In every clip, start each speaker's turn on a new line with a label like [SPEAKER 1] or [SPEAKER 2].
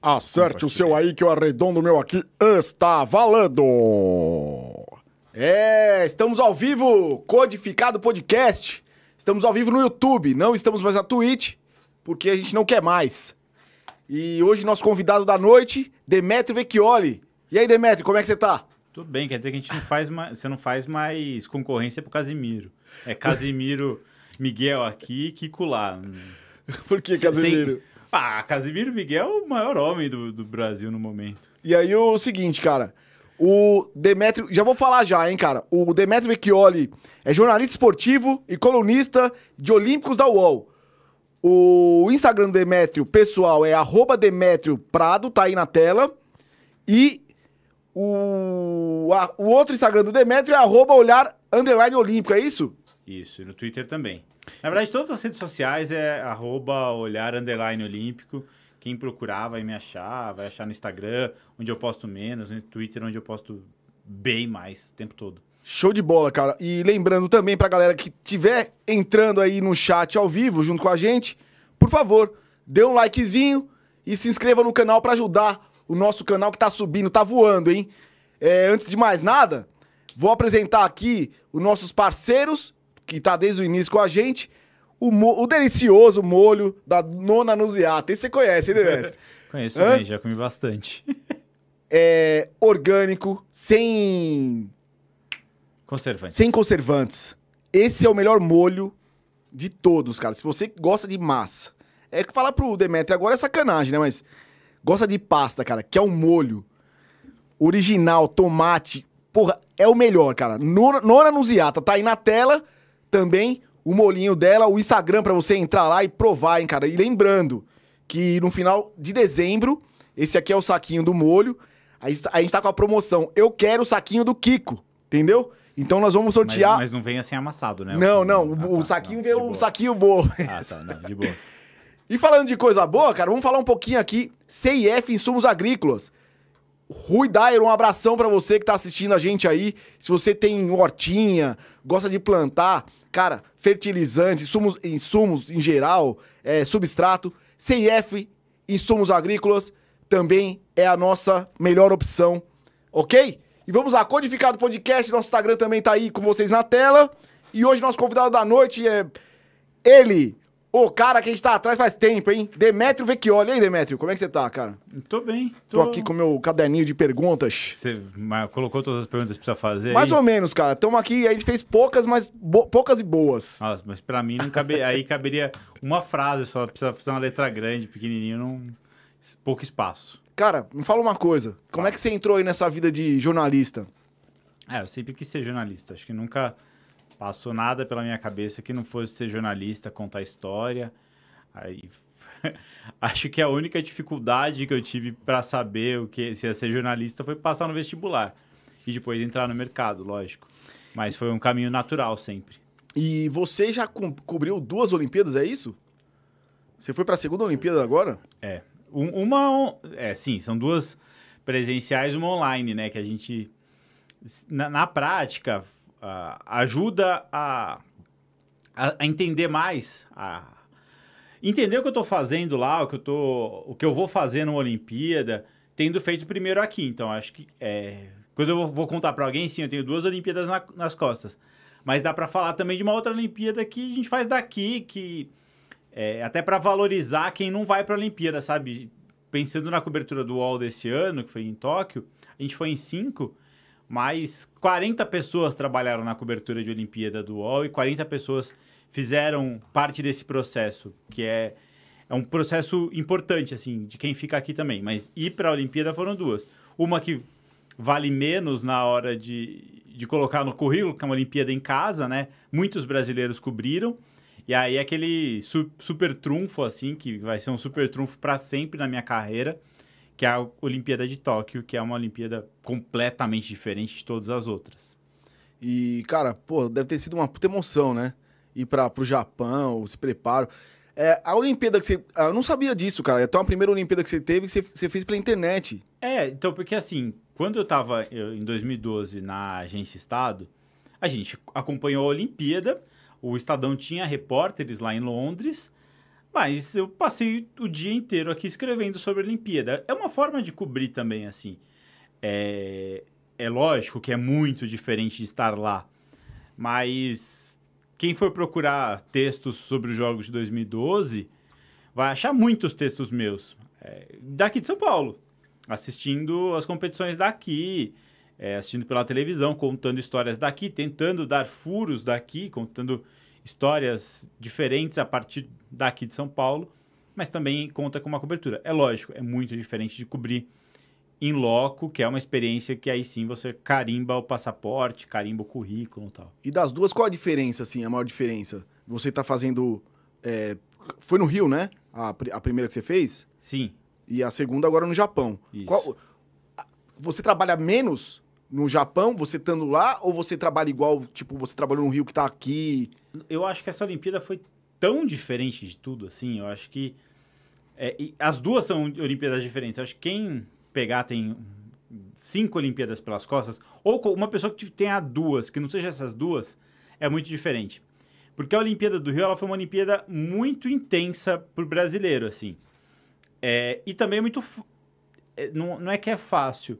[SPEAKER 1] Acerte o seu aí que o arredondo meu aqui está valendo. É, estamos ao vivo, Codificado Podcast. Estamos ao vivo no YouTube, não estamos mais na Twitch, porque a gente não quer mais. E hoje nosso convidado da noite, Demetrio Vecchioli. E aí, Demetrio, como é que você tá?
[SPEAKER 2] Tudo bem, quer dizer que a gente não faz mais, você não faz mais concorrência pro Casimiro. É Casimiro Miguel aqui, Kiko lá.
[SPEAKER 1] Por que,
[SPEAKER 2] Sem-
[SPEAKER 1] Casemiro?
[SPEAKER 2] Ah, Casimiro Miguel é o maior homem do, do Brasil no momento.
[SPEAKER 1] E aí o seguinte, cara. O Demetrio, já vou falar já, hein, cara. O Demetrio Vecchioli é jornalista esportivo e colunista de Olímpicos da UOL. O Instagram do Demetrio, pessoal, é arroba Demetrio Prado, tá aí na tela. E o, a- o outro Instagram do Demetrio é arroba olhar underline olímpico, é isso?
[SPEAKER 2] Isso, e no Twitter também. Na verdade, todas as redes sociais é arroba olhar underline olímpico. Quem procurar vai me achar, vai achar no Instagram, onde eu posto menos, no Twitter, onde eu posto bem mais o tempo todo.
[SPEAKER 1] Show de bola, cara. E lembrando também pra galera que tiver entrando aí no chat ao vivo junto com a gente, por favor, dê um likezinho e se inscreva no canal pra ajudar o nosso canal que tá subindo, tá voando, hein? É, antes de mais nada, vou apresentar aqui os nossos parceiros, que tá desde o início com a gente, o, o delicioso molho da Nona Nuziata. Esse você conhece, hein, Demetrio?
[SPEAKER 2] Conheço
[SPEAKER 1] Hã?
[SPEAKER 2] bem, já comi bastante.
[SPEAKER 1] É orgânico, sem
[SPEAKER 2] Conservante.
[SPEAKER 1] Sem conservantes. Esse é o melhor molho de todos, cara. Se você gosta de massa. É que falar pro Demetrio agora é sacanagem, né? Mas gosta de pasta, cara, que é um molho original, tomate. Porra, é o melhor, cara. Nona Nuziata tá aí na tela também o molinho dela, o Instagram pra você entrar lá e provar, hein, cara. E lembrando que no final de dezembro, esse aqui é o saquinho do molho. A gente tá- a gente tá com a promoção. Eu quero o saquinho do Kiko, entendeu? Então nós vamos
[SPEAKER 2] Mas,
[SPEAKER 1] sortear.
[SPEAKER 2] mas não vem assim amassado, né?
[SPEAKER 1] Não, não,
[SPEAKER 2] Ah,
[SPEAKER 1] o, o
[SPEAKER 2] tá,
[SPEAKER 1] saquinho
[SPEAKER 2] não,
[SPEAKER 1] veio
[SPEAKER 2] de
[SPEAKER 1] o
[SPEAKER 2] boa.
[SPEAKER 1] saquinho bom.
[SPEAKER 2] Ah, tá, não, de boa.
[SPEAKER 1] E falando de coisa boa, cara, vamos falar um pouquinho aqui. CIF Insumos Agrícolas. Rui Dairo, um abração pra você que tá assistindo a gente aí. Se você tem hortinha, gosta de plantar, cara, fertilizantes, insumos, insumos em geral, é, substrato, CIF Insumos Agrícolas também é a nossa melhor opção, ok? E vamos lá, Codificado Podcast, nosso Instagram também tá aí com vocês na tela. E hoje nosso convidado da noite é ele, o cara que a gente tá atrás faz tempo, hein? Demetrio Vecchioli. E aí, Demetrio, como é que você tá, cara?
[SPEAKER 2] Tô bem.
[SPEAKER 1] Tô aqui com o meu caderninho de perguntas.
[SPEAKER 2] Você colocou todas as perguntas que precisa fazer?
[SPEAKER 1] Mais
[SPEAKER 2] aí?
[SPEAKER 1] ou menos, cara. Estamos aqui, a gente fez poucas, mas bo- poucas e boas.
[SPEAKER 2] Nossa, mas pra mim não cabe... aí caberia uma frase só, precisa fazer uma letra grande, pequenininho, não... pouco espaço.
[SPEAKER 1] Cara, me fala uma coisa. Como é que você entrou aí nessa vida de jornalista?
[SPEAKER 2] É, eu sempre quis ser jornalista, acho que nunca passou nada pela minha cabeça que não fosse ser jornalista, contar história. Aí acho que a única dificuldade que eu tive pra saber o que se ia ser jornalista foi passar no vestibular e depois entrar no mercado, lógico. Mas foi um caminho natural sempre.
[SPEAKER 1] E você já co- cobriu duas Olimpíadas, é isso? Você foi pra segunda Olimpíada agora?
[SPEAKER 2] É. Um- uma. É, sim, são duas presenciais uma online, né? Que a gente. Na, na prática, ah, ajuda a, a, a entender mais. A, entender o que eu tô fazendo lá, o que eu, tô, o que eu vou fazer numa Olimpíada, tendo feito primeiro aqui. Então, acho que. É, quando eu vou- vou contar para alguém, sim, eu tenho duas Olimpíadas na- nas costas. Mas dá para falar também de uma outra Olimpíada que a gente faz daqui, que é, até para valorizar quem não vai para a Olimpíada, sabe? Pensando na cobertura do UOL desse ano, que foi em Tóquio, a gente foi em cinco, mas 40 pessoas trabalharam na cobertura de Olimpíada do UOL e 40 pessoas fizeram parte desse processo, que é, é um processo importante, assim, de quem fica aqui também. Mas ir para a Olimpíada foram duas. Uma que vale menos na hora de, de colocar no currículo, que é uma Olimpíada em casa, né? Muitos brasileiros cobriram. E aí aquele su- super trunfo, assim, que vai ser um super trunfo para sempre na minha carreira, que é a Olimpíada de Tóquio, que é uma Olimpíada completamente diferente de todas as outras.
[SPEAKER 1] E, cara, pô, deve ter sido uma puta emoção, né? Ir pra, pro Japão, se preparo. É, a Olimpíada que você. ah, Eu não sabia disso, cara. Então a primeira Olimpíada que você teve, que você, você fez pela internet.
[SPEAKER 2] É, então, porque assim, quando eu tava eu, em 2012 na Agência Estado, a gente acompanhou a Olimpíada, O Estadão tinha repórteres lá em Londres, mas eu passei o dia inteiro aqui escrevendo sobre a Olimpíada. É uma forma de cobrir também, assim. É, é lógico que é muito diferente de estar lá, mas quem for procurar textos sobre os Jogos de 2012 vai achar muitos textos meus é, daqui de São Paulo, assistindo as competições daqui, é, assistindo pela televisão, contando histórias daqui, tentando dar furos daqui, contando histórias diferentes a partir daqui de São Paulo, mas também conta com uma cobertura. É lógico, é muito diferente de cobrir em loco, que é uma experiência que aí sim você carimba o passaporte, carimba o currículo e tal.
[SPEAKER 1] E das duas, qual a diferença, assim, a maior diferença? Você tá fazendo... É, foi no Rio, né? A, a primeira que você fez?
[SPEAKER 2] Sim.
[SPEAKER 1] E a segunda agora no Japão. Qual, você trabalha menos no Japão, você estando lá, ou você trabalha igual, tipo, você trabalhou no Rio que tá aqui?
[SPEAKER 2] Eu acho que essa Olimpíada foi tão diferente de tudo, assim, eu acho que... É, as duas são Olimpíadas diferentes. Eu acho que quem pegar tem cinco Olimpíadas pelas costas, ou uma pessoa que tenha duas, que não seja essas duas, é muito diferente. Porque a Olimpíada do Rio ela foi uma Olimpíada muito intensa para o brasileiro, assim. É, e também é muito. É, não, não é que é fácil,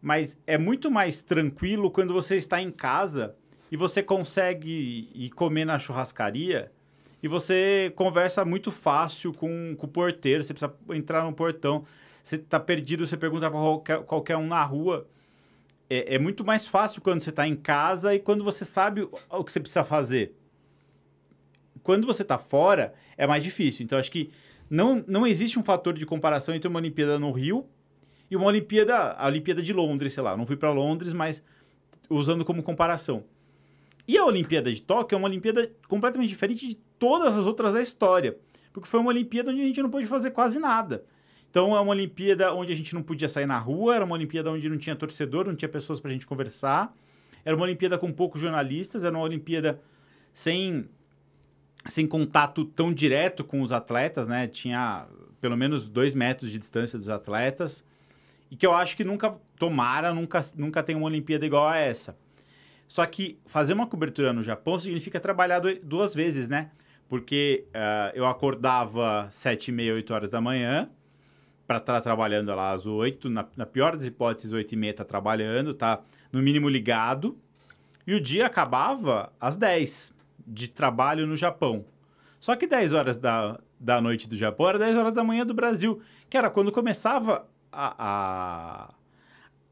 [SPEAKER 2] mas é muito mais tranquilo quando você está em casa e você consegue ir comer na churrascaria e você conversa muito fácil com, com o porteiro, você precisa entrar no portão você está perdido, você pergunta para qualquer, qualquer um na rua. É, é muito mais fácil quando você está em casa e quando você sabe o, que você precisa fazer. Quando você está fora, é mais difícil. Então, acho que não, não existe um fator de comparação entre uma Olimpíada no Rio e uma Olimpíada, a Olimpíada de Londres, sei lá. Não fui para Londres, mas usando como comparação. E a Olimpíada de Tóquio é uma Olimpíada completamente diferente de todas as outras da história. Porque foi uma Olimpíada onde a gente não pôde fazer quase nada. Então é uma Olimpíada onde a gente não podia sair na rua, era uma Olimpíada onde não tinha torcedor, não tinha pessoas para a gente conversar. Era uma Olimpíada com poucos jornalistas, era uma Olimpíada sem, sem contato tão direto com os atletas, né? Tinha pelo menos dois metros de distância dos atletas. E que eu acho que nunca, tomara, nunca, nunca tem uma Olimpíada igual a essa. Só que fazer uma cobertura no Japão significa trabalhar duas vezes, né? Porque uh, eu acordava sete e meia, oito horas da manhã, para estar tá trabalhando lá às 8, na, na pior das hipóteses, 8 e meia tá trabalhando, tá no mínimo ligado, e o dia acabava às 10 de trabalho no Japão. Só que 10 horas da, da noite do Japão era 10 horas da manhã do Brasil, que era quando começava a,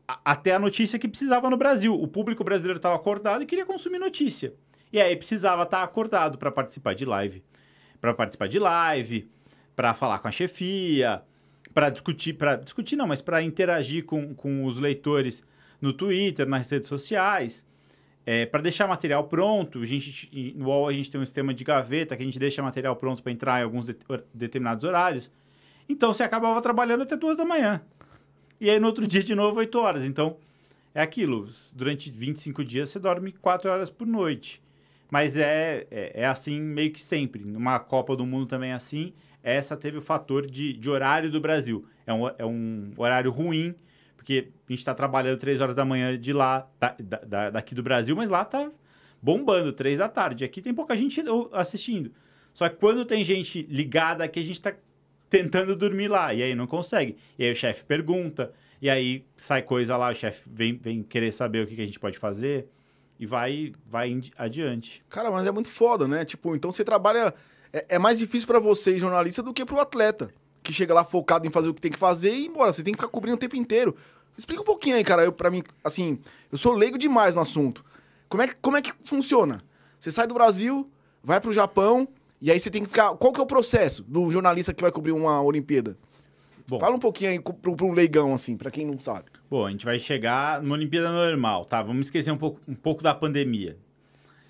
[SPEAKER 2] a, até a notícia que precisava no Brasil. O público brasileiro estava acordado e queria consumir notícia. E aí precisava estar tá acordado para participar de live. Para participar de live, para falar com a chefia, para discutir, para discutir não, mas para interagir com, com os leitores no Twitter, nas redes sociais, é, para deixar material pronto. A gente, no UOL a gente tem um sistema de gaveta que a gente deixa material pronto para entrar em alguns de, determinados horários. Então você acabava trabalhando até duas da manhã. E aí no outro dia de novo, 8 horas. Então é aquilo. Durante 25 dias você dorme 4 horas por noite. Mas é, é, é assim meio que sempre. Numa Copa do Mundo também é assim essa teve o fator de, de horário do Brasil. É um, é um horário ruim, porque a gente está trabalhando três horas da manhã de lá, da, da, daqui do Brasil, mas lá tá bombando, três da tarde. Aqui tem pouca gente assistindo. Só que quando tem gente ligada aqui, a gente está tentando dormir lá, e aí não consegue. E aí o chefe pergunta, e aí sai coisa lá, o chefe vem, vem querer saber o que, que a gente pode fazer, e vai, vai adiante.
[SPEAKER 1] Cara, mas é muito foda, né? Tipo, então você trabalha é, é mais difícil para vocês, jornalista, do que para o atleta, que chega lá focado em fazer o que tem que fazer e ir embora. Você tem que ficar cobrindo o tempo inteiro. Explica um pouquinho aí, cara, eu, pra mim, assim, eu sou leigo demais no assunto. Como é, que, como é que funciona? Você sai do Brasil, vai pro Japão, e aí você tem que ficar. Qual que é o processo do jornalista que vai cobrir uma Olimpíada? Bom, Fala um pouquinho aí para um leigão, assim, para quem não sabe.
[SPEAKER 2] Bom, a gente vai chegar numa Olimpíada normal, tá? Vamos esquecer um pouco, um pouco da pandemia.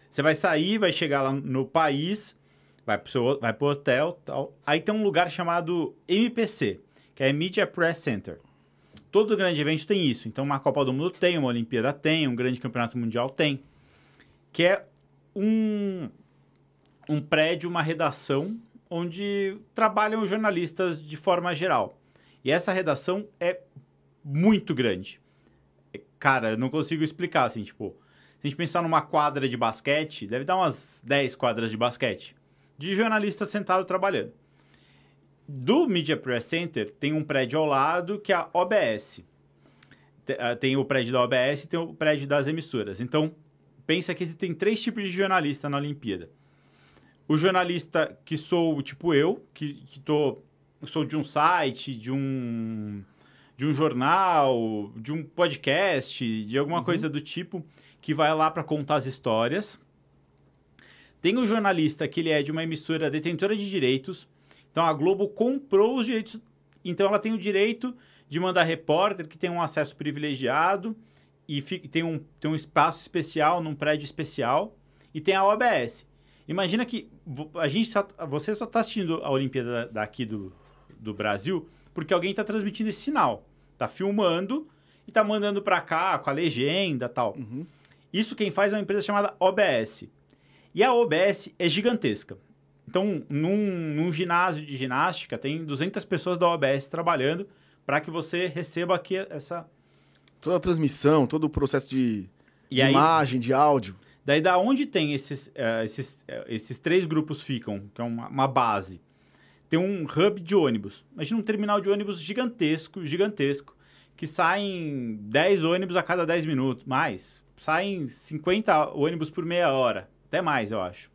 [SPEAKER 2] Você vai sair, vai chegar lá no país, vai pro, seu, vai pro hotel tal. Aí tem um lugar chamado MPC, que é Media Press Center. Todo grande evento tem isso. Então, uma Copa do Mundo tem, uma Olimpíada tem, um grande campeonato mundial tem. Que é um, um prédio, uma redação, onde trabalham jornalistas de forma geral. E essa redação é muito grande. Cara, eu não consigo explicar, assim, tipo... Se a gente pensar numa quadra de basquete, deve dar umas 10 quadras de basquete, de jornalista sentado trabalhando. Do Media Press Center, tem um prédio ao lado que é a OBS. Ah, tem o prédio da OBS e tem o prédio das emissoras. Então, pensa que existem três tipos de jornalista na Olimpíada. O jornalista que sou, tipo eu, que, que tô, sou de um site, de um, de um jornal, de um podcast, de alguma uhum. coisa do tipo, que vai lá para contar as histórias. Tem o jornalista que ele é de uma emissora detentora de direitos. Então a Globo comprou os direitos. Então ela tem o direito de mandar repórter que tem um acesso privilegiado e fica, tem, um, tem um espaço especial num prédio especial e tem a OBS. Imagina que a gente só, você só está assistindo a Olimpíada daqui do, do Brasil porque alguém está transmitindo esse sinal, está filmando e está mandando para cá com a legenda tal. Uhum. Isso quem faz é uma empresa chamada OBS. E a OBS é gigantesca. Então, num, num ginásio de ginástica, tem 200 pessoas da OBS trabalhando para que você receba aqui essa.
[SPEAKER 1] Toda a transmissão, todo o processo de, de aí, imagem, de áudio.
[SPEAKER 2] Daí, da onde tem esses, uh, esses, uh, esses três grupos ficam, que é uma, uma, base, tem um hub de ônibus. Imagina um terminal de ônibus gigantesco, gigantesco, que saem 10 ônibus a cada 10 minutos, mais. Saem 50 ônibus por meia hora, até mais, eu acho.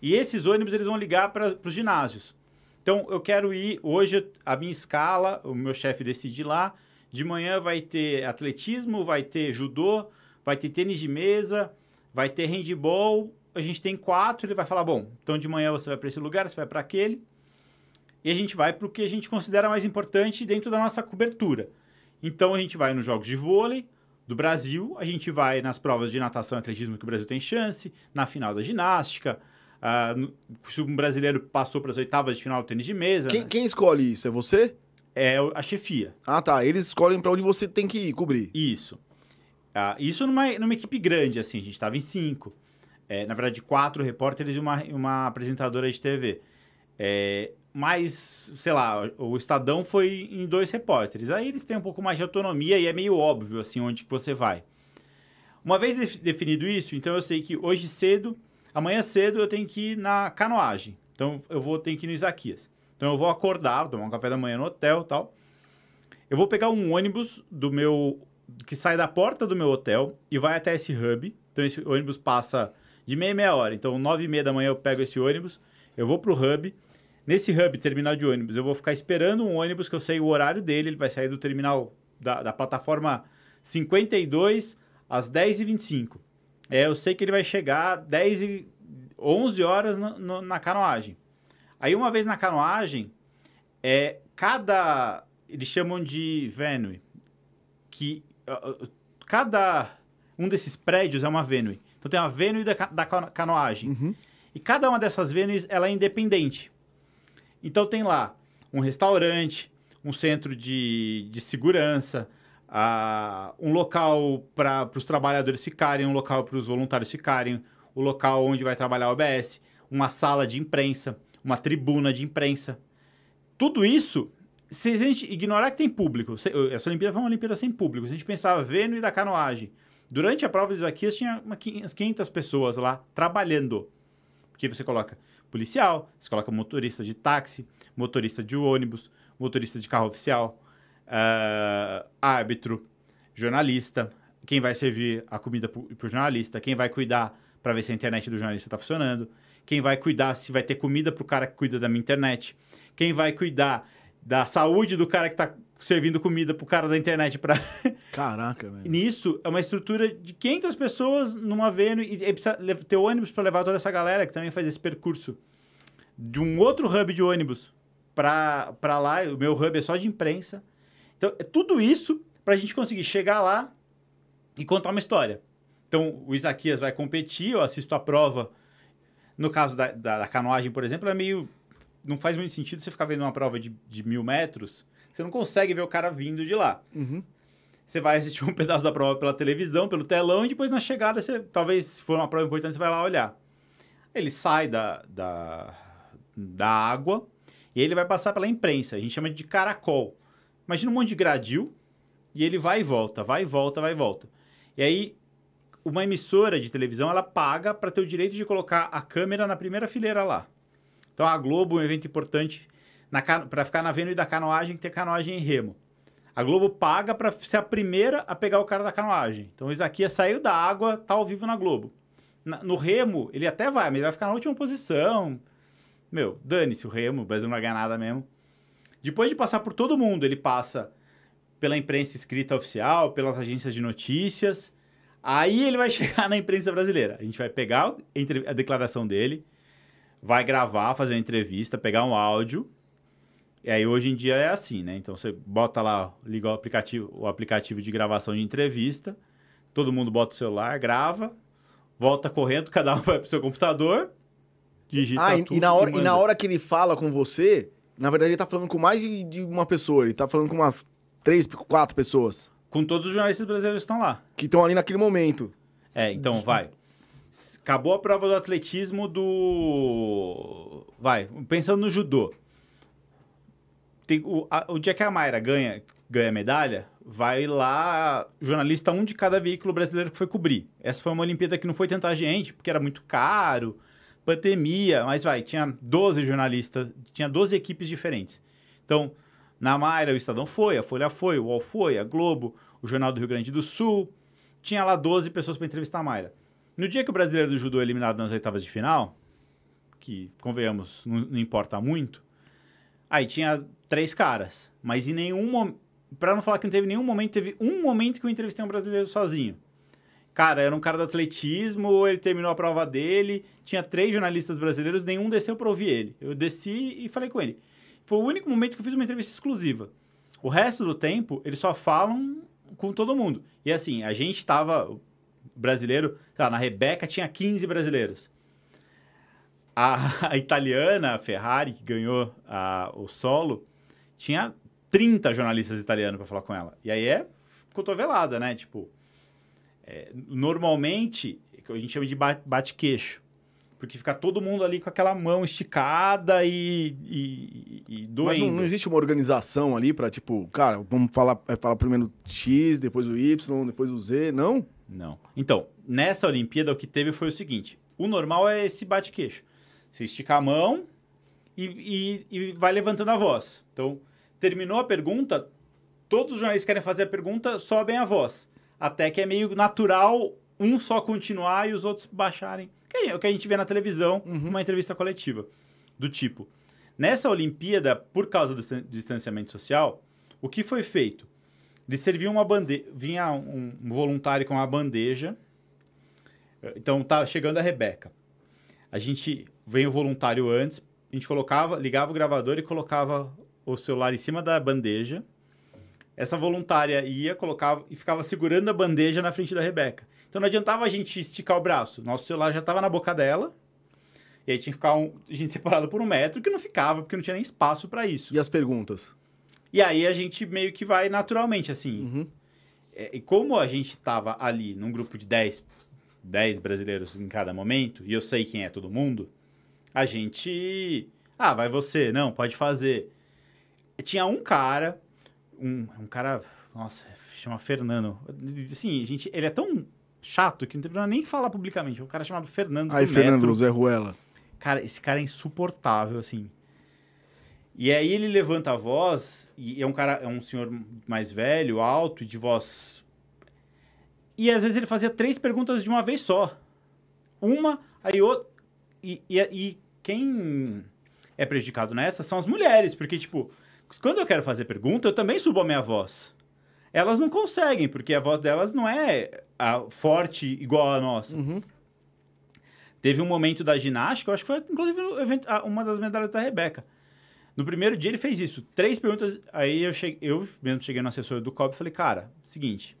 [SPEAKER 2] E esses ônibus eles vão ligar para os ginásios. Então, eu quero ir. Hoje, a minha escala, o meu chefe decide lá. De manhã vai ter atletismo, vai ter judô, vai ter tênis de mesa, vai ter handball. A gente tem quatro. Ele vai falar: bom, então de manhã você vai para esse lugar, você vai para aquele. E a gente vai para o que a gente considera mais importante dentro da nossa cobertura. Então, a gente vai nos jogos de vôlei do Brasil, a gente vai nas provas de natação e atletismo que o Brasil tem chance, na final da ginástica Uh, se um brasileiro passou para as oitavas de final do tênis de mesa.
[SPEAKER 1] Quem,
[SPEAKER 2] né?
[SPEAKER 1] quem escolhe isso? É você?
[SPEAKER 2] É a chefia.
[SPEAKER 1] Ah, tá. Eles escolhem para onde você tem que ir, cobrir.
[SPEAKER 2] Isso. Uh, isso numa, numa equipe grande, assim. A gente estava em cinco. É, na verdade, quatro repórteres e uma, uma apresentadora de TV. É, mas, sei lá, o Estadão foi em dois repórteres. Aí eles têm um pouco mais de autonomia e é meio óbvio, assim, onde que você vai. Uma vez definido isso, então eu sei que hoje cedo Amanhã cedo eu tenho que ir na canoagem. Então eu vou ter que ir no Isaquias. Então eu vou acordar, tomar um café da manhã no hotel tal. Eu vou pegar um ônibus do meu. Que sai da porta do meu hotel e vai até esse hub. Então esse ônibus passa de meia meia hora. Então, nove e meia da manhã eu pego esse ônibus, eu vou pro hub. Nesse hub, terminal de ônibus, eu vou ficar esperando um ônibus que eu sei o horário dele. Ele vai sair do terminal da, da plataforma 52 às 10h25. É, eu sei que ele vai chegar 10 e 11 horas no, no, na canoagem. Aí, uma vez na canoagem, é, cada... Eles chamam de venue, que cada um desses prédios é uma venue. Então, tem a venue da, da canoagem. Uhum. E cada uma dessas venues, ela é independente. Então, tem lá um restaurante, um centro de, de segurança, uh, um local para os trabalhadores ficarem, um local para os voluntários ficarem, o local onde vai trabalhar o OBS, uma sala de imprensa, uma tribuna de imprensa. Tudo isso, se a gente ignorar que tem público, essa Olimpíada foi uma Olimpíada sem público, se a gente pensava vendo e da canoagem, durante a prova de Isaquias tinha umas 500 pessoas lá trabalhando. Porque você coloca policial, você coloca motorista de táxi, motorista de ônibus, motorista de carro oficial, uh, árbitro, jornalista, quem vai servir a comida para o jornalista, quem vai cuidar para ver se a internet do jornalista está funcionando, quem vai cuidar se vai ter comida para o cara que cuida da minha internet, quem vai cuidar da saúde do cara que está servindo comida para o cara da internet para
[SPEAKER 1] Caraca, velho.
[SPEAKER 2] Nisso é uma estrutura de 500 pessoas numa Vênus e, e precisa ter ônibus para levar toda essa galera que também faz esse percurso de um outro hub de ônibus para lá, o meu hub é só de imprensa então, é tudo isso para a gente conseguir chegar lá e contar uma história. Então, o Isaquias vai competir, eu assisto a prova. No caso da, da, da, canoagem, por exemplo, é meio. Não faz muito sentido você ficar vendo uma prova de, de mil metros. Você não consegue ver o cara vindo de lá. Uhum. Você vai assistir um pedaço da prova pela televisão, pelo telão, e depois na chegada, você, talvez, se for uma prova importante, você vai lá olhar. Ele sai da, da, da água e ele vai passar pela imprensa. A gente chama de caracol. Imagina um monte de gradil e ele vai e volta, vai e volta, vai e volta. E aí, uma emissora de televisão, ela paga para ter o direito de colocar a câmera na primeira fileira lá. Então, a Globo, um evento importante, para ficar na Vênus da canoagem, ter canoagem em remo. A Globo paga para ser a primeira a pegar o cara da canoagem. Então, o Isaquias saiu da água, tá ao vivo na Globo. Na, no remo, ele até vai, mas ele vai ficar na última posição. Meu, dane-se o remo, o Brasil não vai ganhar nada mesmo. Depois de passar por todo mundo, ele passa pela imprensa escrita oficial, pelas agências de notícias. Aí ele vai chegar na imprensa brasileira. A gente vai pegar a declaração dele, vai gravar, fazer uma entrevista, pegar um áudio. E aí hoje em dia é assim, né? Então você bota lá, liga o aplicativo, o aplicativo de gravação de entrevista, todo mundo bota o celular, grava, volta correndo, cada um vai pro seu computador, digita
[SPEAKER 1] ah, e,
[SPEAKER 2] tudo.
[SPEAKER 1] E na, hora, e, e na hora que ele fala com você, na verdade ele tá falando com mais de, de uma pessoa, ele tá falando com umas três, quatro pessoas.
[SPEAKER 2] Com todos os jornalistas brasileiros que estão lá.
[SPEAKER 1] Que estão ali naquele momento.
[SPEAKER 2] É, então vai. Acabou a prova do atletismo do. Vai, pensando no judô. Tem, o, a, o dia que a Mayra ganha, ganha medalha, vai lá jornalista um de cada veículo brasileiro que foi cobrir. Essa foi uma Olimpíada que não foi tanta gente, porque era muito caro, pandemia, mas vai, tinha 12 jornalistas, tinha 12 equipes diferentes. Então, na Mayra o Estadão foi, a Folha foi, o UOL foi, a Globo, o Jornal do Rio Grande do Sul, tinha lá 12 pessoas para entrevistar a Mayra. No dia que o brasileiro do judô é eliminado nas oitavas de final, que, convenhamos, não, não importa muito, aí tinha três caras. Mas em nenhum momento. Pra não falar que não teve nenhum momento, teve um momento que eu entrevistei um brasileiro sozinho. Cara, era um cara do atletismo, ele terminou a prova dele, tinha três jornalistas brasileiros, nenhum desceu para ouvir ele. Eu desci e falei com ele. Foi o único momento que eu fiz uma entrevista exclusiva. O resto do tempo, eles só falam com todo mundo. E assim, a gente tava brasileiro, sei lá, na Rebeca tinha 15 brasileiros. A, a italiana, a Ferrari, que ganhou a, o solo, tinha 30 jornalistas italianos para falar com ela. E aí é cotovelada, né? Tipo, é, normalmente, a gente chama de bate-queixo. Porque fica todo mundo ali com aquela mão esticada e, e, e doendo. Mas
[SPEAKER 1] não, não, existe uma organização ali para tipo, cara, vamos falar, falar primeiro X, depois o Y, depois o Z, não?
[SPEAKER 2] Não. Então, nessa Olimpíada o que teve foi o seguinte: o normal é esse bate-queixo. Você estica a mão e, e, e vai levantando a voz. Então, terminou a pergunta, todos os jornalistas querem fazer a pergunta, sobem a voz. Até que é meio natural um só continuar e os outros baixarem. Que é o que a gente vê na televisão, uhum. uma entrevista coletiva. Do tipo, nessa Olimpíada, por causa do distanciamento social, o que foi feito? Eles serviam uma bandeja, vinha um voluntário com uma bandeja. Então tá chegando a Rebeca. A gente vem o voluntário antes, a gente colocava, ligava o gravador e colocava o celular em cima da bandeja. Essa voluntária ia, colocava e ficava segurando a bandeja na frente da Rebeca. Então não adiantava a gente esticar o braço. Nosso celular já estava na boca dela. E aí tinha que ficar um, a gente separado por um metro, que não ficava, porque não tinha nem espaço para isso.
[SPEAKER 1] E as perguntas?
[SPEAKER 2] E aí a gente meio que vai naturalmente, assim. Uhum. É, e como a gente estava ali num grupo de 10, 10 brasileiros em cada momento, e eu sei quem é todo mundo, a gente. Ah, vai você, não, pode fazer tinha um cara, um, um cara, nossa, chama Fernando. Assim, gente, ele é tão chato que não tem problema nem falar publicamente. Um cara chamado Fernando
[SPEAKER 1] Aí, Fernando, metro. Zé Ruela.
[SPEAKER 2] Cara, esse cara é insuportável, assim. E aí ele levanta a voz, e é um cara, é um senhor mais velho, alto, de voz. E às vezes ele fazia três perguntas de uma vez só. Uma, aí outra. E, e, e quem é prejudicado nessa são as mulheres, porque, tipo, quando eu quero fazer pergunta, eu também subo a minha voz. Elas não conseguem, porque a voz delas não é a, forte igual a nossa. Uhum. Teve um momento da ginástica, eu acho que foi inclusive uma das medalhas da Rebeca. No primeiro dia ele fez isso. Três perguntas. Aí eu, cheguei, eu mesmo cheguei no assessor do COB e falei, cara, seguinte.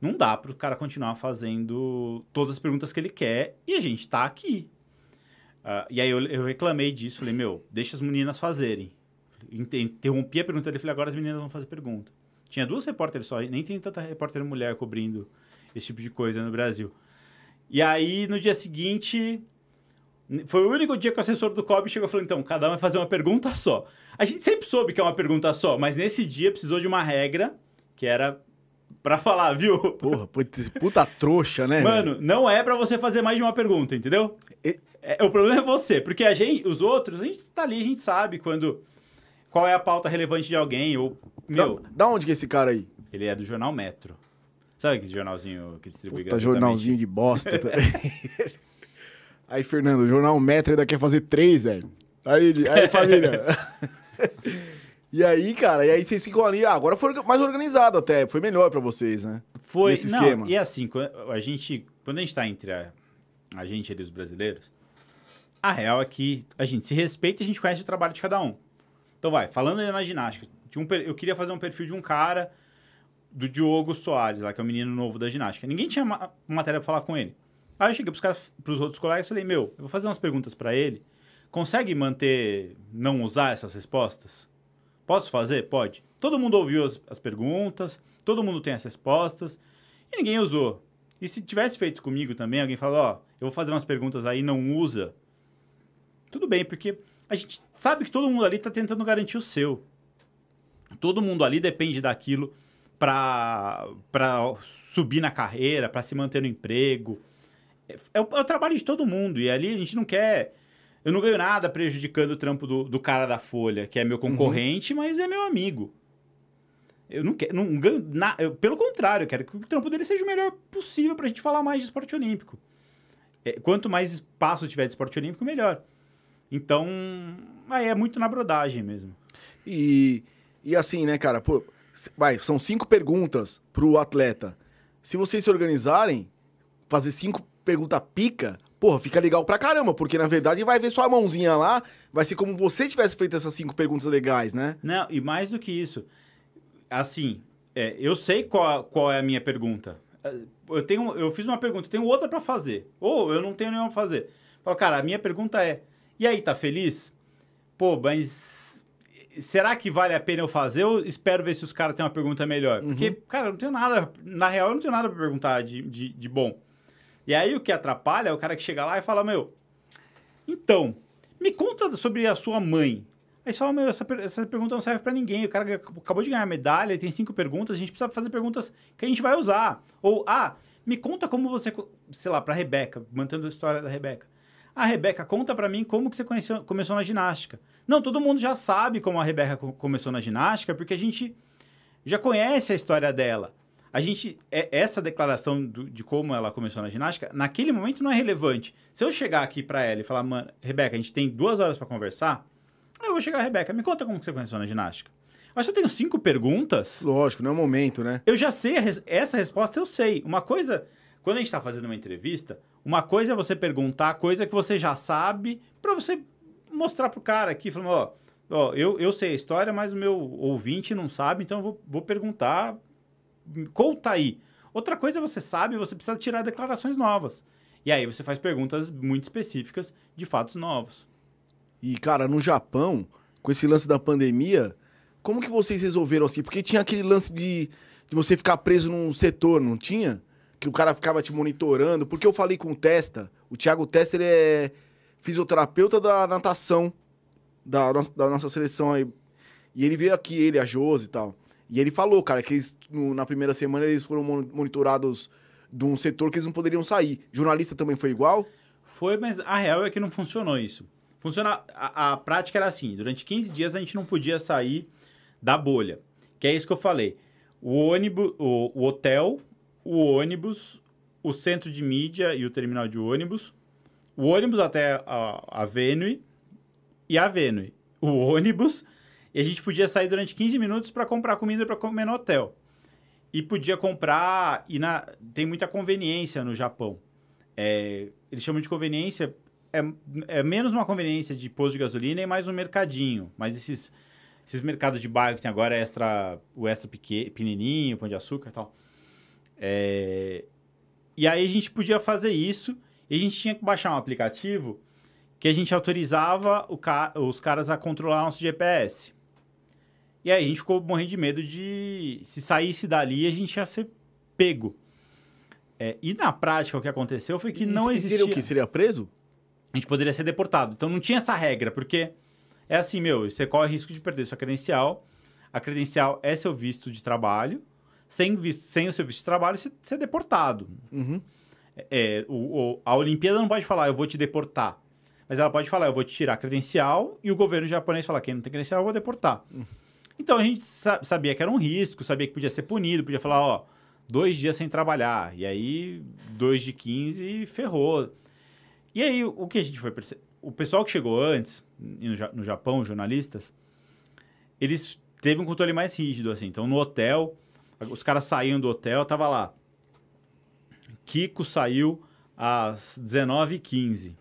[SPEAKER 2] Não dá para o cara continuar fazendo todas as perguntas que ele quer e a gente está aqui. Uh, e aí eu, eu reclamei disso, falei, meu, deixa as meninas fazerem interrompi a pergunta dele falei, agora as meninas vão fazer pergunta. Tinha duas repórteres só, nem tem tanta repórter mulher cobrindo esse tipo de coisa no Brasil. E aí, no dia seguinte, foi o único dia que o assessor do COB chegou e falou, então, cada um vai fazer uma pergunta só. A gente sempre soube que é uma pergunta só, mas nesse dia precisou de uma regra, que era pra falar, viu?
[SPEAKER 1] Porra, putz, puta trouxa, né?
[SPEAKER 2] Mano, não é pra você fazer mais de uma pergunta, entendeu?
[SPEAKER 1] E-
[SPEAKER 2] É, o problema é você, porque a gente, os outros, a gente tá ali, a gente sabe quando qual é a pauta relevante de alguém ou meu,
[SPEAKER 1] Da, da onde que é esse cara aí?
[SPEAKER 2] ele é do jornal Metro. Sabe aquele jornalzinho que distribui
[SPEAKER 1] Puta jornalzinho de bosta. tá? aí, Fernando, o jornal Metro ainda quer fazer três, velho. Aí, aí família. e aí, cara, e aí vocês ficam ali. Ah, agora foi mais organizado até. Foi melhor pra vocês, né?
[SPEAKER 2] Foi,
[SPEAKER 1] nesse
[SPEAKER 2] não,
[SPEAKER 1] esquema.
[SPEAKER 2] E assim, quando a gente, quando a gente tá entre a, a gente e os brasileiros, a real é que a gente se respeita e a gente conhece o trabalho de cada um. Então vai, falando aí na ginástica, um eu queria fazer um perfil de um cara do Diogo Soares, lá que é o menino novo da ginástica. Ninguém tinha ma matéria pra falar com ele. Aí eu cheguei caras, pros outros colegas e falei: "Meu, eu vou fazer umas perguntas pra ele. Consegue manter não usar essas respostas?" Posso fazer? Pode. Todo mundo ouviu as, as perguntas, todo mundo tem as respostas, e ninguém usou. E se tivesse feito comigo também, alguém falou, ó, eu vou fazer umas perguntas aí, não usa. Tudo bem, porque a gente sabe que todo mundo ali está tentando garantir o seu. Todo mundo ali depende daquilo para subir na carreira, para se manter no emprego. É, é o, é o trabalho de todo mundo. E ali a gente não quer. Eu não ganho nada prejudicando o trampo do, do cara da Folha, que é meu concorrente, mas é meu amigo. Eu não quero. Não ganho na, eu, pelo contrário, eu quero que o trampo dele seja o melhor possível pra gente falar mais de esporte olímpico. É, quanto mais espaço tiver de esporte olímpico, melhor. Então, aí é muito na brodagem mesmo.
[SPEAKER 1] E, e assim, né, cara? Pô, vai, são cinco perguntas pro atleta. Se vocês se organizarem, fazer cinco perguntas pica, porra, fica legal pra caramba, porque na verdade vai ver sua mãozinha lá, vai ser como você tivesse feito essas cinco perguntas legais, né?
[SPEAKER 2] Não, e mais do que isso, assim, é, eu sei qual, qual é a minha pergunta. Eu, tenho, eu fiz uma pergunta, eu tenho outra pra fazer. Ou eu não tenho nenhuma pra fazer. Falo, cara, a minha pergunta é: e aí, tá feliz? Pô, mas será que vale a pena eu fazer ou espero ver se os caras têm uma pergunta melhor? Porque, cara, eu não tenho nada. Na real, eu não tenho nada pra perguntar de, de, de bom. E aí o que atrapalha é o cara que chega lá e fala: Meu, então, me conta sobre a sua mãe. Aí você fala, meu, essa, essa pergunta não serve pra ninguém. O cara acabou de ganhar a medalha, tem cinco perguntas, a gente precisa fazer perguntas que a gente vai usar. Ou, ah, me conta como você, sei lá, pra Rebeca, mantendo a história da Rebeca. Ah, Rebeca, conta pra mim como que você conheceu- começou na ginástica. Não, todo mundo já sabe como a Rebeca co- começou na ginástica, porque a gente já conhece a história dela. A gente, é- essa declaração do- de como ela começou na ginástica, naquele momento não é relevante. Se eu chegar aqui pra ela e falar, mano, Rebeca, a gente tem duas horas pra conversar, eu vou chegar, Rebeca, me conta como você começou na ginástica. Mas se eu tenho cinco perguntas,
[SPEAKER 1] Lógico, não é o momento, né?
[SPEAKER 2] eu já sei res- essa resposta, eu sei. Uma coisa, quando a gente está fazendo uma entrevista, uma coisa é você perguntar coisa que você já sabe para você mostrar pro cara aqui, falando, ó, ó eu, eu sei a história, mas o meu ouvinte não sabe, então eu vou, vou perguntar, conta aí. Outra coisa é você sabe, você precisa tirar declarações novas. E aí você faz perguntas muito específicas de fatos novos.
[SPEAKER 1] E, cara, no Japão, com esse lance da pandemia, como que vocês resolveram assim? Porque tinha aquele lance de, de você ficar preso num setor, não tinha? Que o cara ficava te monitorando. Porque eu falei com o Testa, o Thiago Testa, ele é fisioterapeuta da natação da, nossa- da nossa seleção aí. E ele veio aqui, ele, a Josi e tal. E ele falou, cara, que eles, no- na primeira semana eles foram mon- monitorados de um setor que eles não poderiam sair. Jornalista também foi igual?
[SPEAKER 2] Foi, mas a real é que não funcionou isso. Funciona, a, a prática era assim, durante 15 dias a gente não podia sair da bolha. Que é isso que eu falei. O ônibus, o, o hotel, o ônibus, o centro de mídia e o terminal de ônibus, o ônibus até a, a e a Venue. O ônibus, e a gente podia sair durante 15 minutos para comprar comida para comer no hotel. E podia comprar, e na, tem muita conveniência no Japão. É, eles chamam de conveniência, é, é menos uma conveniência de posto de gasolina e mais um mercadinho. Mas esses, esses mercados de bairro que tem agora, extra, o extra peque- pequenininho, pão de açúcar e tal. É, e aí a gente podia fazer isso e a gente tinha que baixar um aplicativo que a gente autorizava ca- os caras a controlar nosso GPS. E aí a gente ficou morrendo de medo de se saísse dali a gente ia ser pego. É, e na prática o que aconteceu foi que
[SPEAKER 1] E
[SPEAKER 2] não existia
[SPEAKER 1] Seria o quê? Seria preso?
[SPEAKER 2] a gente poderia ser deportado. Então não tinha essa regra, porque é assim, meu, você corre risco de perder sua credencial. A credencial é seu visto de trabalho. sem, visto, sem o seu visto de trabalho, você ser deportado.
[SPEAKER 1] Uhum.
[SPEAKER 2] É, o, o- a Olimpíada não pode falar, eu vou te deportar. Mas ela pode falar, eu vou te tirar a credencial, e o governo japonês fala, quem não tem credencial, eu vou deportar. Então a gente sa- sabia que era um risco, sabia que podia ser punido, podia falar, ó, dois dias sem trabalhar. E aí, dois de 15, ferrou. E aí, o que a gente foi perceber? O pessoal que chegou antes, no, Ja- no Japão, jornalistas, eles teve um controle mais rígido, assim. Então, no hotel, os caras saíam do hotel, tava lá. Kiko saiu às 19h15.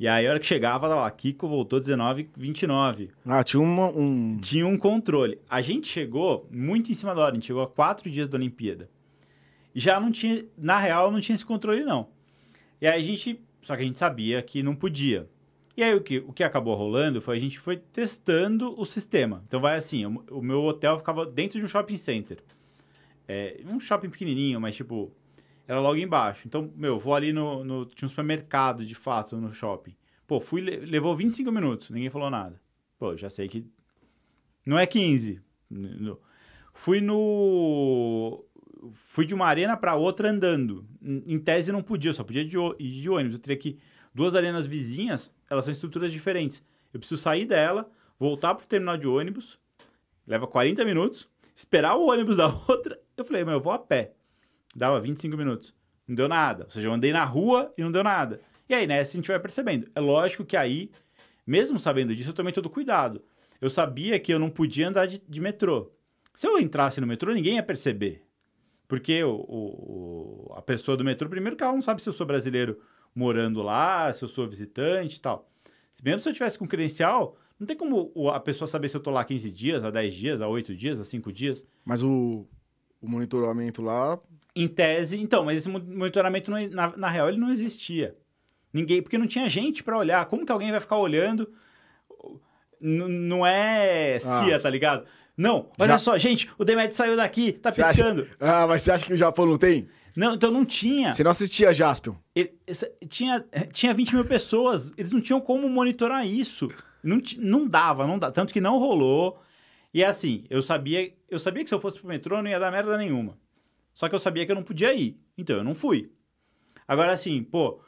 [SPEAKER 2] E aí, a hora que chegava, tava lá, Kiko voltou às 19h29.
[SPEAKER 1] Ah, tinha uma, um...
[SPEAKER 2] Tinha um controle. A gente chegou muito em cima da hora, a gente chegou a quatro dias da Olimpíada. E já não tinha, na real, não tinha esse controle, não. E aí a gente, só que a gente sabia que não podia. E aí o que, o que acabou rolando foi a gente foi testando o sistema. Então vai assim, o, o meu hotel ficava dentro de um shopping center. É, um shopping pequenininho, mas tipo, era logo embaixo. Então, meu, vou ali no, no tinha um supermercado, de fato, no shopping. Pô, fui, le- levou 25 minutos, ninguém falou nada. Pô, já sei que não é 15. No- Fui no. Fui de uma arena para outra andando. Em tese não podia, só podia ir de ônibus. Eu teria que. Duas arenas vizinhas, elas são estruturas diferentes. Eu preciso sair dela, voltar pro terminal de ônibus, leva 40 minutos, esperar o ônibus da outra. Eu falei, mas eu vou a pé. Dava 25 minutos. Não deu nada. Ou seja, eu andei na rua e não deu nada. E aí, nessa, a gente vai percebendo. É lógico que aí, mesmo sabendo disso, eu tomei todo cuidado. Eu sabia que eu não podia andar de, de metrô. Se eu entrasse no metrô, ninguém ia perceber. Porque o, o- a pessoa do metrô, primeiro que ela não sabe se eu sou brasileiro morando lá, se eu sou visitante e tal. Mesmo se eu tivesse com credencial, não tem como a pessoa saber se eu tô lá 15 dias, a 10 dias, a 8 dias, a 5 dias.
[SPEAKER 1] Mas o, o monitoramento lá...
[SPEAKER 2] Em tese, então, mas esse mo- monitoramento, não- na, na real, ele não existia. Ninguém, porque não tinha gente pra olhar. Como que alguém vai ficar olhando? N- não é CIA, tá ligado? Não, olha
[SPEAKER 1] Já-
[SPEAKER 2] só, gente, o Demet saiu daqui, tá
[SPEAKER 1] Você acha-
[SPEAKER 2] piscando.
[SPEAKER 1] Ah, mas você acha que o Japão não tem?
[SPEAKER 2] Não, então não tinha.
[SPEAKER 1] Você não assistia Jaspion?
[SPEAKER 2] Ele- tinha, tinha 20 mil pessoas, eles não tinham como monitorar isso. Não, não dava, não dá. Tanto que não rolou. E é assim, eu sabia, eu sabia que se eu fosse pro metrô não ia dar merda nenhuma. Só que eu sabia que eu não podia ir. Então eu não fui. Agora, assim, pô,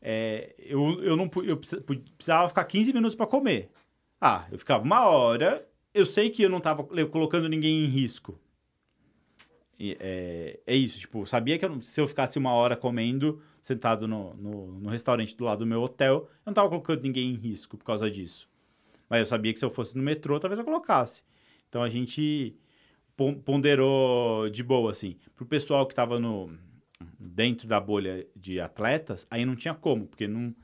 [SPEAKER 2] é, eu, eu não eu precisava ficar 15 minutos pra comer. Ah, eu ficava uma hora. Eu sei que eu não tava le- colocando ninguém em risco. É, é isso, tipo, sabia que eu se eu ficasse uma hora comendo, sentado no, no, no restaurante do lado do meu hotel, eu não tava colocando ninguém em risco por causa disso. Mas eu sabia que se eu fosse no metrô, talvez eu colocasse. Então a gente ponderou de boa, assim. Pro pessoal que tava no, dentro da bolha de atletas, aí não tinha como, porque não,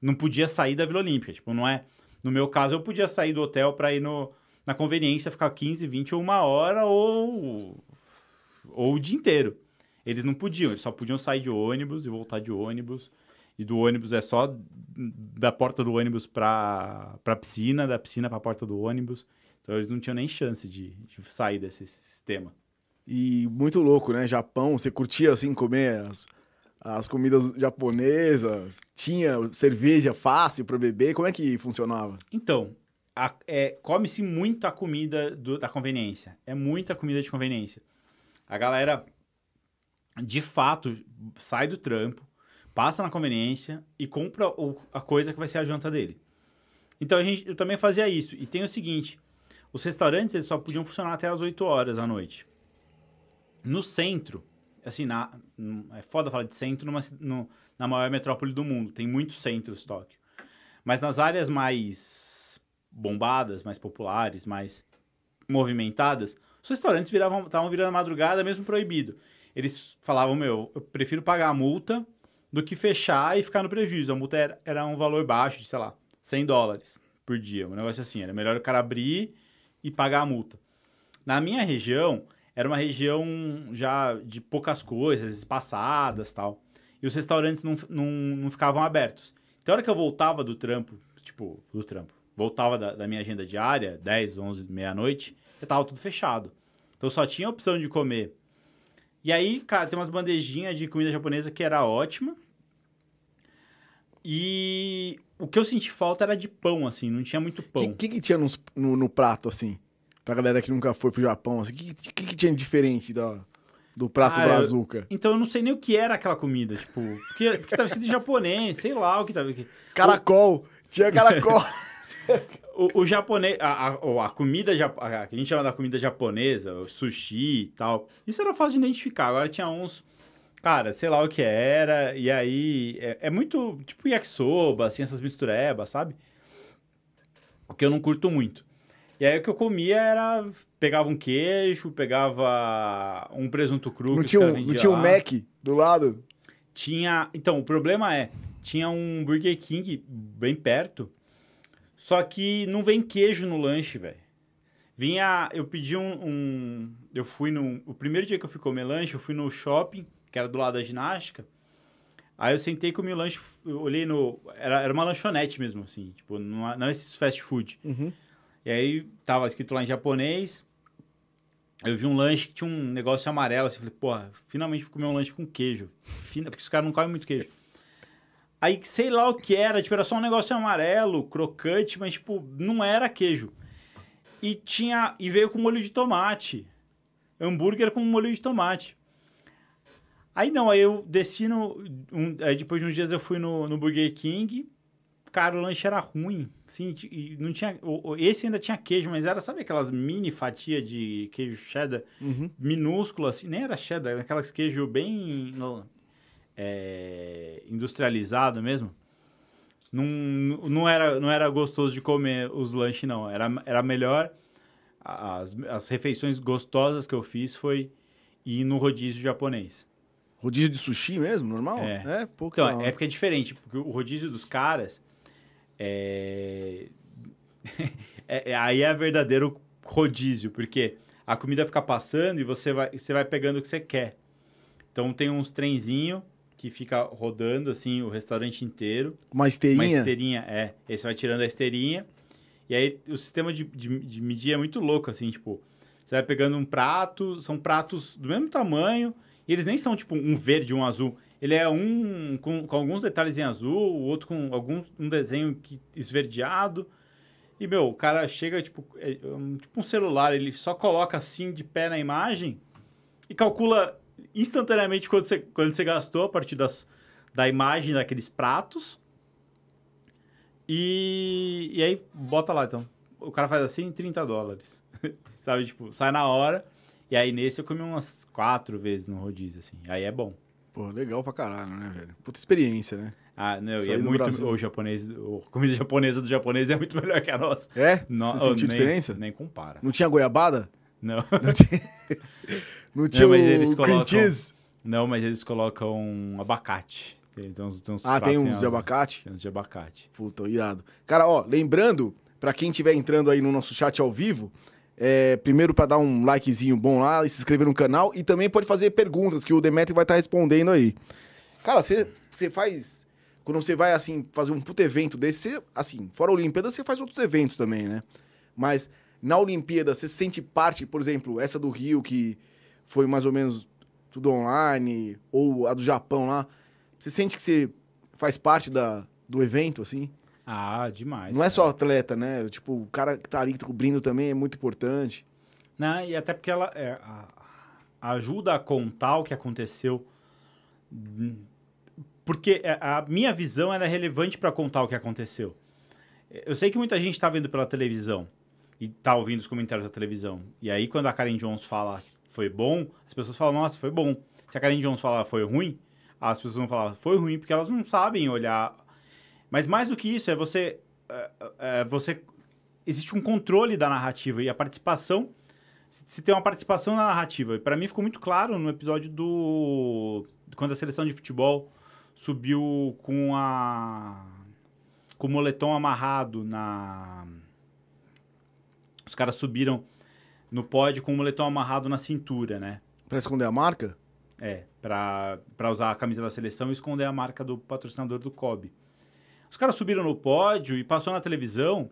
[SPEAKER 2] não podia sair da Vila Olímpica. Tipo, não é. No meu caso, eu podia sair do hotel para ir no, na conveniência, ficar 15, 20 ou uma hora ou, ou o dia inteiro. Eles não podiam, eles só podiam sair de ônibus e voltar de ônibus. E do ônibus é só da porta do ônibus para a piscina, da piscina para a porta do ônibus. Então eles não tinham nem chance de, de sair desse sistema.
[SPEAKER 1] E muito louco, né? Japão, você curtia assim comer as, as comidas japonesas? Tinha cerveja fácil para beber? Como é que funcionava?
[SPEAKER 2] Então, é, come-se muito a comida do- da conveniência. É muita comida de conveniência. A galera, de fato, sai do trampo, passa na conveniência e compra o- a coisa que vai ser a janta dele. Então, a gente, eu também fazia isso. E tem o seguinte, os restaurantes eles só podiam funcionar até as 8 horas da noite. No centro, assim, na, é foda falar de centro numa no- na maior metrópole do mundo. Tem muitos centros, Tóquio. Mas nas áreas mais bombadas, mais populares, mais movimentadas, os restaurantes viravam, estavam virando madrugada, mesmo proibido. Eles falavam, meu, eu prefiro pagar a multa do que fechar e ficar no prejuízo. A multa era, era um valor baixo de, sei lá, 100 dólares por dia. Um negócio assim, era melhor o cara abrir e pagar a multa. Na minha região, era uma região já de poucas coisas, espaçadas tal. E os restaurantes não, não, não ficavam abertos. Então, hora que eu voltava do trampo, tipo, do trampo, voltava da, da minha agenda diária, 10, 11, meia-noite, já tava tudo fechado. Então, só tinha a opção de comer. E aí, cara, tem umas bandejinhas de comida japonesa que era ótima. E o que eu senti falta era de pão, assim, não tinha muito
[SPEAKER 1] O
[SPEAKER 2] pão.
[SPEAKER 1] que, que, que tinha nos- no, no prato, assim? Pra galera que nunca foi pro Japão, assim, o que, que, que tinha de diferente da... do prato
[SPEAKER 2] eu-
[SPEAKER 1] brazuca?
[SPEAKER 2] Então eu não sei nem o que era aquela comida, tipo, porque, porque tava escrito em japonês, sei lá o que tava.
[SPEAKER 1] Caracol. Tinha caracol.
[SPEAKER 2] O, o japonês, a, a, o- a comida, jap- a, que a gente chama da comida japonesa, o sushi e tal, isso era fácil de identificar. Agora tinha uns, cara, sei lá o que era, e aí é, é muito tipo yakisoba, assim, essas misturebas, sabe? O que eu não curto muito. E aí o que eu comia era, pegava um queijo, pegava um presunto cru.
[SPEAKER 1] não tinha, um, não tinha um. Mac do lado?
[SPEAKER 2] Tinha. Então, o problema é, tinha um Burger King bem perto, só que não vem queijo no lanche, velho. Vinha. Eu pedi um, um- Eu fui no. O primeiro dia que eu fui comer lanche, eu fui no shopping, que era do lado da ginástica. Aí eu sentei comi o lanche, eu olhei no. Era, era uma lanchonete mesmo, assim, tipo, não, não esses fast food.
[SPEAKER 1] Uhum.
[SPEAKER 2] E aí tava escrito lá em japonês. Eu vi um lanche que tinha um negócio amarelo, assim, falei, porra, finalmente fui comer um lanche com queijo. Fina, porque os caras não comem muito queijo. Aí, sei lá o que era, tipo, era só um negócio amarelo, crocante, mas, tipo, não era queijo. E tinha, e veio com molho de tomate. Hambúrguer com molho de tomate. Aí não, aí eu desci no. um- aí depois de uns dias eu fui no, no Burger King. Cara, o lanche era ruim. E não tinha. Esse ainda tinha queijo, mas era, sabe aquelas mini fatias de queijo cheddar
[SPEAKER 1] Uhum.
[SPEAKER 2] minúsculo, assim? Nem era cheddar, era aquelas queijo bem é, industrializado mesmo. Não, não, era, não era gostoso de comer os lanches, não. Era, era melhor. As, as refeições gostosas que eu fiz foi ir no rodízio japonês.
[SPEAKER 1] Rodízio de sushi mesmo, normal?
[SPEAKER 2] É.
[SPEAKER 1] É, que
[SPEAKER 2] Então, é porque é diferente, porque o rodízio dos caras é... é- é- aí é verdadeiro rodízio, porque a comida fica passando e você vai, você vai pegando o que você quer. Então tem uns trenzinho que fica rodando assim o restaurante inteiro.
[SPEAKER 1] Uma
[SPEAKER 2] Uma
[SPEAKER 1] esteirinha?
[SPEAKER 2] esteirinha, é. Aí você vai tirando a esteirinha. E aí o sistema de, de, de medir é muito louco, assim, tipo, você vai pegando um prato, são pratos do mesmo tamanho, e eles nem são tipo um verde um azul. Ele é um com, com alguns detalhes em azul, o outro com algum um desenho que, esverdeado. E, meu, o cara chega, tipo, é, um- tipo um celular, ele só coloca assim de pé na imagem e calcula instantaneamente quanto você, quanto você gastou a partir das, da imagem daqueles pratos. E, e aí bota lá, então. O cara faz assim, 30 dólares. Sabe, tipo, sai na hora. E aí nesse eu comi umas quatro vezes no rodízio, assim. Aí é bom.
[SPEAKER 1] Pô, legal pra caralho, né, velho? Puta experiência, né?
[SPEAKER 2] Ah, não, e é muito.
[SPEAKER 1] Brasil.
[SPEAKER 2] O japonês, a comida japonesa do japonês é muito melhor que a nossa.
[SPEAKER 1] É?
[SPEAKER 2] No-
[SPEAKER 1] Você sentiu
[SPEAKER 2] nem-
[SPEAKER 1] diferença?
[SPEAKER 2] Nem compara.
[SPEAKER 1] Não tinha goiabada?
[SPEAKER 2] Não,
[SPEAKER 1] Não tinha, não tinha
[SPEAKER 2] mas
[SPEAKER 1] o
[SPEAKER 2] eles colocam-
[SPEAKER 1] cheese?
[SPEAKER 2] não, mas eles colocam abacate. Tem, tem uns, tem uns
[SPEAKER 1] Ah, tem
[SPEAKER 2] pratos em
[SPEAKER 1] uns de abacate?
[SPEAKER 2] Tem uns de abacate.
[SPEAKER 1] Puta, irado. Cara, ó, lembrando, pra quem estiver entrando aí no nosso chat ao vivo, é, primeiro pra dar um likezinho bom lá e se inscrever no canal e também pode fazer perguntas que o Demetri vai estar respondendo aí. Cara, você faz quando você vai assim fazer um puto evento desse, você, assim, fora a Olimpíada, você faz outros eventos também, né? Mas na Olimpíada, você se sente parte, por exemplo, essa do Rio que foi mais ou menos tudo online ou a do Japão lá, você sente que você faz parte da, do evento assim?
[SPEAKER 2] Ah, demais.
[SPEAKER 1] Não é só atleta, né? Tipo, o cara que tá ali cobrindo também é muito importante.
[SPEAKER 2] Não, e até porque ela é, ajuda a contar o que aconteceu. Porque é, a minha visão era relevante para contar o que aconteceu. Eu sei que muita gente está vendo pela televisão e tá ouvindo os comentários da televisão. E aí, quando a Karen Jones fala que foi bom, as pessoas falam, nossa, foi bom. Se a Karen Jones falar foi ruim, as pessoas vão falar, foi ruim, porque elas não sabem olhar. Mas mais do que isso, é você. é, é, você existe um controle da narrativa e a participação. Se tem uma participação na narrativa. E para mim ficou muito claro no episódio do. Quando a seleção de futebol subiu com a. com o moletom amarrado na. Os caras subiram no pódio com o moletom amarrado na cintura, né?
[SPEAKER 1] Pra esconder a marca?
[SPEAKER 2] É, pra, pra usar a camisa da seleção e esconder a marca do patrocinador do Kobe. Os caras subiram no pódio e passou na televisão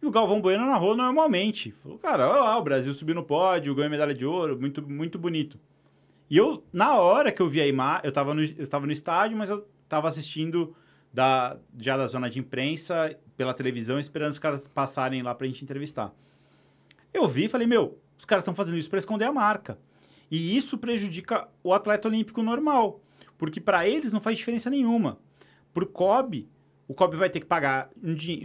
[SPEAKER 2] e o Galvão Bueno narrou normalmente. Falou, cara, olha lá, o Brasil subiu no pódio, ganhou medalha de ouro, muito, muito bonito. E eu, na hora que eu vi a imagem, eu tava no, eu no estádio, mas eu tava assistindo da, já da zona de imprensa pela televisão, esperando os caras passarem lá pra gente entrevistar. Eu vi e falei, meu, os caras estão fazendo isso pra esconder a marca. E isso prejudica o atleta olímpico normal, porque para eles não faz diferença nenhuma. Para o COB, o COB vai ter que pagar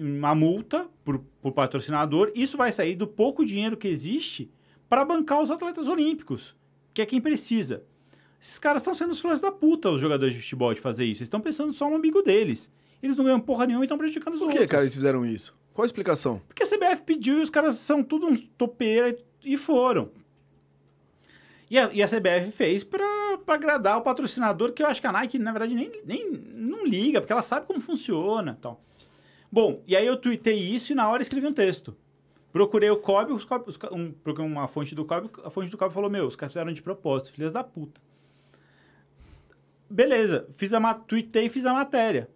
[SPEAKER 2] uma multa por, por patrocinador, isso vai sair do pouco dinheiro que existe para bancar os atletas olímpicos, que é quem precisa. Esses caras estão sendo os filhos da puta, os jogadores de futebol, de fazer isso. Eles estão pensando só no amigo deles. Eles não ganham porra nenhuma e estão prejudicando os
[SPEAKER 1] Por
[SPEAKER 2] outros.
[SPEAKER 1] que, cara, eles fizeram isso? Qual a explicação?
[SPEAKER 2] Porque a CBF pediu e os caras são tudo uns topeira e foram. E a, e a CBF fez pra agradar o patrocinador, que eu acho que a Nike, na verdade, nem, nem não liga, porque ela sabe como funciona tal. Bom, e aí eu tuitei isso e na hora escrevi um texto. Procurei o COB, os COB os, um, uma fonte do COB, a fonte do COB falou, meu, os caras fizeram de propósito, filhas da puta. Beleza, fiz a, tuitei e fiz a matéria.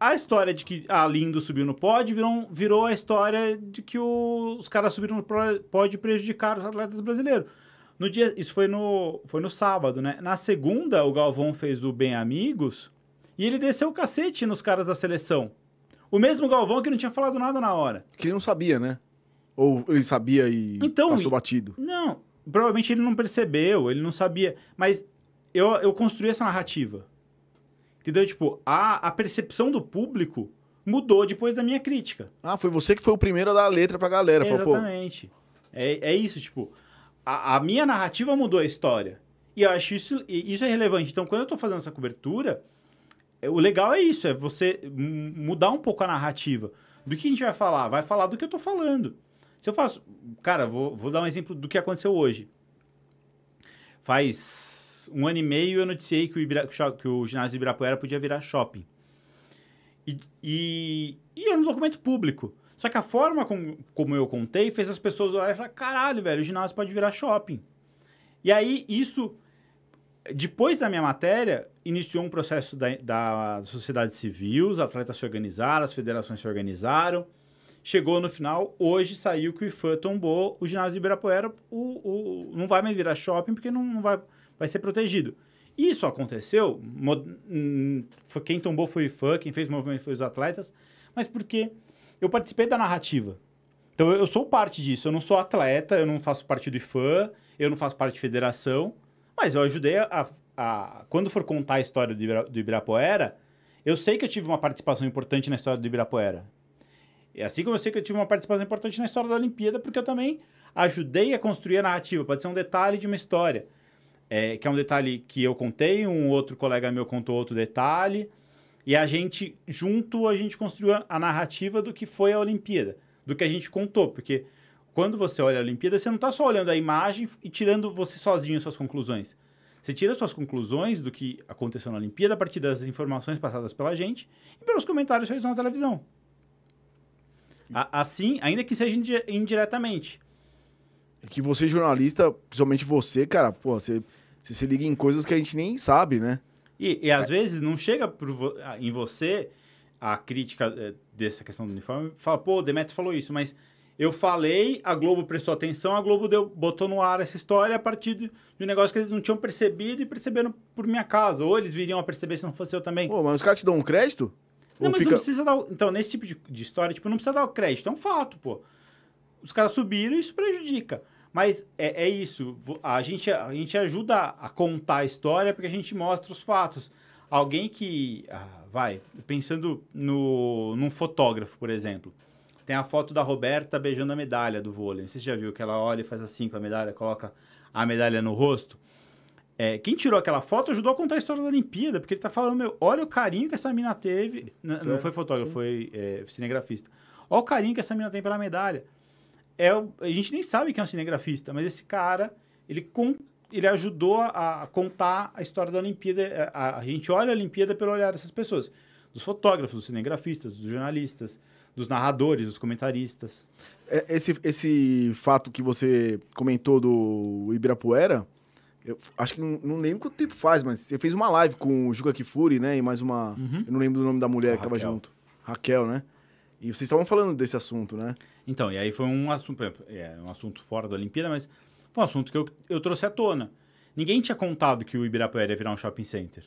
[SPEAKER 2] A história de que a Lindo subiu no pódio virou, virou a história de que o, os caras subiram no pódio e prejudicaram os atletas brasileiros. No dia, isso foi no, foi no sábado, né? Na segunda, o Galvão fez o Bem Amigos e ele desceu o cacete nos caras da seleção. O mesmo Galvão que não tinha falado nada na hora.
[SPEAKER 1] Que ele não sabia, né? Ou ele sabia e
[SPEAKER 2] então,
[SPEAKER 1] passou batido?
[SPEAKER 2] Não, provavelmente ele não percebeu, ele não sabia. Mas eu, eu construí essa narrativa. Entendeu? Tipo, a, a percepção do público mudou depois da minha crítica.
[SPEAKER 1] Ah, foi você que foi o primeiro a dar a letra pra galera.
[SPEAKER 2] É,
[SPEAKER 1] falou,
[SPEAKER 2] exatamente. É, é isso, tipo, a, a, minha narrativa mudou a história. E eu acho isso, isso é relevante. Então, quando eu tô fazendo essa cobertura, é, o legal é isso, é você mudar um pouco a narrativa. Do que a gente vai falar? Vai falar do que eu tô falando. Se eu faço... Cara, vou, vou dar um exemplo do que aconteceu hoje. Faz um ano e meio eu noticiei que o, Ibira, que o ginásio de Ibirapuera podia virar shopping. E, e, e era um documento público. Só que a forma com, como eu contei fez as pessoas olharem e falar: caralho, velho, o ginásio pode virar shopping. E aí, isso, depois da minha matéria, iniciou um processo da, da sociedade civil, os atletas se organizaram, as federações se organizaram. Chegou no final, hoje saiu que o IFAM tombou o ginásio de Ibirapuera, o, o, não vai mais virar shopping, porque não, não vai vai ser protegido. Isso aconteceu, hum, quem tombou foi o IFAM, quem fez o movimento foi os atletas, mas porque eu participei da narrativa. Então eu sou parte disso, eu não sou atleta, eu não faço parte do IFAM, eu não faço parte de federação, mas eu ajudei a, a, a quando for contar a história do, Ibira, do Ibirapuera, eu sei que eu tive uma participação importante na história do Ibirapuera. E assim como eu sei que eu tive uma participação importante na história da Olimpíada, porque eu também ajudei a construir a narrativa, pode ser um detalhe de uma história. É, que é um detalhe que eu contei, um outro colega meu contou outro detalhe, e a gente, junto, a gente construiu a narrativa do que foi a Olimpíada, do que a gente contou, porque quando você olha a Olimpíada, você não está só olhando a imagem e tirando você sozinho suas conclusões. Você tira suas conclusões do que aconteceu na Olimpíada a partir das informações passadas pela gente e pelos comentários feitos na televisão. A, assim, ainda que seja indiretamente.
[SPEAKER 1] É que você, jornalista, principalmente você, cara, pô, você, você se liga em coisas que a gente nem sabe, né?
[SPEAKER 2] E, e às é. vezes não chega pro, em você a crítica eh, dessa questão do uniforme, fala, pô, o Demetrio falou isso, mas eu falei, a Globo prestou atenção, a Globo deu, botou no ar essa história a partir de, um negócio que eles não tinham percebido e perceberam por minha casa. Ou eles viriam a perceber se não fosse eu também.
[SPEAKER 1] Pô, mas os caras te dão um crédito?
[SPEAKER 2] Não, Ou mas fica... não precisa dar. Então, nesse tipo de, de história, tipo, não precisa dar o crédito, é um fato, pô. Os caras subiram e isso prejudica. Mas é, é, isso, a gente, a gente ajuda a contar a história porque a gente mostra os fatos. Alguém que, ah, vai, pensando no, num fotógrafo, por exemplo, tem a foto da Roberta beijando a medalha do vôlei. Você já viu que ela olha e faz assim com a medalha, coloca a medalha no rosto? É, quem tirou aquela foto ajudou a contar a história da Olimpíada, porque ele tá falando, meu, olha o carinho que essa mina teve. Não, não foi fotógrafo, Sim. foi é, cinegrafista. Olha o carinho que essa mina tem pela medalha é a gente nem sabe quem é um cinegrafista, mas esse cara, ele, com, ele ajudou a, a contar a história da Olimpíada. É, a, a, gente olha a Olimpíada pelo olhar dessas pessoas. Dos fotógrafos, dos cinegrafistas, dos jornalistas, dos narradores, dos comentaristas.
[SPEAKER 1] É, esse, esse fato que você comentou do Ibirapuera, eu acho que não, não, lembro quanto tempo faz, mas você fez uma live com o Juca Kifuri, né? E mais uma. Uhum. Eu não lembro do nome da mulher que estava junto. Raquel, né? E vocês estavam falando desse assunto, né?
[SPEAKER 2] Então, e aí foi um assunto, é, um assunto fora da Olimpíada, mas foi um assunto que eu, eu trouxe à tona. Ninguém tinha contado que o Ibirapuera ia virar um shopping center.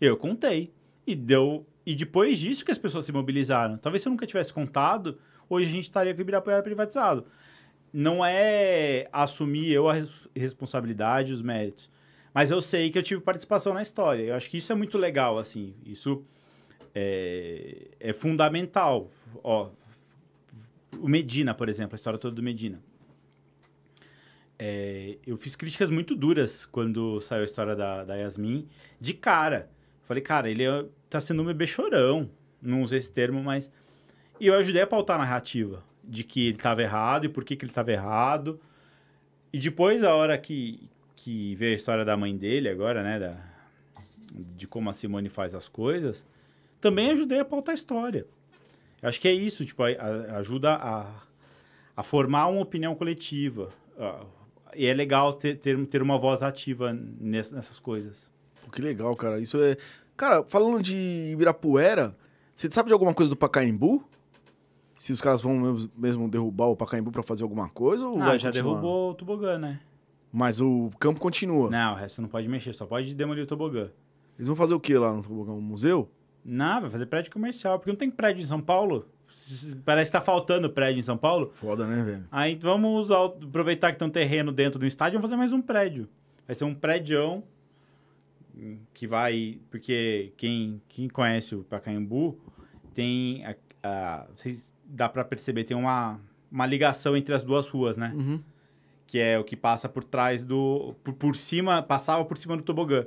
[SPEAKER 2] Eu contei. E deu. E depois disso que as pessoas se mobilizaram. Talvez se eu nunca tivesse contado, hoje a gente estaria com o Ibirapuera privatizado. não é assumir eu a res- responsabilidade, os méritos. Mas eu sei que eu tive participação na história. Eu acho que isso é muito legal, assim. Isso é, é fundamental. Ó, o Medina, por exemplo, a história toda do Medina. É, eu fiz críticas muito duras quando saiu a história da, da Yasmin, de cara. Falei, cara, ele é- tá sendo um bebê chorão. Não usei esse termo, mas. E eu ajudei a pautar a narrativa de que ele estava errado e por que, que ele estava errado. E depois, a hora que, que veio a história da mãe dele, agora, né? Da, de como a Simone faz as coisas, também ajudei a pautar a história. Acho que é isso, tipo, a- a- ajuda a, a formar uma opinião coletiva. Ah, E é legal ter, ter, ter uma voz ativa ness- nessas coisas.
[SPEAKER 1] Pô, que legal, cara. Isso é. Cara, falando de Ibirapuera, você sabe de alguma coisa do Pacaembu? Se os caras vão mesmo- derrubar o Pacaembu pra fazer alguma coisa? Ou
[SPEAKER 2] Ah, já
[SPEAKER 1] continuar?
[SPEAKER 2] derrubou o tobogã, né?
[SPEAKER 1] Mas o campo continua.
[SPEAKER 2] Não, o resto não pode mexer, só pode demolir o tobogã.
[SPEAKER 1] Eles vão fazer o que lá no tobogã? Um museu?
[SPEAKER 2] Não, vai fazer prédio comercial, porque não tem prédio em São Paulo. Parece que tá faltando prédio em São Paulo.
[SPEAKER 1] Foda, né, velho?
[SPEAKER 2] Aí vamos usar, aproveitar que tem um terreno dentro do estádio e vamos fazer mais um prédio. Vai ser um prédião hum, que vai. Porque quem, quem conhece o Pacaembu tem. A, a- dá pra perceber, tem uma, uma ligação entre as duas ruas, né?
[SPEAKER 1] Uhum.
[SPEAKER 2] que é o que passa por trás do. Por, por cima, passava por cima do tobogã.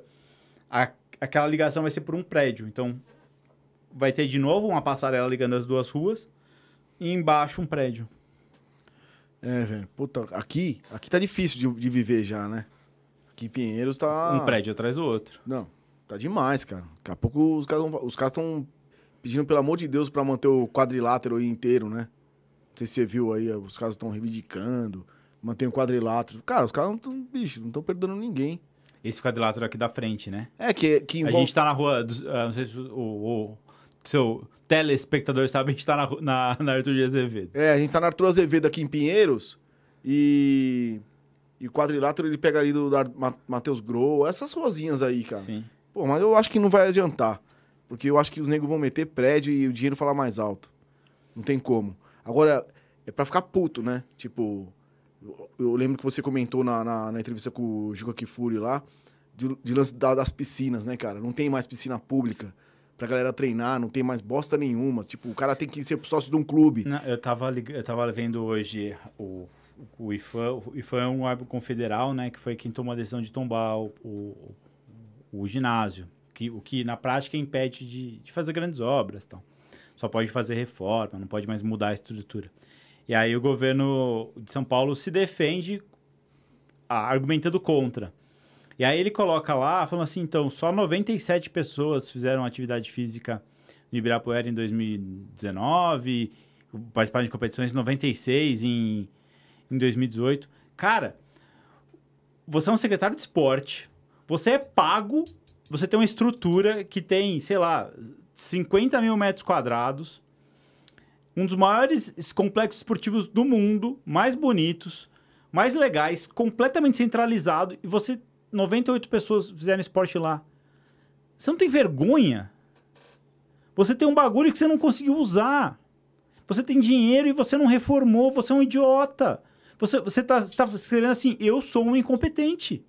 [SPEAKER 2] A- aquela ligação vai ser por um prédio. Então, vai ter de novo uma passarela ligando as duas ruas e embaixo um prédio.
[SPEAKER 1] É, velho. Puta, aqui, aqui tá difícil de, de viver já, né? Aqui em Pinheiros tá.
[SPEAKER 2] Um prédio atrás do outro.
[SPEAKER 1] Não, tá demais, cara. Daqui a pouco os caras os estão pedindo, pelo amor de Deus, pra manter o quadrilátero aí inteiro, né? Não sei se você viu aí, os caras estão reivindicando, manter o quadrilátero. Cara, os caras não estão, bicho, não estão perdoando ninguém.
[SPEAKER 2] Esse quadrilátero aqui da frente, né?
[SPEAKER 1] É, que, que
[SPEAKER 2] A
[SPEAKER 1] envolve...
[SPEAKER 2] gente tá na rua. dos- ah, não sei se o, o seu telespectador sabe, a gente tá na, na, na Arthur de Azevedo.
[SPEAKER 1] É, a gente tá na Arthur Azevedo aqui em Pinheiros e... E o quadrilátero ele pega ali do, da Ma- Matheus Grow, essas rosinhas aí, cara.
[SPEAKER 2] Sim.
[SPEAKER 1] Pô, mas eu acho que não vai adiantar. Porque eu acho que os negros vão meter prédio e o dinheiro falar mais alto. Não tem como. Agora, é pra ficar puto, né? Tipo, eu, eu lembro que você comentou na, na, na entrevista com o Juca Kifuri lá, de, de lance da- das piscinas, né, cara? Não tem mais piscina pública pra galera treinar, não tem mais bosta nenhuma. Tipo, o cara tem que ser sócio de um clube.
[SPEAKER 2] Não, eu, tava, lig- eu tava vendo hoje o, o IFAM. O IFAM é um órgão confederal, né? Que foi quem tomou a decisão de tombar o, o, o ginásio. Que, o que, na prática, impede de, de fazer grandes obras. Então. Só pode fazer reforma, não pode mais mudar a estrutura. E aí o governo de São Paulo se defende argumentando contra. E aí ele coloca lá, falando assim, então, só 97 pessoas fizeram atividade física no Ibirapuera em 2019, participaram de competições 96 em, em 2018. Cara, você é um secretário de esporte, você é pago, você tem uma estrutura que tem, sei lá, 50 mil metros quadrados, um dos maiores complexos esportivos do mundo, mais bonitos, mais legais, completamente centralizado, e você, 98 pessoas fizeram esporte lá. Você não tem vergonha? Você tem um bagulho que você não conseguiu usar. Você tem dinheiro e você não reformou, você é um idiota. Você, tá, você tá escrevendo assim, eu sou um incompetente.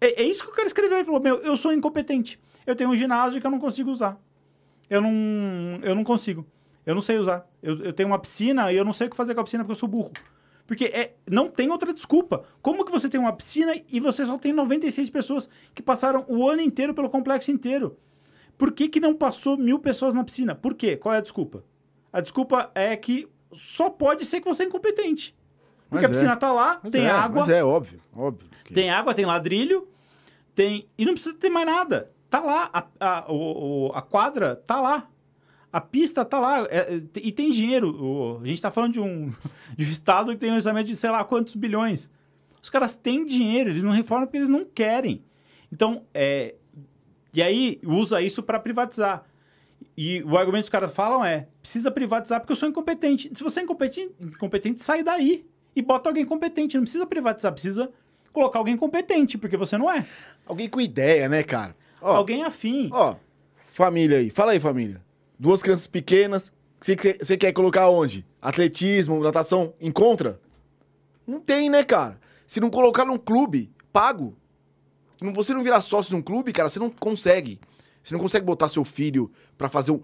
[SPEAKER 2] É, é isso que o cara escreveu. Ele falou, meu, eu sou incompetente. Eu tenho um ginásio que eu não consigo usar. Eu não, eu não consigo. Eu não sei usar. Eu, eu tenho uma piscina e eu não sei o que fazer com a piscina porque eu sou burro. Porque é, não tem outra desculpa. Como que você tem uma piscina e você só tem 96 pessoas que passaram o ano inteiro pelo complexo inteiro? Por que, que não passou mil pessoas na piscina? Por quê? Qual é a desculpa? A desculpa é que só pode ser que você é incompetente. Porque
[SPEAKER 1] Mas
[SPEAKER 2] a piscina
[SPEAKER 1] é.
[SPEAKER 2] tá lá,
[SPEAKER 1] Mas
[SPEAKER 2] tem
[SPEAKER 1] é,
[SPEAKER 2] água,
[SPEAKER 1] Mas é óbvio, óbvio. que-
[SPEAKER 2] tem água, tem ladrilho, tem. E não precisa ter mais nada. Tá lá. A, a, o- a quadra tá lá. A pista tá lá. é, é, e tem dinheiro. A gente tá falando de um, de um estado que tem um orçamento de sei lá quantos bilhões. Os caras têm dinheiro, eles não reformam porque eles não querem. Então, é. E aí usa isso para privatizar. E o argumento que os caras falam é: precisa privatizar porque eu sou incompetente. Se você é incompetente, incompetente sai daí e bota alguém competente. Não precisa privatizar, precisa colocar alguém competente, porque você não é.
[SPEAKER 1] Alguém com ideia, né, cara? Ó,
[SPEAKER 2] Alguém afim.
[SPEAKER 1] Ó, família aí. Fala aí, família. Duas crianças pequenas. Você, quer colocar onde? Atletismo, natação? Encontra? Não tem, né, cara? Se não colocar num clube pago, se você não virar sócio de um clube, cara, você não consegue. Você não consegue botar seu filho pra fazer um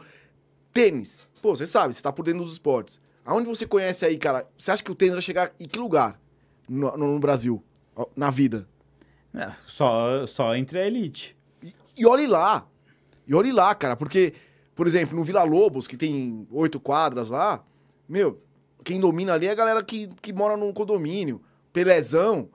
[SPEAKER 1] tênis. Pô, você sabe, você tá por dentro dos esportes. Aonde você conhece aí, cara? Você acha que o tênis vai chegar em que lugar no, no- no Brasil? Na vida?
[SPEAKER 2] É, só, só entre a elite.
[SPEAKER 1] E, e olhe lá. E olhe lá, cara, porque, por exemplo, no Vila Lobos, que tem oito quadras lá, meu, quem domina ali é a galera que, que mora num condomínio, Pelezão.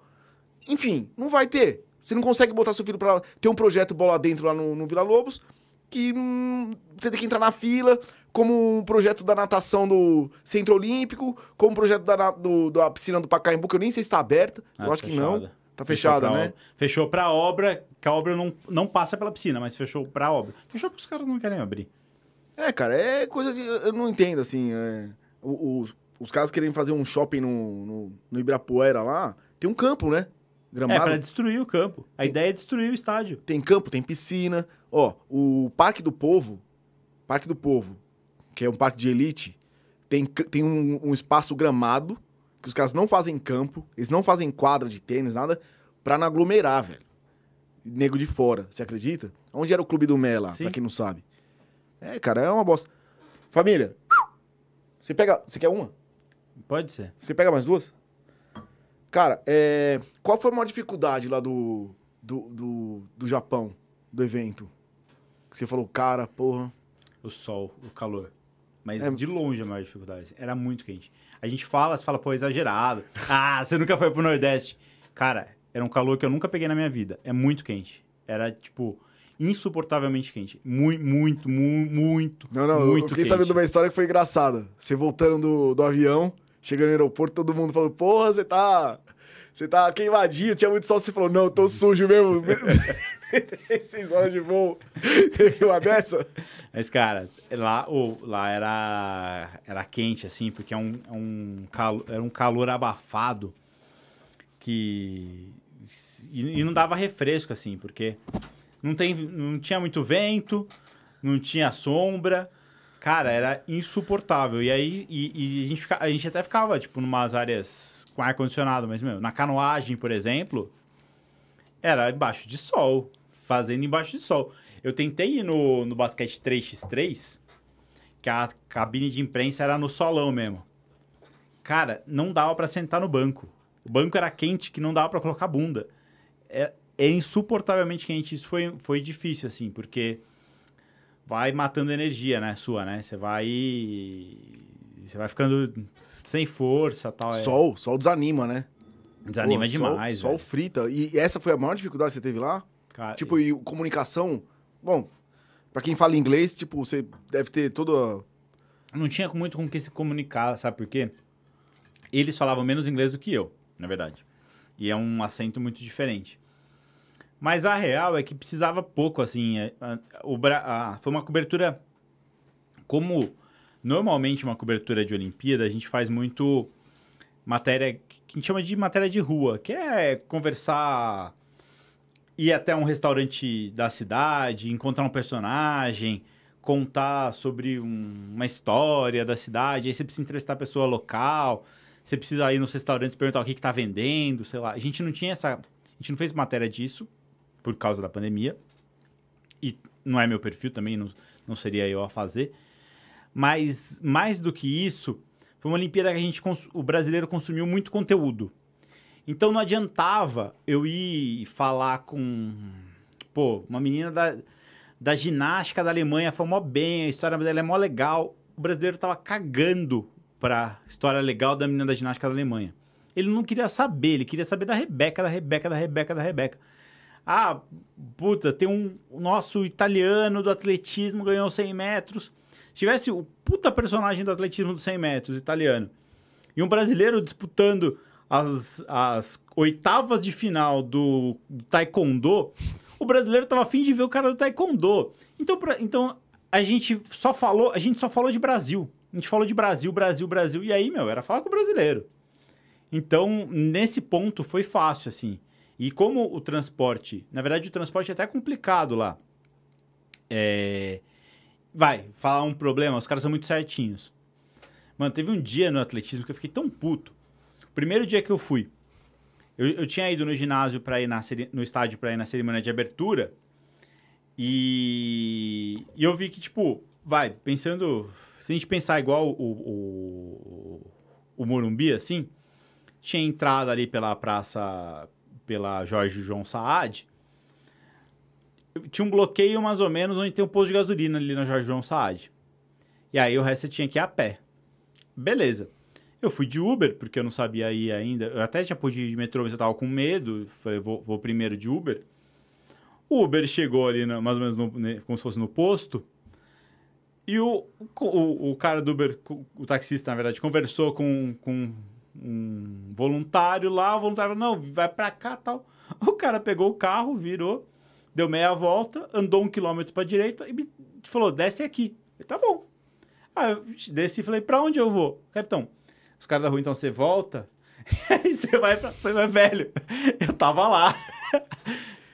[SPEAKER 1] Enfim, não vai ter. Você não consegue botar seu filho pra. Ter um projeto bola dentro lá no, no Vila Lobos, que hum, você tem que entrar na fila, como um projeto da natação do Centro Olímpico, como um projeto da, do- da piscina do Pacaembu, que eu nem sei se está aberta.
[SPEAKER 2] Ah,
[SPEAKER 1] eu acho que não.
[SPEAKER 2] fechada.
[SPEAKER 1] Tá
[SPEAKER 2] Fechou
[SPEAKER 1] fechada,
[SPEAKER 2] pra
[SPEAKER 1] né?
[SPEAKER 2] obra. Fechou pra obra, que a obra não, não passa pela piscina, mas fechou pra obra. Fechou porque os caras não querem abrir.
[SPEAKER 1] É, cara, é coisa de. Eu não entendo, assim. é, os, os caras querem fazer um shopping no, no, no Ibirapuera lá. Tem um campo, né?
[SPEAKER 2] É,
[SPEAKER 1] Gramado.
[SPEAKER 2] pra destruir o campo. A ideia é destruir o estádio.
[SPEAKER 1] Tem campo, tem piscina. Ó, o Parque do Povo. Parque do Povo, que é um parque de elite, tem, tem um, um espaço gramado, que os caras não fazem campo, eles não fazem quadra de tênis, nada, pra não aglomerar, velho. Nego de fora, você acredita? Onde era o Clube do Mé lá,
[SPEAKER 2] Sim.
[SPEAKER 1] pra quem não sabe? É, cara, é uma bosta. Família, você pega. Você quer uma?
[SPEAKER 2] Pode ser.
[SPEAKER 1] Você pega mais duas? Cara, é, qual foi a maior dificuldade lá do, do, do, do Japão, do evento? Que você falou, cara, porra.
[SPEAKER 2] O sol, o calor. Mas
[SPEAKER 1] É.
[SPEAKER 2] de longe a maior dificuldade. Era muito quente. A gente fala, você fala, pô, exagerado. Ah, você nunca foi pro Nordeste. Cara, era um calor que eu nunca peguei na minha vida. É muito quente. Era, tipo, insuportavelmente quente. Muito, muito, mu- muito,
[SPEAKER 1] Não, não,
[SPEAKER 2] muito
[SPEAKER 1] eu fiquei
[SPEAKER 2] quente.
[SPEAKER 1] sabendo de uma história que foi engraçada. Você voltando do, do avião, chegando no aeroporto, todo mundo falou, porra, você tá. Você tá queimadinho, tinha muito sol. Você falou, não, eu tô sujo mesmo. Seis horas de voo. Teve uma dessa?
[SPEAKER 2] Mas, cara, lá, ô, lá era, era quente, assim, porque é um, é um calo, era um calor abafado que... E, e não dava refresco, assim, porque não, tem, não tinha muito vento, não tinha sombra. Cara, era insuportável. E aí e, e a, gente fica- a gente até ficava, tipo, numas áreas com ar-condicionado, mas, meu, na canoagem, por exemplo, era embaixo de sol, fazendo embaixo de sol. Eu tentei ir no, no basquete 3x3, que a cabine de imprensa era no solão mesmo. Cara, não dava pra sentar no banco. O banco era quente que não dava pra colocar bunda. É, é insuportavelmente quente. Isso foi, foi difícil, assim, porque vai matando energia, né, sua, né? Você vai... Você vai ficando sem força tal. é-
[SPEAKER 1] Sol, sol desanima, né?
[SPEAKER 2] Desanima
[SPEAKER 1] Pô,
[SPEAKER 2] demais,
[SPEAKER 1] Sol, sol frita. E essa foi a maior dificuldade que você teve lá?
[SPEAKER 2] Cara,
[SPEAKER 1] Tipo, e comunicação. Bom, pra quem fala inglês, tipo, você deve ter toda.
[SPEAKER 2] não tinha muito com o que se comunicar, sabe por quê? Eles falavam menos inglês do que eu, na verdade. E é um acento muito diferente. Mas a real é que precisava pouco, assim. é, a- Bra- a- foi uma cobertura. Como normalmente uma cobertura de Olimpíada, a gente faz muito matéria que a gente chama de matéria de rua, que é conversar, ir até um restaurante da cidade, encontrar um personagem, contar sobre um- uma história da cidade, aí você precisa entrevistar a pessoa local, você precisa ir nos restaurantes perguntar o que está vendendo, sei lá. A gente não tinha essa. A gente não fez matéria disso por causa da pandemia. E não é meu perfil também, não, não seria eu a fazer. Mas mais do que isso, foi uma Olimpíada que a gente o brasileiro consumiu muito conteúdo. Então não adiantava eu ir falar com pô, uma menina da, da ginástica da Alemanha, foi mó bem, a história dela é mó legal. O brasileiro tava cagando pra história legal da menina da ginástica da Alemanha. Ele não queria saber, ele queria saber da Rebeca, da Rebeca, da Rebeca, da Rebeca. Ah, puta, tem um nosso italiano do atletismo ganhou 100 metros. Se tivesse o puta personagem do atletismo dos 100 metros italiano e um brasileiro disputando as, as oitavas de final do, do taekwondo, o brasileiro tava afim de ver o cara do taekwondo. Então, pra- então a gente só falou, a gente só falou de Brasil. A gente falou de Brasil, Brasil, Brasil. E aí, meu, era falar com o brasileiro. Então, nesse ponto foi fácil, assim. E como o transporte, na verdade, o transporte é até complicado lá. É, Vai, falar um problema, os caras são muito certinhos. Mano, teve um dia no atletismo que eu fiquei tão puto. Primeiro dia que eu fui, eu, eu tinha ido no ginásio para ir na no estádio para ir na cerimônia de abertura. E, e eu vi que, tipo, vai, pensando. Se a gente pensar igual o, o, o Morumbi, assim, tinha entrada ali pela praça, pela Jorge João Saad. Tinha um bloqueio mais ou menos onde tem um posto de gasolina ali na Jorge João Saad. E aí o resto eu tinha que ir a pé. Beleza. Eu fui de Uber, porque eu não sabia ir ainda. Eu até tinha podido ir de metrô, mas eu tava com medo. Falei, vou, vou primeiro de Uber. O Uber chegou ali, na, mais ou menos no, né, como se fosse no posto. E o, o, o, cara do Uber, o taxista, na verdade, conversou com, com um voluntário lá. O voluntário falou, não, vai pra cá tal. O cara pegou o carro, virou, deu meia volta, andou um quilômetro pra direita e me falou, desce aqui. Tá bom. Aí eu desci e falei, pra onde eu vou? Cartão. Os caras da rua, então você volta, aí você vai pra. Falei, velho, eu tava lá.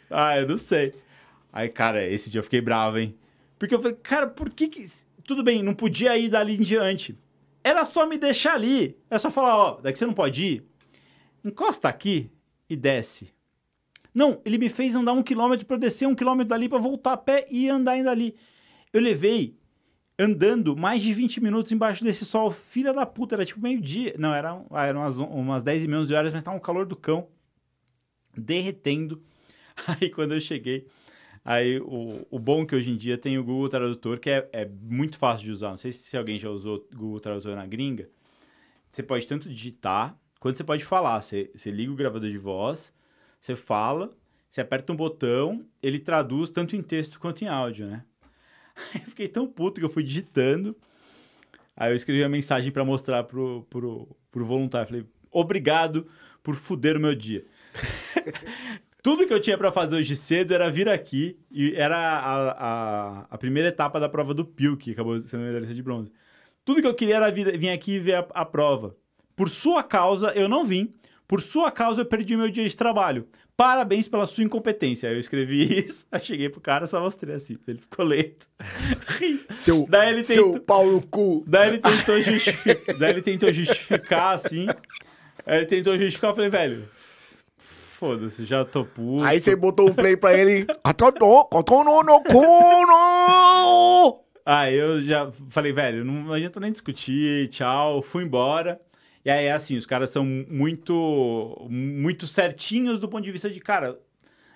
[SPEAKER 2] ah, eu não sei. Aí, cara, esse dia eu fiquei bravo, hein? Porque eu falei, cara, por que que. Tudo bem, não podia ir dali em diante. Era só me deixar ali. Era só falar, ó, daqui você não pode ir. Encosta aqui e desce. Não, ele me fez andar um quilômetro para descer um quilômetro dali para voltar a pé e andar ainda ali. Eu levei andando mais de 20 minutos embaixo desse sol. Filha da puta, era tipo meio-dia. Não, era, ah, eram umas, umas 10 e meia, 11 horas, mas tava um calor do cão. Derretendo. Aí quando eu cheguei, aí o, o bom que hoje em dia tem o Google Tradutor, que é, é muito fácil de usar. Não sei se alguém já usou o Google Tradutor na gringa. Você pode tanto digitar, quanto você pode falar. Você, você liga o gravador de voz, você fala, você aperta um botão, ele traduz tanto em texto quanto em áudio, né? Aí eu fiquei tão puto que eu fui digitando. Aí eu escrevi a mensagem para mostrar pro, pro, pro voluntário. Falei, obrigado por fuder o meu dia. Tudo que eu tinha para fazer hoje cedo era vir aqui e era a, a, a, primeira etapa da prova do PIL, que acabou sendo medalhista de bronze. Tudo que eu queria era vir, vir aqui e ver a, a prova. Por sua causa, eu não vim. Por sua causa, eu perdi meu dia de trabalho. Parabéns pela sua incompetência. Aí eu escrevi isso, aí cheguei pro cara, só mostrei assim. Ele ficou lento.
[SPEAKER 1] Seu, Daí ele tentou, seu pau no cu.
[SPEAKER 2] Daí ele tentou, justificar, Daí ele tentou justificar, assim. Aí ele tentou justificar, eu falei, velho, foda-se, já tô puto.
[SPEAKER 1] Aí você botou um play pra ele.
[SPEAKER 2] Aí eu já falei, velho, não adianta nem discutir, tchau, fui embora. E aí, assim, os caras são muito, muito certinhos do ponto de vista de, cara,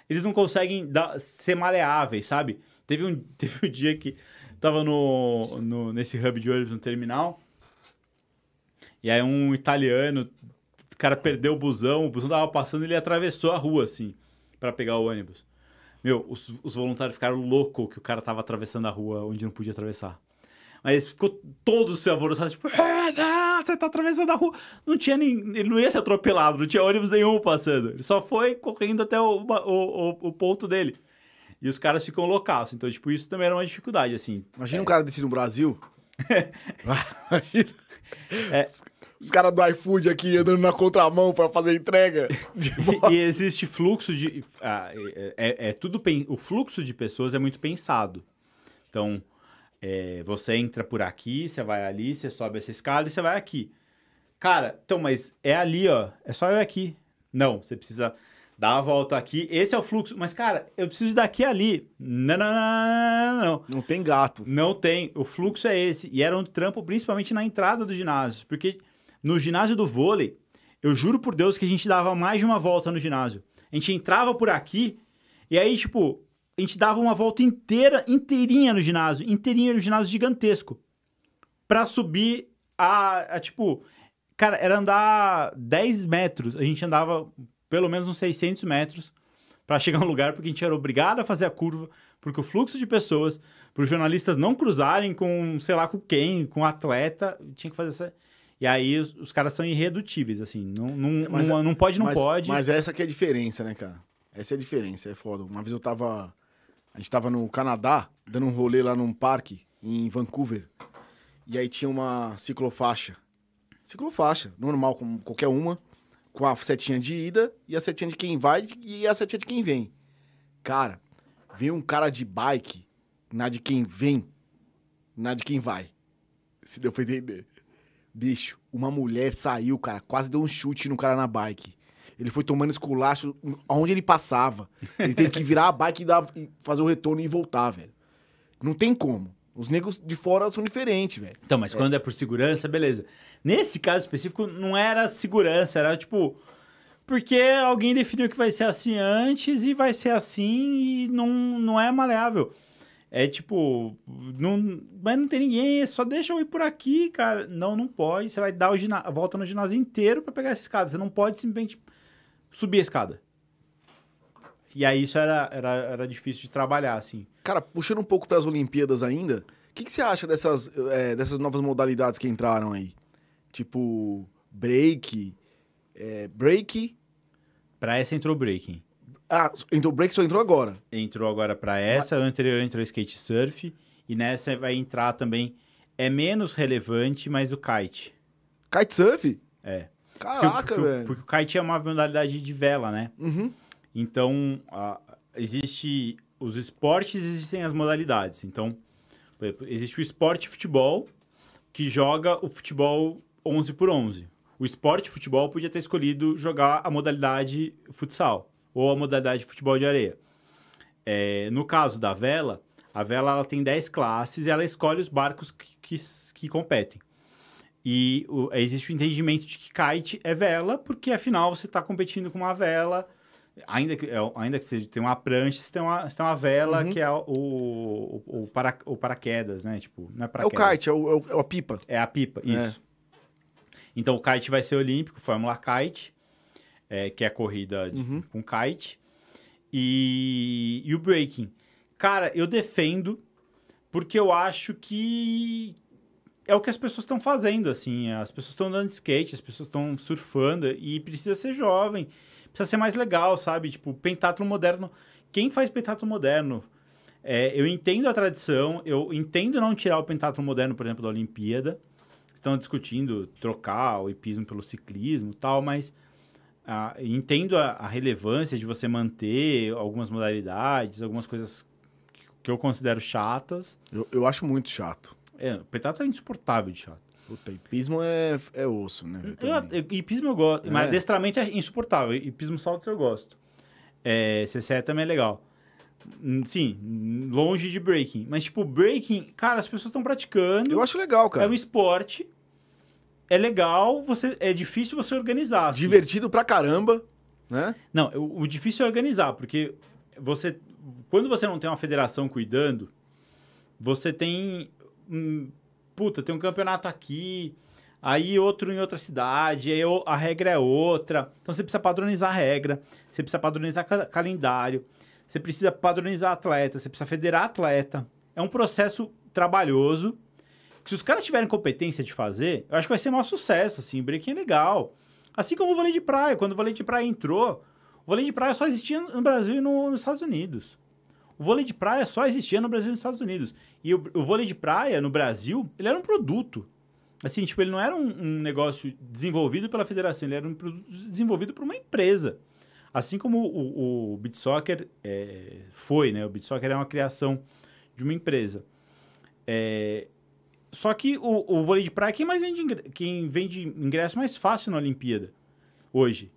[SPEAKER 2] eles não conseguem dar, ser maleáveis, sabe? Teve um, teve um dia que tava no, no, nesse hub de ônibus no terminal, e aí um italiano, cara perdeu o busão, o busão tava passando, ele atravessou a rua, assim, para pegar o ônibus. Meu, os, os voluntários ficaram loucos que o cara tava atravessando a rua onde não podia atravessar. Mas ficou todo se alvoroçado, tipo, é, não, você tá atravessando a rua. Não tinha nem. Ele não ia ser atropelado, não tinha ônibus nenhum passando. Ele só foi correndo até o, o, o, o ponto dele. E os caras ficam loucaços. Então, tipo, isso também era uma dificuldade, assim.
[SPEAKER 1] Imagina é. um cara desse no Brasil. Imagina. É. Os, caras do iFood aqui andando na contramão para fazer entrega.
[SPEAKER 2] e, e, existe fluxo de. Ah, é, é, é, tudo. O fluxo de pessoas é muito pensado. Então, é, você entra por aqui, você vai ali, você sobe essa escada e você vai aqui. Cara, então, mas é ali, ó. É só eu aqui. Não, você precisa dar a volta aqui. Esse é o fluxo. Mas, cara, eu preciso daqui ali. Não, não, não, não.
[SPEAKER 1] Não tem gato.
[SPEAKER 2] Não tem. O fluxo é esse. E era um trampo principalmente na entrada do ginásio. Porque no ginásio do vôlei, eu juro por Deus que a gente dava mais de uma volta no ginásio. A gente entrava por aqui e aí, tipo, a gente dava uma volta inteira, inteirinha no ginásio, inteirinha no ginásio gigantesco. Pra subir a, a, tipo, cara, era andar 10 metros. A gente andava pelo menos uns 600 metros para chegar no lugar, porque a gente era obrigado a fazer a curva, porque o fluxo de pessoas, para os jornalistas não cruzarem com, sei lá, com quem, com atleta, tinha que fazer essa. E aí os, os caras são irredutíveis, assim. Não, não, mas, não, não pode, não
[SPEAKER 1] mas,
[SPEAKER 2] pode.
[SPEAKER 1] Mas essa que é a diferença, né, cara? Essa é a diferença, é foda. Uma vez eu tava a gente tava no Canadá, dando um rolê lá num parque, em Vancouver. E aí tinha uma ciclofaixa. Ciclofaixa, normal, como qualquer uma, com a setinha de ida e a setinha de quem vai e a setinha de quem vem. Cara, veio um cara de bike na de quem vem, na de quem vai. Se deu pra entender. Bicho, uma mulher saiu, cara, quase deu um chute no cara na bike. Ele foi tomando esculacho aonde ele passava. Ele teve que virar a bike e, dar, e fazer o retorno e voltar, velho. Não tem como. Os negros de fora são diferentes, velho.
[SPEAKER 2] Então, mas quando é por segurança, beleza. Nesse caso específico, não era segurança, era tipo. Porque alguém definiu que vai ser assim antes e vai ser assim e não, não é maleável. É tipo, não, mas não tem ninguém, é só deixa eu ir por aqui, cara. Não, não pode. Você vai dar o gina- volta no ginásio inteiro pra pegar essa escada. Você não pode simplesmente subir a escada. E aí isso era, era, era difícil de trabalhar, assim.
[SPEAKER 1] Cara, puxando um pouco pras Olimpíadas ainda, o que, que você acha dessas, é, dessas novas modalidades que entraram aí? Tipo, break, é, break...
[SPEAKER 2] Pra essa entrou breaking.
[SPEAKER 1] Ah, entrou break só entrou agora.
[SPEAKER 2] entrou agora para essa, o anterior entrou skate surf e nessa vai entrar também é menos relevante, mas o kite.
[SPEAKER 1] Kitesurf?
[SPEAKER 2] É.
[SPEAKER 1] Caraca,
[SPEAKER 2] porque, o-
[SPEAKER 1] velho.
[SPEAKER 2] porque o kite é uma modalidade de vela, né?
[SPEAKER 1] Uhum.
[SPEAKER 2] Então, a- existe os esportes, existem as modalidades. Então, por exemplo, existe o esporte futebol, que joga o futebol 11 por 11. O esporte futebol podia ter escolhido jogar a modalidade futsal ou a modalidade futebol de areia. É, no caso da vela, a vela ela tem 10 classes e ela escolhe os barcos que, que, que competem. E o- existe o entendimento de que kite é vela, porque afinal você está competindo com uma vela, ainda que, é, ainda que seja, tem uma prancha, você tem uma, você tem uma vela
[SPEAKER 1] Uhum.
[SPEAKER 2] que é o, o, o, para, o paraquedas, né? Tipo, não é
[SPEAKER 1] É o
[SPEAKER 2] paraquedas.
[SPEAKER 1] kite, é, o, é, o- é a pipa.
[SPEAKER 2] É a pipa,
[SPEAKER 1] É.
[SPEAKER 2] isso. Então o kite vai ser olímpico, Fórmula Kite, é, que é a corrida de-
[SPEAKER 1] Uhum.
[SPEAKER 2] com kite. E, e o breaking. Cara, eu defendo porque eu acho que é o que as pessoas estão fazendo, assim. As pessoas estão andando de skate, as pessoas estão surfando e precisa ser jovem, precisa ser mais legal, sabe? Tipo, pentatlo moderno. Quem faz pentatlo moderno? É, eu entendo a tradição, eu entendo não tirar o pentatlo moderno, por exemplo, da Olimpíada. Estão discutindo trocar o hipismo pelo ciclismo tal, mas ah, entendo a, a relevância de você manter algumas modalidades, algumas coisas que- que eu considero chatas.
[SPEAKER 1] Eu, eu acho muito chato.
[SPEAKER 2] É, o pentatlo é insuportável de chato.
[SPEAKER 1] Puta, hipismo é, é osso, né?
[SPEAKER 2] Eu, eu, hipismo eu gosto,
[SPEAKER 1] É.
[SPEAKER 2] mas adestramento é insuportável. Hipismo saltos eu gosto. É, CCE também é legal. Sim, longe de breaking. Mas, tipo, breaking, cara, as pessoas estão praticando.
[SPEAKER 1] Eu acho legal,
[SPEAKER 2] É
[SPEAKER 1] cara.
[SPEAKER 2] um esporte. É legal, você é difícil você organizar. assim.
[SPEAKER 1] Divertido pra caramba, né?
[SPEAKER 2] Não, o, o difícil é organizar, porque você. Quando você não tem uma federação cuidando, você tem. hum, puta, tem um campeonato aqui, aí outro em outra cidade, aí a regra é outra. Então você precisa padronizar a regra, você precisa padronizar ca- calendário, você precisa padronizar atleta, você precisa federar atleta. É um processo trabalhoso. Se os caras tiverem competência de fazer, eu acho que vai ser um maior sucesso, assim, o breaking é legal. Assim como o vôlei de praia. Quando o vôlei de praia entrou, o vôlei de praia só existia no Brasil e no- nos Estados Unidos. O vôlei de praia só existia no Brasil e nos Estados Unidos. E o, o vôlei de praia, no Brasil, ele era um produto. Assim, tipo, ele não era um, um negócio desenvolvido pela federação, ele era um produto desenvolvido por uma empresa. Assim como o, o beat soccer é, foi, né? O beat soccer é uma criação de uma empresa. É, só que o, o vôlei de praia é quem mais vende, quem vende ingresso mais fácil na Olimpíada hoje.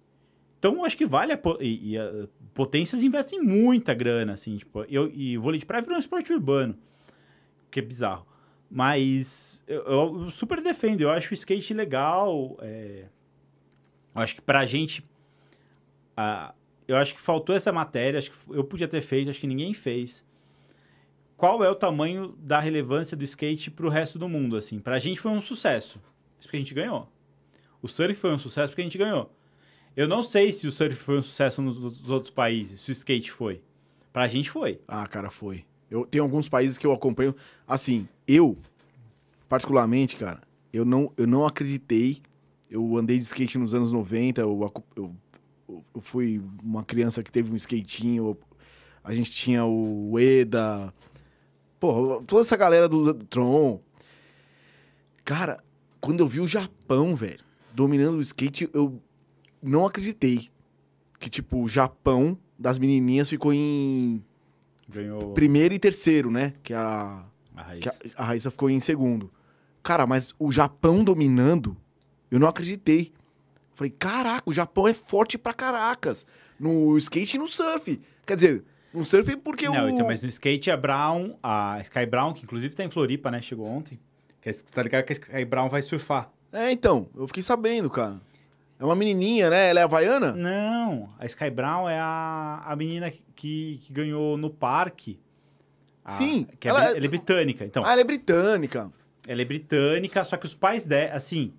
[SPEAKER 2] Então, acho que vale a, e, e a- potências investem muita grana, assim, tipo, eu, e o vôlei de praia virou um esporte urbano, que é bizarro. Mas eu, eu super defendo, eu acho o skate legal, é, eu acho que pra gente, ah, eu acho que faltou essa matéria, acho que eu podia ter feito, acho que ninguém fez. Qual é o tamanho da relevância do skate pro resto do mundo, assim? Pra gente foi um sucesso, isso porque a gente ganhou. O surf foi um sucesso porque a gente ganhou. Eu não sei se o surf foi um sucesso nos, nos outros países, se o skate foi. Pra gente foi.
[SPEAKER 1] Ah, cara, foi. Eu tenho alguns países que eu acompanho. Assim, eu, particularmente, cara, eu não, eu não acreditei. Eu andei de skate nos anos 90, eu, eu, eu fui uma criança que teve um skatinho. eu- a gente tinha o Eda. Pô, toda essa galera do, do Tron. Cara, quando eu vi o Japão, velho, dominando o skate, eu não acreditei. Que, tipo, o Japão das menininhas ficou em
[SPEAKER 2] Ganhou
[SPEAKER 1] primeiro e terceiro, né? Que a,
[SPEAKER 2] a
[SPEAKER 1] que a, a Raíssa ficou em segundo. Cara, mas o Japão dominando, eu não acreditei. Falei, caraca, o Japão é forte pra caracas. No skate e no surf. Quer dizer, no surf porque
[SPEAKER 2] Não,
[SPEAKER 1] o...
[SPEAKER 2] então, mas no skate a Brown, a Sky Brown, que inclusive tá em Floripa, né? Chegou ontem. Que, você tá ligado que a Sky Brown vai surfar.
[SPEAKER 1] É, então, eu fiquei sabendo, cara. É uma menininha, né? Ela é havaiana?
[SPEAKER 2] Não, a Sky Brown é a, a menina que, que ganhou no parque. A-
[SPEAKER 1] Sim,
[SPEAKER 2] Que é
[SPEAKER 1] ela é-
[SPEAKER 2] ela é britânica. Então,
[SPEAKER 1] Ah, ela é britânica.
[SPEAKER 2] ela é britânica, só que os pais dela, assim,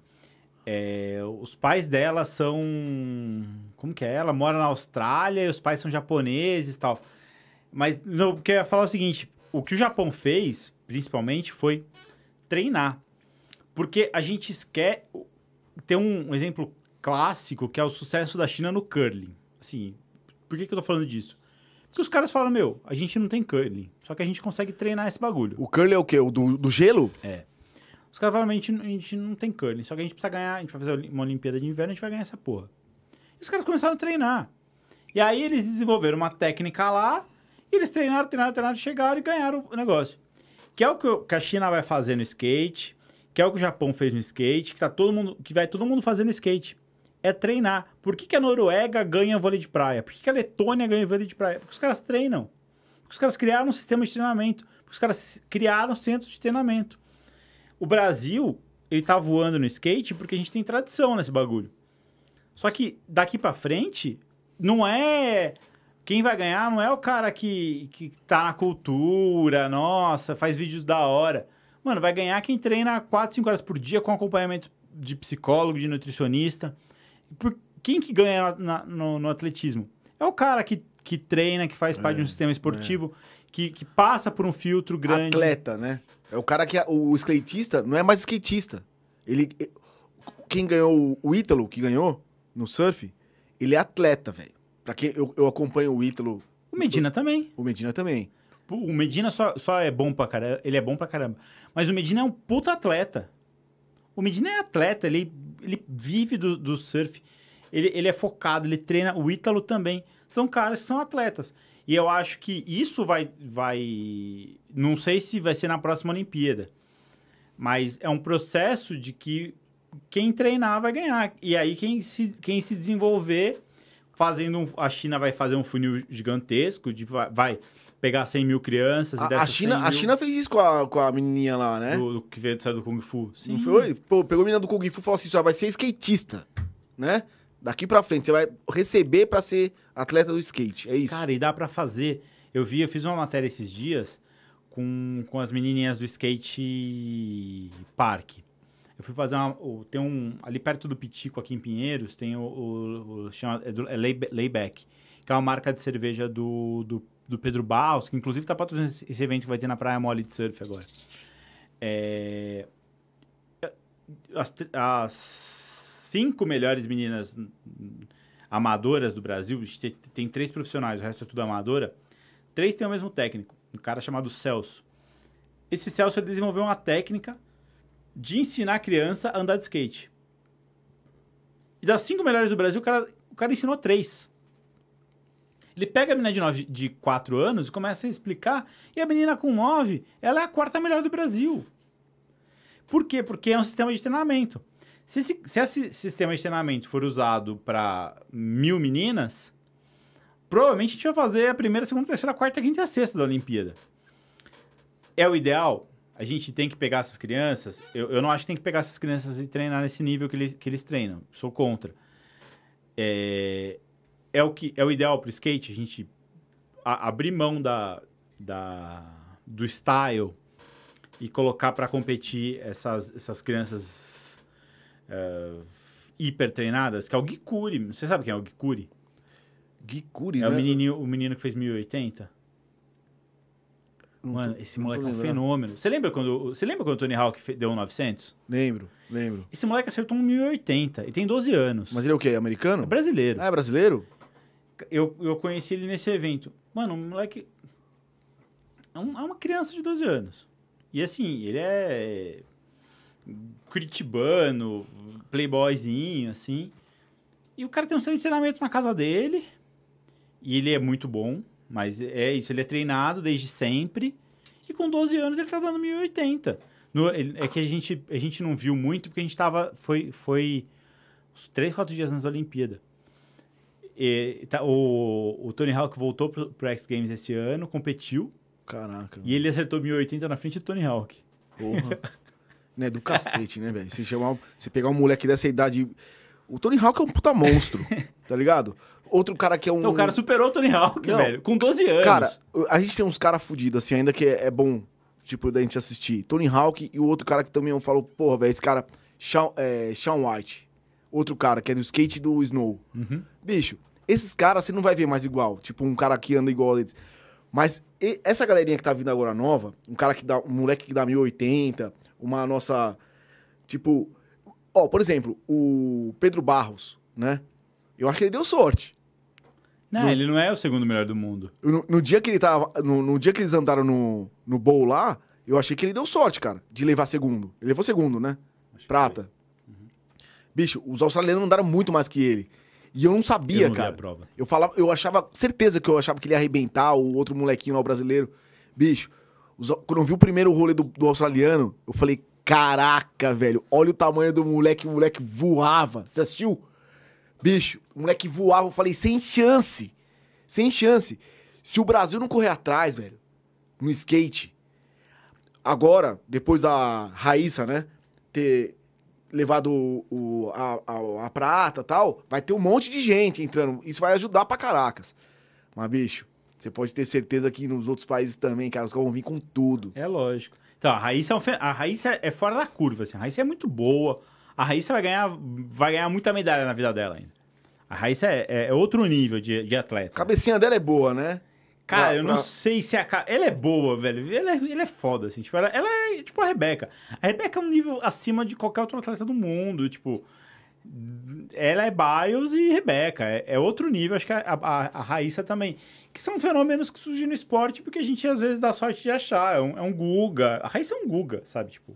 [SPEAKER 2] é, os pais dela são, como que é? Ela mora na Austrália e os pais são japoneses e tal. Mas, não, porque eu ia falar o seguinte, o que o Japão fez, principalmente, foi treinar. Porque a gente esquece... Tem um, um exemplo clássico que é o sucesso da China no curling. Assim, por que, que eu tô falando disso? Porque os caras falaram, meu, a gente não tem curling, só que a gente consegue treinar esse bagulho.
[SPEAKER 1] O curly é o quê? O do, do gelo?
[SPEAKER 2] Os caras falaram, a gente, a gente não tem curling, só que a gente precisa ganhar, a gente vai fazer uma Olimpíada de Inverno, a gente vai ganhar essa porra. E os caras começaram a treinar. E aí eles desenvolveram uma técnica lá, e eles treinaram, treinaram, treinaram, chegaram e ganharam o negócio. Que é o que a China vai fazer no skate, que é o que o Japão fez no skate, que, tá todo mundo, que vai todo mundo fazer no skate. É treinar. Por que, que a Noruega ganha vôlei de praia? Por que, que a Letônia ganha vôlei de praia? Porque os caras treinam. Porque os caras criaram um sistema de treinamento. Porque os caras criaram centros de treinamento. O Brasil, ele tá voando no skate porque a gente tem tradição nesse bagulho. Só que daqui pra frente, não é. Quem vai ganhar não é o cara que, que tá na cultura, nossa, faz vídeos da hora. Mano, vai ganhar quem treina 4, 5 horas por dia com acompanhamento de psicólogo, de nutricionista. Por, quem que ganha na- no, no atletismo? É o cara que, que treina, que faz parte de um sistema esportivo, que, que passa por um filtro grande.
[SPEAKER 1] Atleta, né? É o cara que... O skatista não é mais skatista. Ele... Quem ganhou... O Ítalo, que ganhou no surf, ele é atleta, velho. Pra quem... Eu, eu acompanho o Ítalo...
[SPEAKER 2] O Medina também.
[SPEAKER 1] O Medina também.
[SPEAKER 2] O Medina só, só é bom pra caramba. Ele é bom pra caramba. Mas o Medina é um puta atleta. O Medina é atleta, ele, ele vive do, do surf. Ele, ele é focado, ele treina. O Ítalo também. São caras que são atletas. E eu acho que isso vai. vai não sei se vai ser na próxima Olimpíada. Mas é um processo de que quem treinar vai ganhar. E aí quem se, quem se desenvolver fazendo um, a China vai fazer um funil gigantesco de vai, pegar 100 mil crianças e
[SPEAKER 1] A, a
[SPEAKER 2] dessas
[SPEAKER 1] China,
[SPEAKER 2] 100
[SPEAKER 1] a
[SPEAKER 2] mil
[SPEAKER 1] China fez isso com a, com a menininha lá, né?
[SPEAKER 2] do, do que veio do, do Kung Fu. Sim.
[SPEAKER 1] Não foi? Pô, pegou a menina do Kung Fu e falou assim: só vai ser skatista, né? Daqui pra frente, você vai receber pra ser atleta do skate. É isso.
[SPEAKER 2] Cara, e dá pra fazer. Eu vi, eu fiz uma matéria esses dias com, com as menininhas do skate park. Eu fui fazer uma. Tem um. Ali perto do Pitico, aqui em Pinheiros, tem o. o, o chama, é, do, é Layback, que é uma marca de cerveja do, do, do Pedro Baus, que inclusive tá patrocinando esse- evento que vai ter na Praia Mole de Surf agora. É, as, as cinco melhores meninas amadoras do Brasil, tem, tem três profissionais, o resto é tudo amadora. Três têm o mesmo técnico, um cara chamado Celso. Esse Celso desenvolveu uma técnica de ensinar a criança a andar de skate. E das cinco melhores do Brasil, o cara, o cara ensinou três. Ele pega a menina de, nove, de quatro anos e começa a explicar, e a menina com nove, ela é a quarta melhor do Brasil. Por quê? Porque é um sistema de treinamento. Se esse, se esse sistema de treinamento for usado para mil meninas, provavelmente a gente vai fazer a primeira, segunda, terceira, quarta, quinta e a sexta da Olimpíada. É o ideal? A gente tem que pegar essas crianças. Eu, eu não acho que tem que pegar essas crianças e treinar nesse nível que eles, que eles treinam. Sou contra. É, é, o, que, é o ideal para o skate, a gente a- abrir mão da, da, do style e colocar para competir essas, essas crianças é, hiper treinadas, que é o Gikuri. Você sabe quem é o Gikuri?
[SPEAKER 1] Gikuri,
[SPEAKER 2] É
[SPEAKER 1] né?
[SPEAKER 2] o, menininho, o menino que fez 1080. Mano,
[SPEAKER 1] tô-
[SPEAKER 2] esse moleque é um
[SPEAKER 1] lembrando.
[SPEAKER 2] fenômeno. Você lembra quando, você lembra quando o Tony Hawk deu um 900?
[SPEAKER 1] Lembro, lembro.
[SPEAKER 2] Esse moleque acertou um 1080. Ele tem 12 anos.
[SPEAKER 1] Mas ele é o quê? Americano?
[SPEAKER 2] É brasileiro.
[SPEAKER 1] Ah, é brasileiro?
[SPEAKER 2] Eu, eu conheci ele nesse evento. Mano, o moleque é, um- é uma criança de 12 anos. E assim, ele é curitibano, playboyzinho, assim. E o cara tem um centro de treinamento na casa dele. E ele é muito bom. Mas é isso, ele é treinado desde sempre. E com 12 anos ele tá dando 1080. No- ele- é que a gente, a gente não viu muito porque a gente tava. Foi, foi uns três, quatro dias antes da Olimpíada. E, tá, o, o Tony Hawk voltou pro, pro X Games esse ano, competiu
[SPEAKER 1] Caraca.
[SPEAKER 2] e ele acertou 1080 na frente do Tony Hawk.
[SPEAKER 1] Porra. né, do cacete, né, velho? Você, chamar, você pegar um moleque dessa idade. O Tony Hawk é um puta monstro, tá ligado? Outro cara que é um.
[SPEAKER 2] Então o cara superou o Tony Hawk,
[SPEAKER 1] Não.
[SPEAKER 2] velho, com 12 anos.
[SPEAKER 1] Cara, a gente tem uns caras fudidos, assim, ainda que é, é bom, tipo, da gente assistir. Tony Hawk e o outro cara que também eu falo, porra, velho, esse cara, Sean, é, Sean White. Outro cara, que é do skate do Snow.
[SPEAKER 2] Uhum.
[SPEAKER 1] Bicho, esses caras você não vai ver mais igual. Tipo, um cara que anda igual eles. Mas e- essa galerinha que tá vindo agora nova, um cara que dá. Um moleque que dá 1080, uma nossa. Tipo. Ó, por exemplo, o Pedro Barros, né? Eu acho que ele deu sorte.
[SPEAKER 2] Não,
[SPEAKER 1] No-
[SPEAKER 2] ele não é o segundo melhor do mundo.
[SPEAKER 1] No, no dia que ele tava. No, no dia que eles andaram no, no bowl lá, eu achei que ele deu sorte, cara, de levar segundo. Ele levou segundo, né?
[SPEAKER 2] Acho
[SPEAKER 1] Prata. Bicho, os australianos andaram muito mais que ele. E eu não sabia,
[SPEAKER 2] Eu não
[SPEAKER 1] cara.
[SPEAKER 2] a prova.
[SPEAKER 1] Eu falava, eu achava, certeza que eu achava que ele ia arrebentar o outro molequinho lá, o brasileiro. Bicho, os- quando eu vi o primeiro rolê do, do australiano, eu falei, caraca, velho, olha o tamanho do moleque, o moleque voava. Você assistiu? Bicho, o moleque voava, eu falei, sem chance. Sem chance. Se o Brasil não correr atrás, velho, no skate, agora, depois da Raíssa, né, ter levado o, o- a, a, a prata tal, vai ter um monte de gente entrando. Isso vai ajudar pra caracas. Mas, bicho, você pode ter certeza que nos outros países também, cara, os caras vão vir com tudo.
[SPEAKER 2] É lógico. Então, a Raíssa é, um a Raíssa é fora da curva, assim. A Raíssa é muito boa. A Raíssa vai ganhar, vai ganhar muita medalha na vida dela ainda. A Raíssa é, é- é outro nível de, de
[SPEAKER 1] A
[SPEAKER 2] atleta.
[SPEAKER 1] cabecinha dela é boa, né?
[SPEAKER 2] Cara,
[SPEAKER 1] pra-
[SPEAKER 2] eu não
[SPEAKER 1] pra-
[SPEAKER 2] sei se a. Ela é boa, velho. Ela é, ela é foda, assim. Tipo, ela, ela é tipo a Rebeca. A Rebeca é um nível acima de qualquer outro atleta do mundo. Tipo, ela é Biles e Rebeca. É, é outro nível. Acho que a, a, a Raíssa também. Que são fenômenos que surgem no esporte porque a gente às vezes dá sorte de achar. É um, é um Guga. A Raíssa é um Guga, sabe? Tipo,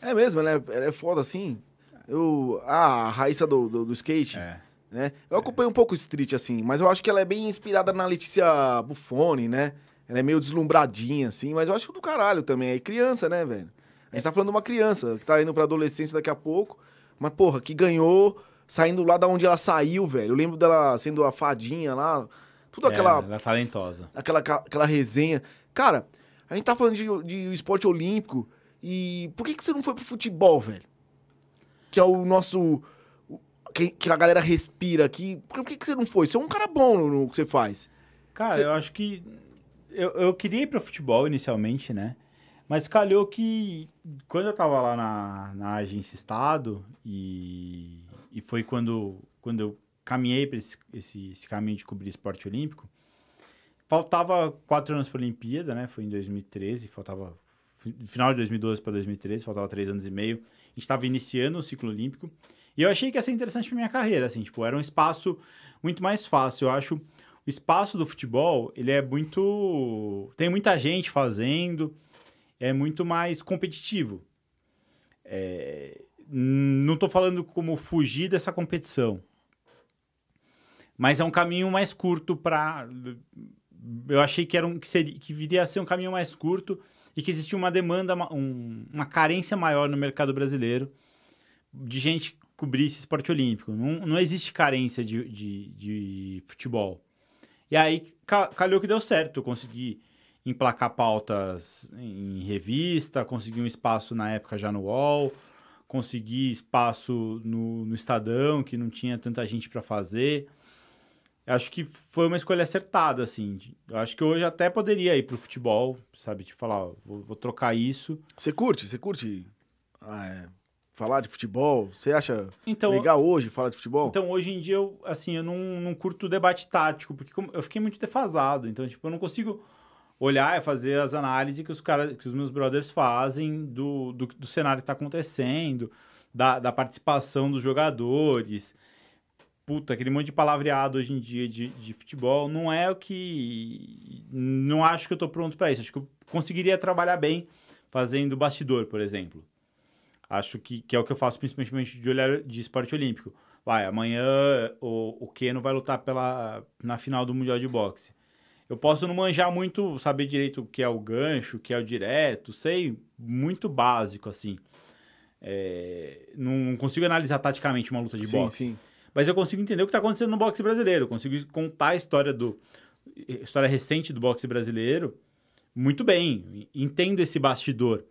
[SPEAKER 1] É mesmo, ela é, ela é foda assim. Eu, ah, a Raíssa do, do, do skate,
[SPEAKER 2] é.
[SPEAKER 1] né? Eu acompanho um pouco o street, assim, mas eu acho que ela é bem inspirada na Letícia Buffoni, né? Ela é meio deslumbradinha, assim, mas eu acho do caralho também. É criança, né, velho? A gente tá falando de uma criança que tá indo pra adolescência daqui a pouco, mas, porra, que ganhou saindo lá da onde ela saiu, velho. Eu lembro dela sendo a fadinha lá, tudo aquela,
[SPEAKER 2] É, ela é talentosa.
[SPEAKER 1] aquela, aquela resenha. Cara, a gente tá falando de, de esporte olímpico e por que, que você não foi pro futebol, velho? Que é o nosso. Que, que a galera respira aqui. Por que, que você não foi? Você é um cara bom no, no que você faz.
[SPEAKER 2] Cara,
[SPEAKER 1] Cê-
[SPEAKER 2] eu acho que. Eu, eu queria ir pro futebol inicialmente, né? Mas calhou que quando eu tava lá na, na agência Estado, e, e foi quando, quando eu caminhei para esse, esse, esse caminho de cobrir esporte olímpico, faltava quatro anos para a Olimpíada, né? Foi em 2013, faltava. Final de 2012 para 2013, faltava três anos e meio. Estava iniciando o ciclo olímpico. E eu achei que ia ser interessante para minha carreira, assim, tipo, era um espaço muito mais fácil. Eu acho o espaço do futebol, ele é muito. Tem muita gente fazendo, é muito mais competitivo. É, Não estou falando como fugir dessa competição, mas é um caminho mais curto para. Eu achei que, era um, que, seria, que viria a ser um caminho mais curto e que existia uma demanda, ma- um- uma carência maior no mercado brasileiro de gente cobrir esse esporte olímpico. Não, não existe carência de, de, de futebol. E aí ca- calhou que deu certo. Eu consegui emplacar pautas em revista, consegui um espaço na época já no UOL, consegui espaço no, no Estadão, que não tinha tanta gente para fazer. Acho que foi uma escolha acertada, assim. Eu acho que hoje até poderia ir pro futebol, sabe? Tipo, falar, ó, vou, vou trocar isso.
[SPEAKER 1] Você curte? Você curte ah, é, falar de futebol? Você acha
[SPEAKER 2] Então,
[SPEAKER 1] legal hoje falar de futebol?
[SPEAKER 2] Então, hoje em dia, eu, assim, eu não, não curto o debate tático, porque eu fiquei muito defasado. Então, tipo, eu não consigo olhar e fazer as análises que os, cara, que os meus brothers fazem do, do, do cenário que tá acontecendo, da, da participação dos jogadores. Puta, aquele monte de palavreado hoje em dia de, de futebol não é o que. Não acho que eu tô pronto para isso. Acho que eu conseguiria trabalhar bem fazendo bastidor, por exemplo. Acho que, que é o que eu faço principalmente de olhar de esporte olímpico. Vai, amanhã o, o Keno vai lutar pela, na final do Mundial de Boxe. Eu posso não manjar muito, saber direito o que é o gancho, o que é o direto, sei muito básico, assim. É, não consigo analisar taticamente uma luta de
[SPEAKER 1] sim,
[SPEAKER 2] boxe.
[SPEAKER 1] sim.
[SPEAKER 2] Mas eu consigo entender o que está acontecendo no boxe brasileiro. Eu consigo contar a história do a história recente do boxe brasileiro muito bem. Entendo esse bastidor.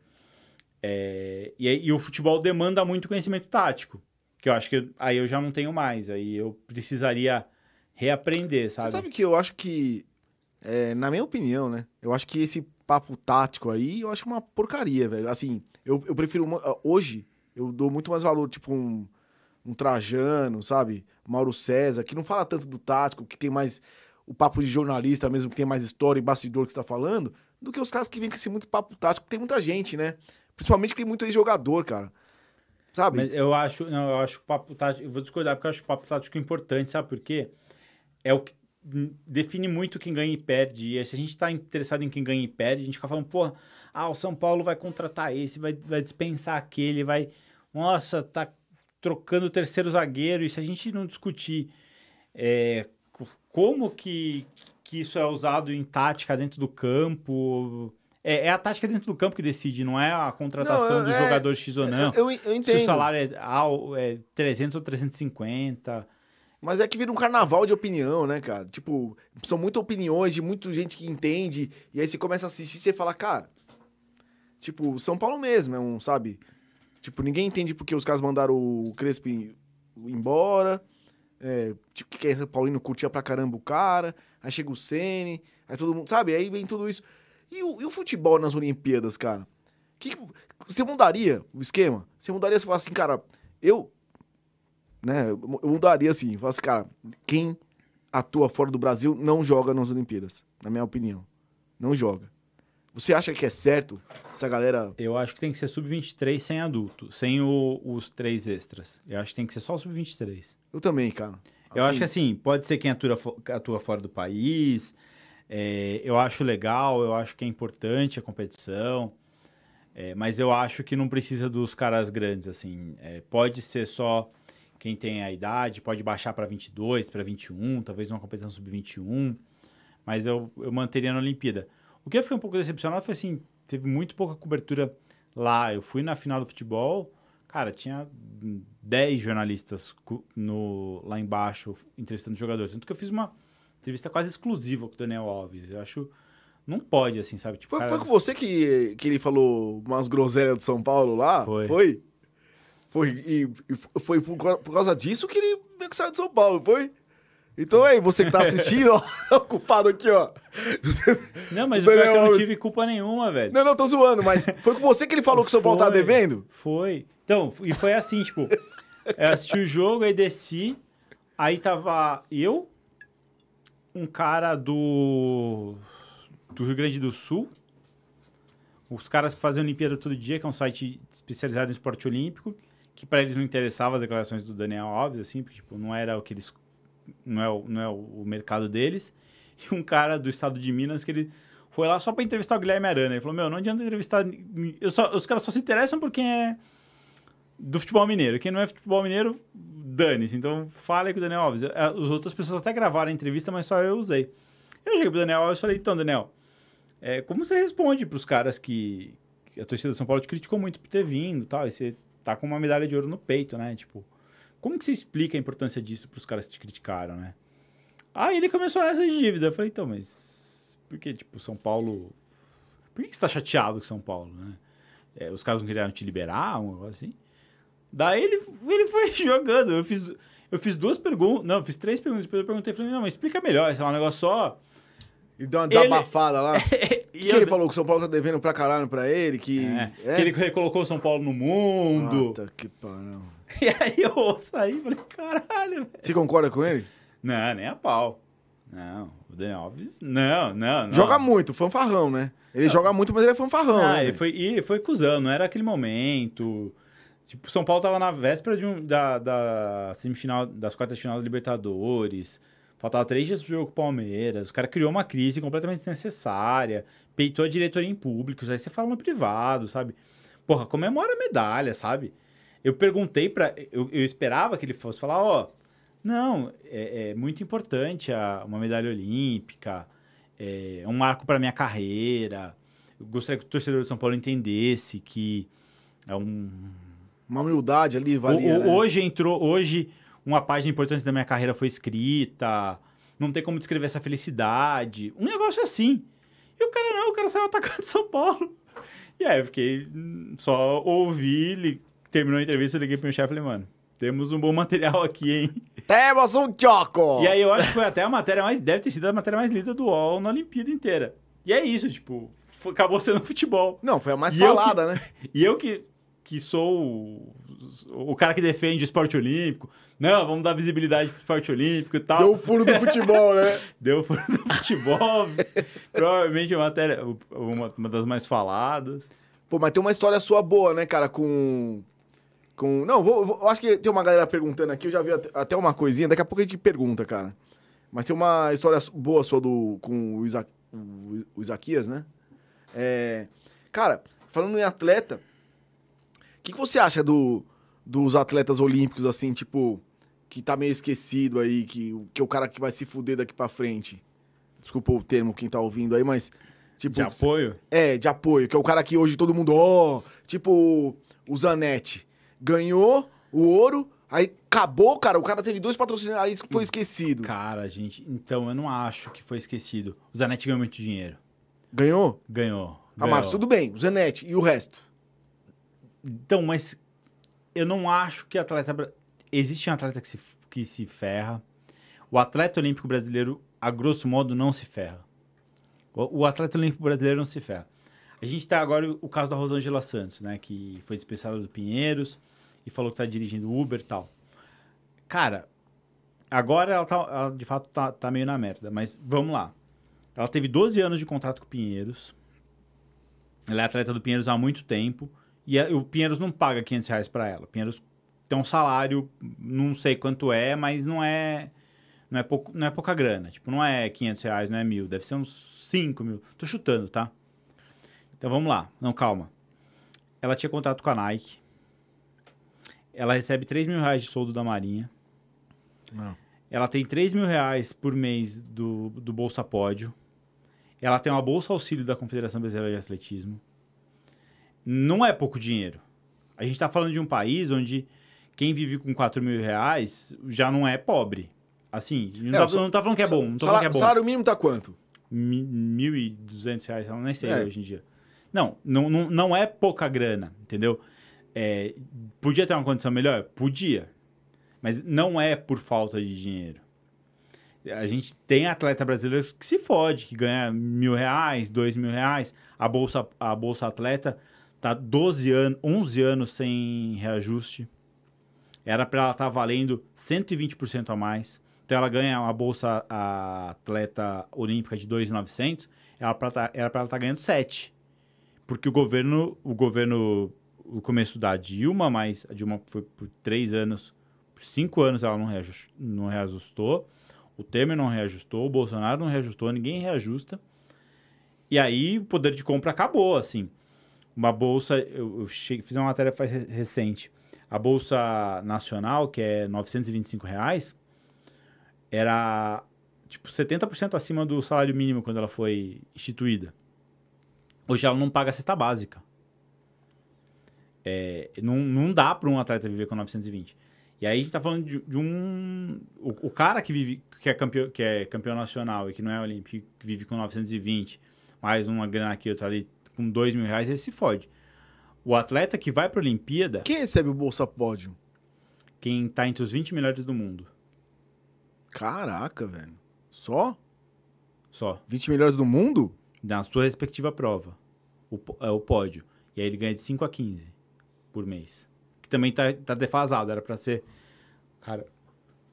[SPEAKER 2] É, e, e, o futebol demanda muito conhecimento tático. Que eu acho que aí eu já não tenho mais. Aí eu precisaria reaprender, sabe?
[SPEAKER 1] Você sabe que eu acho que, é, na minha opinião, né? Eu acho que esse papo tático aí, eu acho uma porcaria, velho. Assim, eu, eu prefiro. Hoje, eu dou muito mais valor, tipo, um, um Trajano, sabe? Mauro César, que não fala tanto do tático, que tem mais o papo de jornalista mesmo, que tem mais história e bastidor que você tá falando, do que os caras que vêm com esse muito papo tático. Tem muita gente, né? Principalmente que tem muito ex-jogador, cara. Sabe?
[SPEAKER 2] Mas eu acho, não, eu acho o papo tático, eu vou discordar porque eu acho o papo tático importante, sabe por quê? É o que define muito quem ganha e perde. E se a gente tá interessado em quem ganha e perde, a gente fica falando, pô, ah, o São Paulo vai contratar esse, vai, vai dispensar aquele, vai. Nossa, tá trocando o terceiro zagueiro. E se a gente não discutir é, como que, que isso é usado em tática dentro do campo. É, é, a tática dentro do campo que decide, não é a contratação não, do é, jogador X ou não.
[SPEAKER 1] Eu, eu, entendo.
[SPEAKER 2] Se o salário é, é 300 ou 350.
[SPEAKER 1] Mas é que vira um carnaval de opinião, né, cara? Tipo, são muitas opiniões de muita gente que entende. E aí você começa a assistir e você fala, cara. Tipo, São Paulo mesmo é um, sabe? Tipo, ninguém entende porque os caras mandaram o Crespo embora. É, tipo, que é São Paulino curtia pra caramba o cara. Aí chega o Sene, aí todo mundo, sabe? Aí vem tudo isso. E o, e o futebol nas Olimpíadas, cara? Que, você mudaria o esquema? Você mudaria se falasse assim, cara, eu. Né, eu mudaria assim, falasse, assim, cara, quem atua fora do Brasil não joga nas Olimpíadas, na minha opinião. Não joga. Você acha que é certo essa galera.
[SPEAKER 2] Eu acho que tem que ser sub-23 sem adulto, sem o, os três extras. Eu acho que tem que ser só o sub-23.
[SPEAKER 1] Eu também, cara.
[SPEAKER 2] Eu acho que assim, pode ser quem atua, atua fora do país. É, eu acho legal, eu acho que é importante a competição. É, mas eu acho que não precisa dos caras grandes, assim. É, pode ser só quem tem a idade, pode baixar para 22, para 21, talvez uma competição sub-21. Mas eu, eu manteria na Olimpíada. O que eu fiquei um pouco decepcionado foi assim, teve muito pouca cobertura lá. Eu fui na final do futebol, cara, tinha 10 jornalistas no, lá embaixo entrevistando jogadores. Tanto que eu fiz uma entrevista quase exclusiva com o Daniel Alves. Eu acho. Não pode, assim, sabe?
[SPEAKER 1] Tipo, foi, cara... foi com você que, que ele falou umas groselhas de São Paulo lá?
[SPEAKER 2] Foi.
[SPEAKER 1] Foi? Foi, e, e foi por, por, causa disso que ele meio que saiu de São Paulo, foi? Então aí, você que tá assistindo, ó, o culpado aqui, ó.
[SPEAKER 2] Não, mas o pior é que eu não tive culpa nenhuma, velho.
[SPEAKER 1] Não, não, tô zoando, mas foi com você que ele falou que o São Paulo tá devendo?
[SPEAKER 2] Foi. Então, e foi assim, tipo, eu assisti o jogo, aí desci, aí tava eu, um cara do, do Rio Grande do Sul, os caras que fazem Olimpíada todo dia, que é um site especializado em esporte olímpico, que para eles não interessava as declarações do Daniel Alves, assim, porque tipo, não era o que eles não é, o, não é o mercado deles, e um cara do estado de Minas que ele foi lá só para entrevistar o Guilherme Arana. Ele falou: Meu, não adianta entrevistar. Só, os caras só se interessam por quem é do futebol mineiro. Quem não é futebol mineiro, dane-se. Então, fale com o Daniel Alves. As outras pessoas até gravaram a entrevista, mas só eu usei. Eu cheguei pro Daniel Alves e falei: Então, Daniel, é, como você responde para os caras que, que, a torcida de São Paulo te criticou muito por ter vindo tal, e você tá com uma medalha de ouro no peito, né? Tipo. Como que você explica a importância disso para os caras que te criticaram, né? Aí ele começou nessa de dívida. Eu falei, então, mas por que, tipo, São Paulo. Por que, você tá chateado com São Paulo, né? É, os caras não queriam te liberar, um negócio assim. Daí ele, ele foi jogando. Eu fiz, eu fiz duas perguntas. Não, eu fiz três perguntas. Depois eu perguntei, falei, não, mas explica melhor. Esse é um negócio só.
[SPEAKER 1] E deu uma desabafada ele... lá. e eu... ele falou que o São Paulo tá devendo pra caralho pra ele, que...
[SPEAKER 2] É, é? Que ele recolocou o São Paulo no mundo.
[SPEAKER 1] Puta que pariu.
[SPEAKER 2] E aí eu saí e falei, caralho, velho.
[SPEAKER 1] Você concorda com ele?
[SPEAKER 2] Não, nem a pau. Não, o Daniel Alves, não, não, não.
[SPEAKER 1] Joga muito, fanfarrão, né? Ele não. joga muito, mas ele é fanfarrão, ah,
[SPEAKER 2] né? Ele foi, ele foi cuzão, não era aquele momento. Tipo, São Paulo tava na véspera de um, da, da semifinal, das quartas de final da Libertadores. Faltava três dias pro jogo com o Palmeiras. O cara criou uma crise completamente desnecessária. Peitou a diretoria em público. Aí você fala no privado, sabe? Porra, comemora a medalha, sabe? Eu perguntei para eu, eu, esperava que ele fosse falar, ó, oh, não, é, é, muito importante a, uma medalha olímpica, é um marco para minha carreira. Eu gostaria que o torcedor de São Paulo entendesse que é um.
[SPEAKER 1] Uma humildade ali, valia,
[SPEAKER 2] o-
[SPEAKER 1] né?
[SPEAKER 2] Hoje entrou. Hoje, uma página importante da minha carreira foi escrita. Não tem como descrever essa felicidade. Um negócio assim. E o cara não, o cara saiu atacando São Paulo. E aí eu fiquei. hum, Só ouvi, terminou a entrevista, eu liguei pro meu chefe e falei, mano, temos um bom material aqui, hein?
[SPEAKER 1] Temos um choco!
[SPEAKER 2] E aí eu acho que foi até a matéria mais. Deve ter sido a matéria mais lida do UOL na Olimpíada inteira. E é isso, tipo, foi- acabou sendo futebol.
[SPEAKER 1] Não, foi a mais
[SPEAKER 2] E
[SPEAKER 1] falada, né?
[SPEAKER 2] E eu que, que sou o, o cara que defende o esporte olímpico. Não, vamos dar visibilidade pro esporte olímpico e tal.
[SPEAKER 1] Deu o furo do futebol, né?
[SPEAKER 2] Deu furo do futebol. provavelmente a matéria, uma, uma das mais faladas.
[SPEAKER 1] Pô, mas tem uma história sua boa, né, cara, com... com... Não, vou, vou- eu acho que tem uma galera perguntando aqui, eu já vi até- uma coisinha, daqui a pouco a gente pergunta, cara. Mas tem uma história boa sua do, com o, Isa, o, o Isaquias, né? É, cara, falando em atleta, o que, que você acha do, dos atletas olímpicos, assim, tipo, que tá meio esquecido aí, que, que é o cara que vai se fuder daqui pra frente? Desculpa o termo, quem tá ouvindo aí, mas... Tipo,
[SPEAKER 2] De apoio.
[SPEAKER 1] é, de apoio, que é o cara que hoje todo mundo, ó, tipo o Zanetti. Ganhou o ouro, aí acabou, cara, o cara teve dois patrocinadores, aí foi esquecido.
[SPEAKER 2] Cara, gente, então eu não acho que foi esquecido. O Zanetti ganhou muito dinheiro.
[SPEAKER 1] Ganhou?
[SPEAKER 2] Ganhou.
[SPEAKER 1] Ah, mas tudo bem, o Zanetti e o resto.
[SPEAKER 2] Então, mas eu não acho que atleta. Existe um atleta que se, que se ferra. O atleta olímpico brasileiro, a grosso modo, não se ferra. O, o atleta olímpico brasileiro não se ferra. A gente tá agora o caso da Rosângela Santos, né? Que foi dispensada do Pinheiros e falou que tá dirigindo Uber e tal. Cara, agora ela, tá, ela de fato tá, tá meio na merda, mas vamos lá. Ela teve 12 anos de contrato com o Pinheiros. Ela é atleta do Pinheiros há muito tempo. E a- o Pinheiros não paga 500 reais pra ela. O Pinheiros tem um salário, não sei quanto é, mas não é não é, pouco, não é pouca grana. Tipo, não é 500 reais, não é mil. Deve ser uns 5 mil. Tô chutando, tá? Então vamos lá. Não, calma. Ela tinha contrato com a Nike. Ela recebe 3 mil reais de soldo da Marinha.
[SPEAKER 1] Não.
[SPEAKER 2] Ela tem 3 mil reais por mês do, do Bolsa Pódio. Ela tem uma bolsa auxílio da Confederação Brasileira de Atletismo. Não é pouco dinheiro. A gente está falando de um país onde quem vive com 4 mil reais já não é pobre. Assim, não,
[SPEAKER 1] É,
[SPEAKER 2] tá, não tá falando que é bom, não tô
[SPEAKER 1] Salário,
[SPEAKER 2] falando que é bom.
[SPEAKER 1] salário mínimo tá quanto?
[SPEAKER 2] Mi- 1.200 reais, eu nem sei
[SPEAKER 1] É.
[SPEAKER 2] hoje em dia. Não, não, não, não é pouca grana, entendeu? É, podia ter uma condição melhor? Podia. Mas não é por falta de dinheiro. A gente tem atleta brasileiro que se fode, que ganha mil reais, dois mil reais. A Bolsa, a bolsa Atleta tá 12 anos, 11 anos sem reajuste. Era para ela estar valendo 120% a mais. Então ela ganha uma bolsa atleta olímpica de 2.900, ela pra tá- era para ela estar ganhando 7. Porque o governo, o governo, o começo da Dilma, mas a Dilma foi por três anos, por cinco anos ela não, reajus- não reajustou, o Temer não reajustou, o Bolsonaro não reajustou, ninguém reajusta. E aí o poder de compra acabou, assim. Uma bolsa, eu, eu cheguei- fiz uma matéria faz re- recente. A bolsa nacional, que é 925 reais, era tipo 70% acima do salário mínimo quando ela foi instituída. Hoje ela não paga a cesta básica. É, não, não dá para um atleta viver com 920. E aí a gente tá falando de, de um. O, o cara que vive, que é, campeão, que é campeão nacional e que não é olímpico, que vive com 920, mais uma grana aqui, outra ali, com 2 mil reais, ele se fode. O atleta que vai pra Olimpíada,
[SPEAKER 1] Quem recebe o Bolsa Pódio?
[SPEAKER 2] quem tá entre os 20 melhores do mundo,
[SPEAKER 1] Caraca, velho. Só?
[SPEAKER 2] só.
[SPEAKER 1] 20 melhores do mundo?
[SPEAKER 2] na sua respectiva prova, o, é, o pódio. E aí ele ganha de 5 a 15 por mês. Que também tá, tá defasado, era para ser. Cara,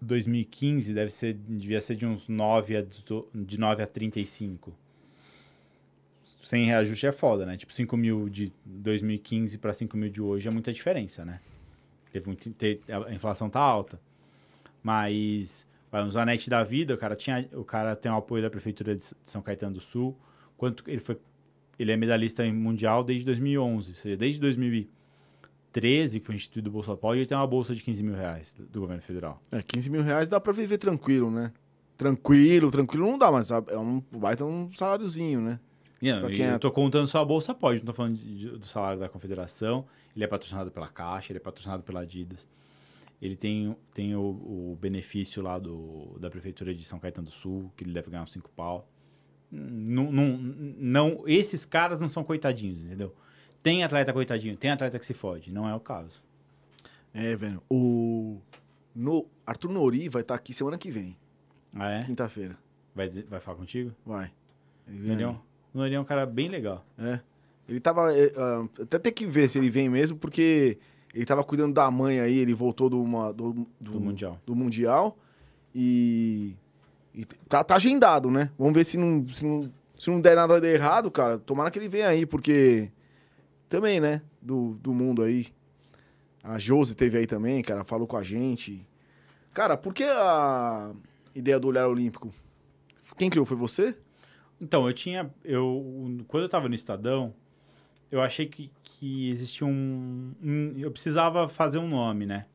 [SPEAKER 2] 2015 deve ser, devia ser de uns 9 a, de 9 a 35. Sem reajuste é foda, né? Tipo, 5 mil de 2015 para 5 mil de hoje é muita diferença, né? Teve muito, te- a inflação tá alta. Mas, vai, Zanetti da vida, o cara, tinha, o cara tem o apoio da Prefeitura de São Caetano do Sul. Quanto ele foi ele é medalhista mundial desde 2011, ou seja, desde 2013 que foi instituído o Bolsa Pódio, ele tem uma bolsa de 15 mil reais do, governo federal.
[SPEAKER 1] É, 15 mil reais dá pra viver tranquilo, né? Tranquilo, tranquilo não dá, mas é um baita um saláriozinho, né?
[SPEAKER 2] Não, e
[SPEAKER 1] é-
[SPEAKER 2] Eu tô contando só a Bolsa Pode, não tô falando de- do salário da Confederação. Ele é patrocinado pela Caixa, ele é patrocinado pela Adidas. Ele tem, tem o, o benefício lá do, da Prefeitura de São Caetano do Sul, que ele deve ganhar uns 5 pau. Hum, Não, não, não, esses caras não são coitadinhos, entendeu? Tem atleta coitadinho, tem atleta que se fode, não é o caso.
[SPEAKER 1] É, velho. O no, Arthur Nori vai estar aqui semana que vem,
[SPEAKER 2] Ah, é?
[SPEAKER 1] quinta-feira.
[SPEAKER 2] Vai, vai falar contigo?
[SPEAKER 1] Vai. Ele
[SPEAKER 2] Noriel,
[SPEAKER 1] aí.
[SPEAKER 2] o Noriel é um cara bem legal.
[SPEAKER 1] É. Ele tava. é, ah, até tem que ver se ele vem mesmo, porque ele tava cuidando da mãe aí, ele voltou do, uma- do, do,
[SPEAKER 2] Do Mundial.
[SPEAKER 1] do Mundial. E. e tá, tá agendado, né? Vamos ver se não, se, não, se não der nada de errado, cara. Tomara que ele venha aí, porque. Também, né? Do, do mundo aí. A Josi teve aí também, cara, falou com a gente. Cara, por que a ideia do olhar olímpico? Quem criou? Foi você?
[SPEAKER 2] Então, eu tinha. Eu, quando eu tava no Estadão, eu achei que, que existia um, um- Eu precisava fazer um nome, né?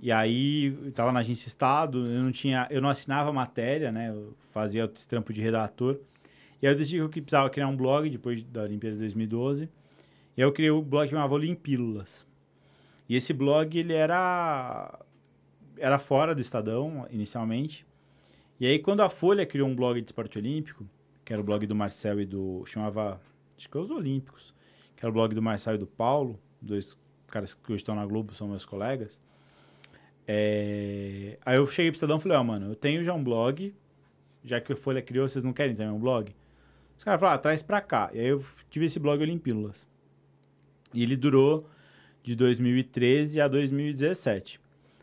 [SPEAKER 2] E aí, eu tava na agência Estado, eu não tinha. Eu não assinava matéria, né? Eu fazia esse trampo de redator. E aí eu decidi que eu precisava criar um blog depois da Olimpíada de 2012. E aí eu criei o blog que chamava Olimpílulas. E esse blog, ele era. Era fora do Estadão, inicialmente. E aí, quando a Folha criou um blog de esporte olímpico, que era o blog do Marcel e do. chamava. Acho que é os Olímpicos, que era o blog do Marcel e do Paulo, dois caras que hoje estão na Globo, são meus colegas. É, Aí eu cheguei pro Estadão e falei: Ó, mano, eu tenho já um blog, já que a Folha criou, vocês não querem também um blog? Os caras falaram: ah, traz pra cá. E aí eu tive esse blog Olimpílulas. E ele durou de 2013 a 2017.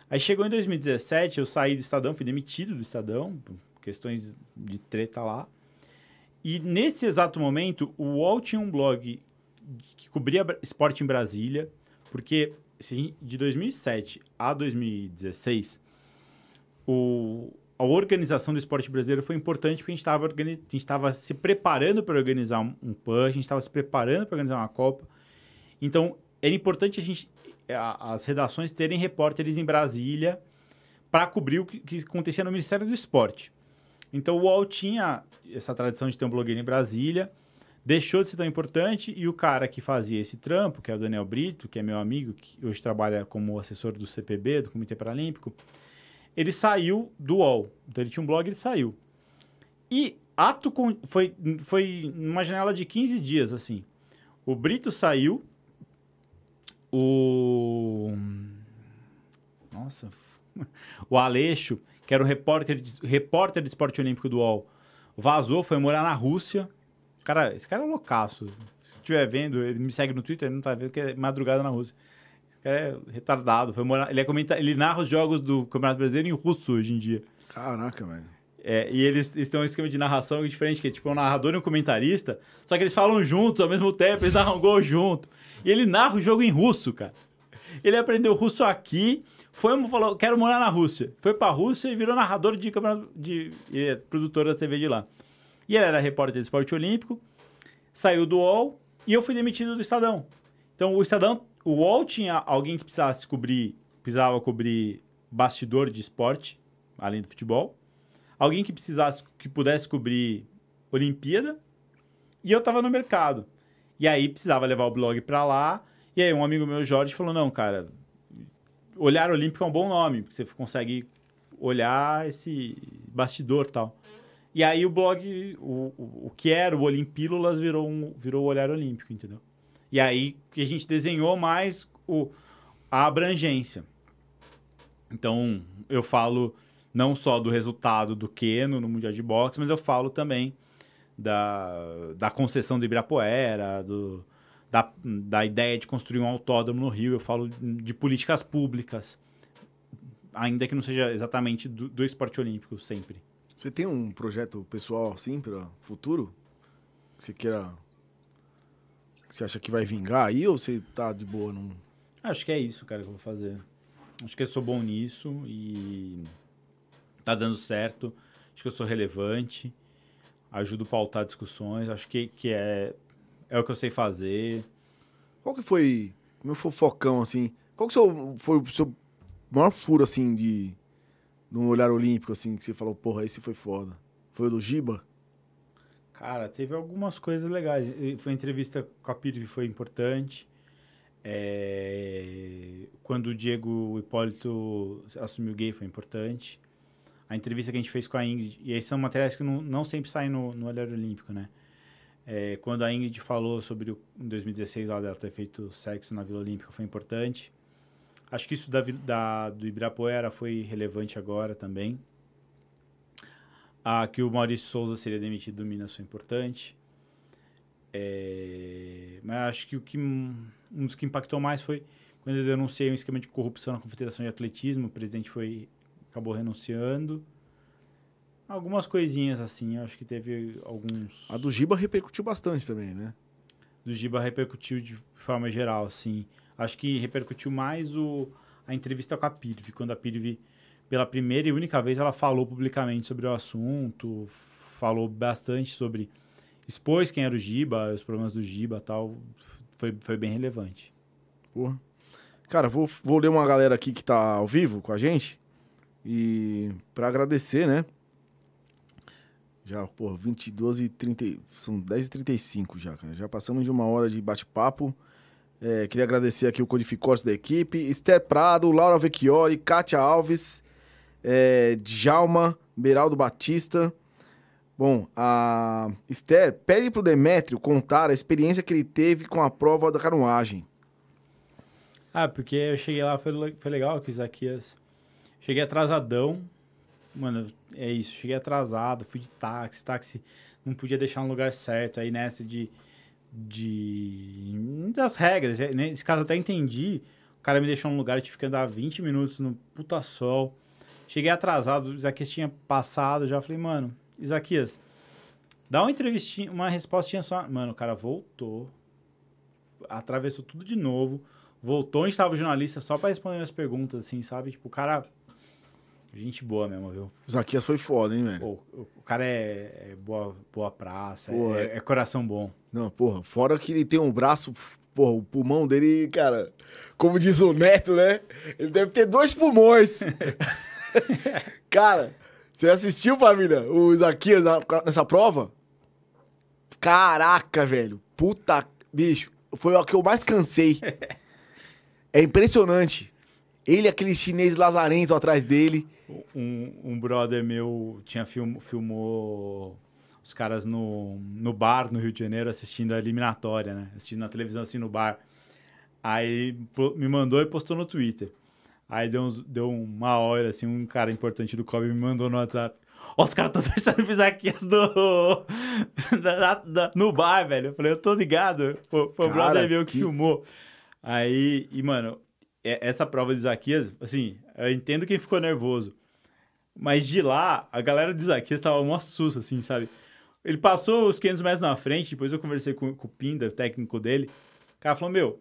[SPEAKER 2] Aí chegou em 2017, eu saí do Estadão, fui demitido do Estadão, por questões de treta lá. E nesse exato momento, o UOL tinha um blog que cobria esporte em Brasília, porque de 2007 a 2016, o, a organização do esporte brasileiro foi importante porque a gente estava se preparando para organizar um PAN, a gente estava se preparando para organizar uma Copa. Então, era importante a gente, a- as redações terem repórteres em Brasília para cobrir o que, que acontecia no Ministério do Esporte. Então, o UOL tinha essa tradição de ter um blogueiro em Brasília, deixou de ser tão importante e o cara que fazia esse trampo, que é o Daniel Brito, que é meu amigo, que hoje trabalha como assessor do CPB, do Comitê Paralímpico, ele saiu do UOL. Então, ele tinha um blog, ele saiu. E ato con- foi, foi numa janela de 15 dias, assim. O Brito saiu, o... Nossa. O Aleixo, que era um repórter de, repórter de esporte olímpico do UOL, vazou, foi morar na Rússia. Cara, esse cara é loucaço. Se estiver vendo, ele me segue no Twitter, ele não tá vendo que é madrugada na Rússia. Esse cara é retardado. Foi morar, ele, é ele narra os jogos do Campeonato Brasileiro em russo hoje em dia.
[SPEAKER 1] Caraca, velho.
[SPEAKER 2] É, e eles, eles têm um esquema de narração diferente, que é tipo um narrador e um comentarista, só que eles falam juntos ao mesmo tempo, eles narram gol junto. E ele narra o jogo em russo, cara. Ele aprendeu russo aqui, foi falou, quero morar na Rússia. Foi pra Rússia e virou narrador de campeonato de e é produtor da TV de lá. E ele era repórter de esporte olímpico, saiu do UOL e eu fui demitido do Estadão. Então o Estadão, o UOL tinha alguém que precisasse cobrir, precisava cobrir bastidor de esporte, além do futebol alguém que precisasse, que pudesse cobrir Olimpíada, e eu tava no mercado. E aí precisava levar o blog pra lá, e aí um amigo meu, Jorge, falou, não, cara, Olhar Olímpico é um bom nome, porque você consegue olhar esse bastidor tal. E aí o blog, o, o, o que era o Olimpílulas virou, um, virou o Olhar Olímpico, entendeu? E aí que a gente desenhou mais o, a abrangência. Então, eu falo não só do resultado do Keno no Mundial de Boxe, mas eu falo também da, da concessão do Ibirapuera, do, da, da ideia de construir um autódromo no Rio, eu falo de políticas públicas, ainda que não seja exatamente do, do esporte olímpico sempre.
[SPEAKER 1] Você tem um projeto pessoal assim para futuro? Que você queira. Que você acha que vai vingar aí ou você tá de boa? Num...
[SPEAKER 2] Acho que é isso, cara, que eu vou fazer. Acho que eu sou bom nisso e tá dando certo. Acho que eu sou relevante, ajudo a pautar discussões. Acho que, que é, é o que eu sei fazer.
[SPEAKER 1] Qual que foi o meu fofocão assim? Qual que seu- foi o seu maior furo assim de no olhar olímpico, assim, que você falou, porra, esse foi foda? Foi o do Giba?
[SPEAKER 2] Cara, teve algumas coisas legais. Foi a entrevista com a Pirvi foi importante. É, Quando o Diego Hipólito assumiu gay foi importante. A entrevista que a gente fez com a Ingrid, e aí são materiais que não, não sempre saem no, no Olhar Olímpico, né? É, quando a Ingrid falou sobre o, em 2016 lá dela ter feito sexo na Vila Olímpica foi importante. Acho que isso da, da- do Ibirapuera foi relevante agora também. Ah, que o Maurício Souza seria demitido do Minas foi importante. É, mas acho que o que um dos que impactou mais foi quando eu denunciei um esquema de corrupção na Confederação de Atletismo, o presidente foi acabou renunciando. Algumas coisinhas assim, acho que teve alguns
[SPEAKER 1] A do Giba repercutiu bastante também, né?
[SPEAKER 2] do Giba repercutiu de forma geral, assim. Acho que repercutiu mais o, a entrevista com a Pirvi, quando a Pirvi, pela primeira e única vez, ela falou publicamente sobre o assunto, falou bastante sobre... expôs quem era o Giba, os problemas do Giba e tal, foi, foi bem relevante.
[SPEAKER 1] Porra. Cara, vou, vou ler uma galera aqui que tá ao vivo com a gente. E pra agradecer, né? Já, pô, 22 e 30. São 10 e 35 já, cara. Já passamos de uma hora de bate-papo. É, queria agradecer aqui o Codificorte da equipe. Esther Prado, Laura Vecchioli, Kátia Alves, é, Djalma, Beraldo Batista. Bom, a Esther pede pro Demétrio contar a experiência que ele teve com a prova da canoagem.
[SPEAKER 2] Ah, porque eu cheguei lá, foi, foi legal que o Isaquias... Cheguei atrasadão. Mano, é isso. Cheguei atrasado, fui de táxi. Táxi não podia deixar no lugar certo. Aí nessa de... de das regras. né, Nesse caso até entendi. O cara me deixou num lugar, eu tive que andar 20 minutos no puta sol. Cheguei atrasado, o Isaquias tinha passado. Já falei, mano, Isaquias, dá uma entrevistinha, uma respostinha só. Mano, o cara voltou. Atravessou tudo de novo voltou onde estava o jornalista só pra responder minhas perguntas, assim, sabe? Tipo, o cara. Gente boa mesmo, viu?
[SPEAKER 1] Zaquias foi foda, hein, velho?
[SPEAKER 2] Pô, o, o cara é, é boa, boa praça,
[SPEAKER 1] Pô,
[SPEAKER 2] é, é coração bom.
[SPEAKER 1] Não, porra, fora que ele tem um braço, porra, o pulmão dele, cara, como diz o Neto, né? Ele deve ter dois pulmões. cara, você assistiu, família, o Zaquias nessa prova? Caraca, velho. Puta, bicho, foi o que eu mais cansei. É impressionante. Ele, aquele chinês lazarento atrás dele.
[SPEAKER 2] Um, um brother meu tinha film, filmou os caras no, no bar no Rio de Janeiro assistindo a eliminatória, né? Assistindo na televisão assim no bar. Aí me mandou e postou no Twitter. Aí deu, uns- deu uma hora, assim, um cara importante do Kobe me mandou no WhatsApp. Ó, os caras estão torcendo pro Isaquias do... da- da- no bar, velho. Eu falei, eu tô ligado. Foi, foi o brother meu que,
[SPEAKER 1] que-
[SPEAKER 2] filmou. Aí, e mano, é- essa prova do Isaquias, assim, eu entendo quem ficou nervoso. Mas de lá, a galera do Isaquias tava um susto, assim, sabe? Ele passou os 500 metros na frente, depois eu conversei com, com o Pinda, o técnico dele. O cara falou, meu,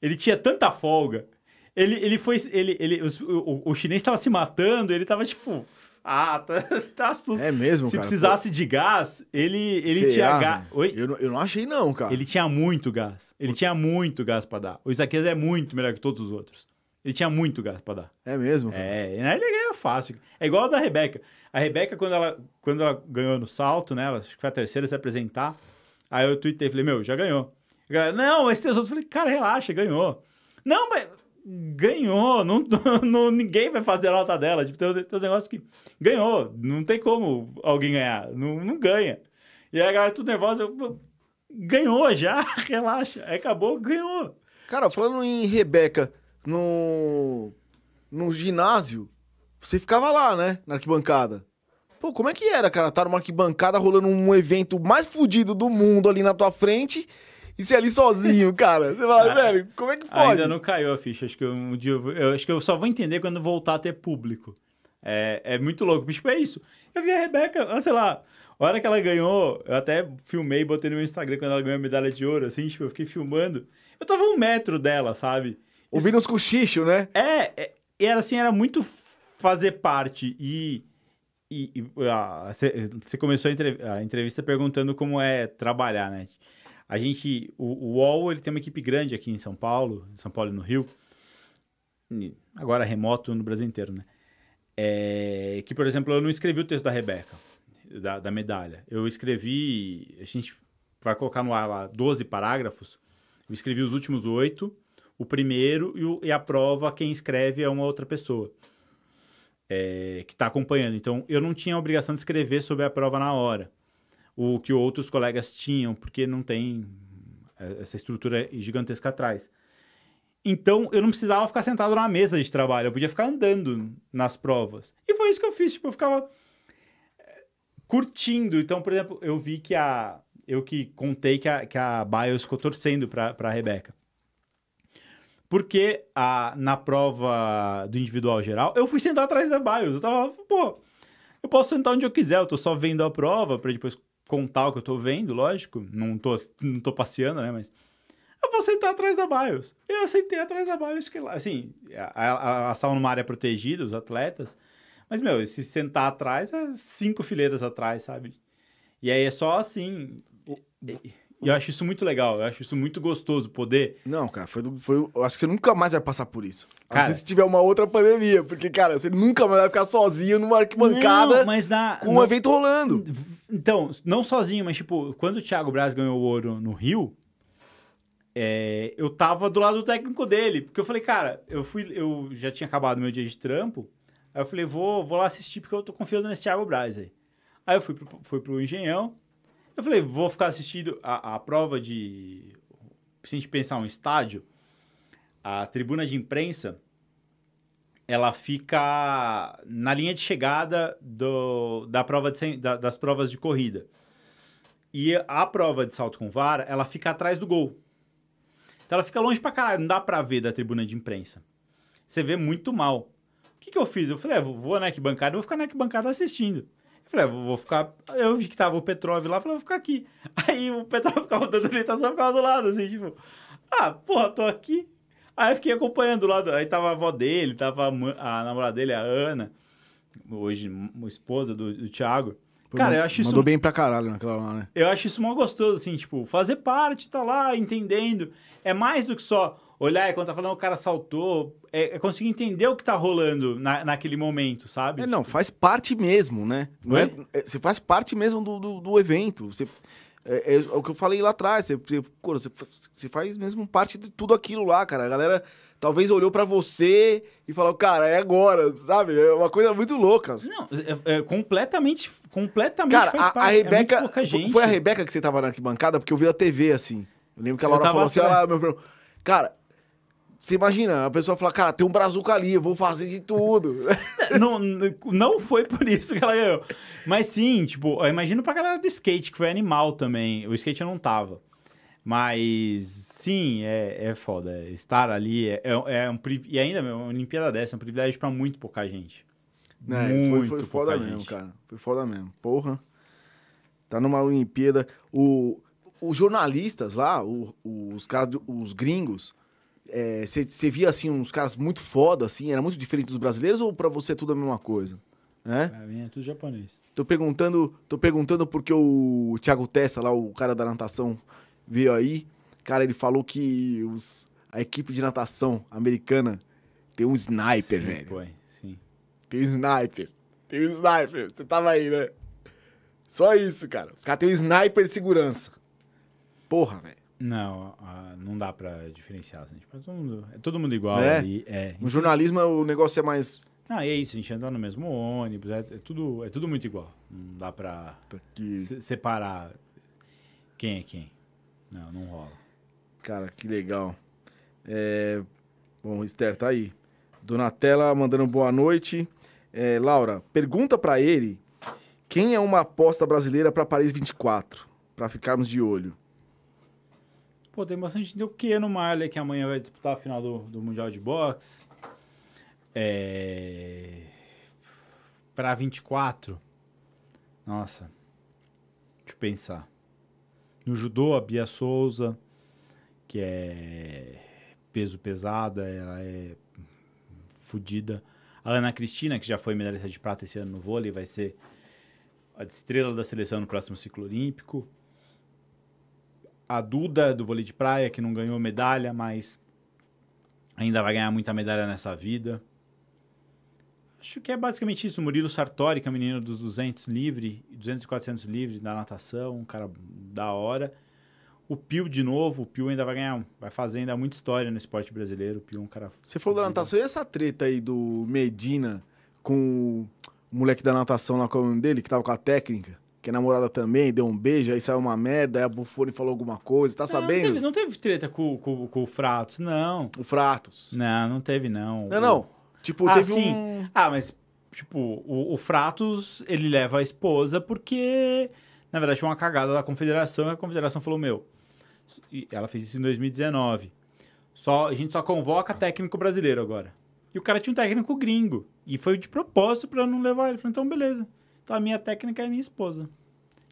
[SPEAKER 2] ele tinha tanta folga. Ele, ele foi. Ele, ele, os- o, o chinês tava se matando, ele tava tipo. Ah, tá, tá susto.
[SPEAKER 1] É mesmo,
[SPEAKER 2] se
[SPEAKER 1] cara.
[SPEAKER 2] precisasse de gás, ele, ele
[SPEAKER 1] Será,
[SPEAKER 2] tinha gás. Oi?
[SPEAKER 1] Eu, não- eu não achei não, cara.
[SPEAKER 2] Ele tinha muito gás. Ele tinha muito gás pra dar. O Isaquias é muito melhor que todos os outros. Ele tinha muito gás pra dar.
[SPEAKER 1] É mesmo, cara.
[SPEAKER 2] É, e ele ganha fácil. É igual a da Rebeca. A Rebeca, quando ela, quando ela ganhou no salto, né? Ela acho que foi a terceira a se apresentar. Aí eu tuitei, falei, meu, já ganhou. Galera, não, mas tem os outros. Falei, cara, relaxa, ganhou. Não, mas ganhou. Não, não- ninguém vai fazer a nota dela. Tipo, tem, tem uns negócios que ganhou. Não tem como alguém ganhar. Não, não ganha. E aí a galera tudo nervosa. Eu, "Pô, ganhou já, relaxa. Aí acabou, ganhou.
[SPEAKER 1] Cara, falando em Rebeca, no, no ginásio, você ficava lá, né? Na arquibancada. Pô, como é que era, cara? Tá numa arquibancada rolando um evento mais fudido do mundo ali na tua frente e você ali sozinho, cara. Você fala,
[SPEAKER 2] Ah,
[SPEAKER 1] velho, como é que pode?
[SPEAKER 2] Ainda não caiu a ficha. Acho que eu- um dia eu, eu acho que eu só vou entender quando voltar a ter público. É, é muito louco. Tipo, é isso. Eu vi a Rebeca, ah, sei lá, a hora que ela ganhou, eu até filmei e botei no meu Instagram quando ela ganhou a medalha de ouro, assim, tipo, eu fiquei filmando. Eu tava um metro dela, sabe?
[SPEAKER 1] Ouvindo uns cochichos, né?
[SPEAKER 2] É, é, e era assim, era muito fazer parte e. você começou a, entrev- a entrevista perguntando como é trabalhar, né? A gente. O, o UOL ele tem uma equipe grande aqui em São Paulo, em São Paulo e no Rio. E agora remoto no Brasil inteiro, né? É, que, por exemplo, eu não escrevi o texto da Rebeca, da, da medalha. Eu escrevi, a gente vai colocar no ar lá 12 parágrafos. Eu escrevi os últimos oito, o primeiro e, o, e, a prova, quem escreve é uma outra pessoa é, que está acompanhando. Então, eu não tinha a obrigação de escrever sobre a prova na hora, o que outros colegas tinham, porque não tem é, essa estrutura gigantesca atrás. Então, eu não precisava ficar sentado na mesa de trabalho, eu podia ficar andando nas provas. E foi isso que eu fiz, tipo, eu ficava é, curtindo. Então, por exemplo, eu vi que a... Eu que contei que a, que a Bios ficou torcendo para a Rebeca. Porque a, na prova do individual geral, eu fui sentar atrás da Bios. Eu tava, pô, eu posso sentar onde eu quiser, eu tô só vendo a prova para depois contar o que eu tô vendo, lógico. Não tô, não tô passeando, né, mas eu vou sentar atrás da BIOS. Eu sentei atrás da BIOS, que lá, assim, ela estava numa área protegida, os atletas, mas, meu, se sentar atrás é cinco fileiras atrás, sabe? E aí é só assim. E eu acho isso muito legal, eu acho isso muito gostoso poder.
[SPEAKER 1] Não, cara, foi, foi. Eu acho que você nunca mais vai passar por isso. Cara, se tiver uma outra pandemia, porque, cara, você nunca mais vai ficar sozinho numa arquibancada
[SPEAKER 2] não, mas na,
[SPEAKER 1] com um evento rolando.
[SPEAKER 2] Então, não sozinho, mas tipo, quando o Thiago Braz ganhou o ouro no Rio, é, eu tava do lado do técnico dele, porque eu falei, cara, eu fui, eu já tinha acabado meu dia de trampo, aí eu falei, vou, vou lá assistir porque eu tô confiando nesse Thiago Braz aí. Aí eu fui pro, fui pro Engenhão, eu falei, vou ficar assistindo a, a prova de, se a gente pensar um estádio, a tribuna de imprensa, ela fica na linha de chegada do, da prova de, da, das provas de corrida. E a prova de salto com vara, ela fica atrás do gol. Então ela fica longe pra caralho, não dá pra ver da tribuna de imprensa. Você vê muito mal. O que, que eu fiz? Eu falei, é, vou na arquibancada, vou ficar na arquibancada assistindo. Eu falei, é, vou ficar. Eu vi que tava o Petrov lá, falei, vou ficar aqui. Aí o Petrov ficava dando orientação, ficava do lado, assim, tipo, ah, porra, tô aqui. Aí eu fiquei acompanhando do lado. Aí tava a avó dele, tava a, a namorada dele, a Ana, hoje, a esposa do, do Thiago. Cara, eu acho isso.
[SPEAKER 1] Mandou bem pra caralho naquela hora, né?
[SPEAKER 2] Eu acho isso mó gostoso, assim, tipo, fazer parte, tá lá, entendendo. É mais do que só olhar e quando tá falando o cara saltou. É, é conseguir entender o que tá rolando na, naquele momento, sabe?
[SPEAKER 1] É, não, faz parte mesmo, né? Não é, é, você faz parte mesmo do, do, do evento. Você. É, é, o que eu falei lá atrás. Você, você, você, faz mesmo parte de tudo aquilo lá, cara. A galera talvez olhou para você e falou, cara, é agora, sabe? É uma coisa muito louca.
[SPEAKER 2] Não, é, é completamente, completamente
[SPEAKER 1] Cara, a, a, é Rebeca, foi a Rebeca que você tava na arquibancada, porque eu vi a TV, assim. Eu lembro que a Laura falou assim, olha meu irmão. Cara, você imagina, a pessoa fala, cara, tem um brazuca ali, eu vou fazer de tudo.
[SPEAKER 2] não, não foi por isso que ela ganhou. Mas sim, tipo, eu imagino pra galera do skate, que foi animal também. O skate eu não tava. Mas sim, é, é foda. Estar ali é, é, é um E ainda, uma Olimpíada dessa é um privilégio pra muito pouca gente.
[SPEAKER 1] É, muito foi, foi foda mesmo, gente. cara. Foi foda mesmo. Porra. Tá numa Olimpíada. O, os jornalistas lá, o, os caras, os gringos, você é, via assim uns caras muito foda, assim, era muito diferente dos brasileiros ou para você é tudo a mesma coisa?
[SPEAKER 2] É? Pra mim é tudo japonês.
[SPEAKER 1] Tô perguntando, tô perguntando porque o Thiago Testa, lá, o cara da natação, veio aí. Cara, ele falou que os, a equipe de natação americana tem um sniper, sim, velho. Pô, sim. Tem um sniper. Tem um sniper. Você tava aí, né? Só isso, cara. Os caras têm um sniper de segurança. Porra, velho.
[SPEAKER 2] Não, uh, não dá pra diferenciar. Assim. Tipo, é, todo mundo, é todo mundo igual é? ali. É.
[SPEAKER 1] No jornalismo o negócio é mais.
[SPEAKER 2] Não, é isso, a gente anda no mesmo ônibus, é, é tudo, é tudo muito igual. Não dá pra tá se, separar quem é quem. Não, não rola.
[SPEAKER 1] Cara, que legal. É... Bom, Esther, tá aí. Donatella mandando boa noite. É, Laura, pergunta para ele quem é uma aposta brasileira para Paris 24, para ficarmos de olho.
[SPEAKER 2] Pô, tem bastante o que no Marley que amanhã vai disputar a final do, do Mundial de Boxe. É... Para 24. Nossa. Deixa eu pensar. No judô, a Bia Souza, que é peso pesada, ela é fodida. A Ana Cristina, que já foi medalhista de prata esse ano no vôlei, vai ser a estrela da seleção no próximo ciclo olímpico. A Duda, do vôlei de praia, que não ganhou medalha, mas ainda vai ganhar muita medalha nessa vida. Acho que é basicamente isso. O Murilo Sartori, que é o menino dos 200 livre, 200 e 400 livre da natação, um cara da hora. O Pio de novo, o Pio ainda vai ganhar, vai fazer ainda muita história no esporte brasileiro. O Pio é um cara.
[SPEAKER 1] Você falou da natação e essa treta aí do Medina com o moleque da natação lá com o nome dele, que tava com a técnica, que é namorada também, deu um beijo, aí saiu uma merda, aí a Bufone falou alguma coisa, tá
[SPEAKER 2] Não,
[SPEAKER 1] sabendo?
[SPEAKER 2] Não teve, não teve treta com, com, com o Fratos, não.
[SPEAKER 1] O Fratos.
[SPEAKER 2] Não, não teve, não.
[SPEAKER 1] Não, não. Tipo,
[SPEAKER 2] Ah,
[SPEAKER 1] teve
[SPEAKER 2] sim.
[SPEAKER 1] um.
[SPEAKER 2] Ah, mas, tipo, o, o Fratos, ele leva a esposa porque, na verdade, foi uma cagada da confederação e a confederação falou, meu, e ela fez isso em 2019. Só, a gente só convoca técnico brasileiro agora. E o cara tinha um técnico gringo. E foi de propósito pra não levar ele. Falei, então beleza. Então a minha técnica é minha esposa.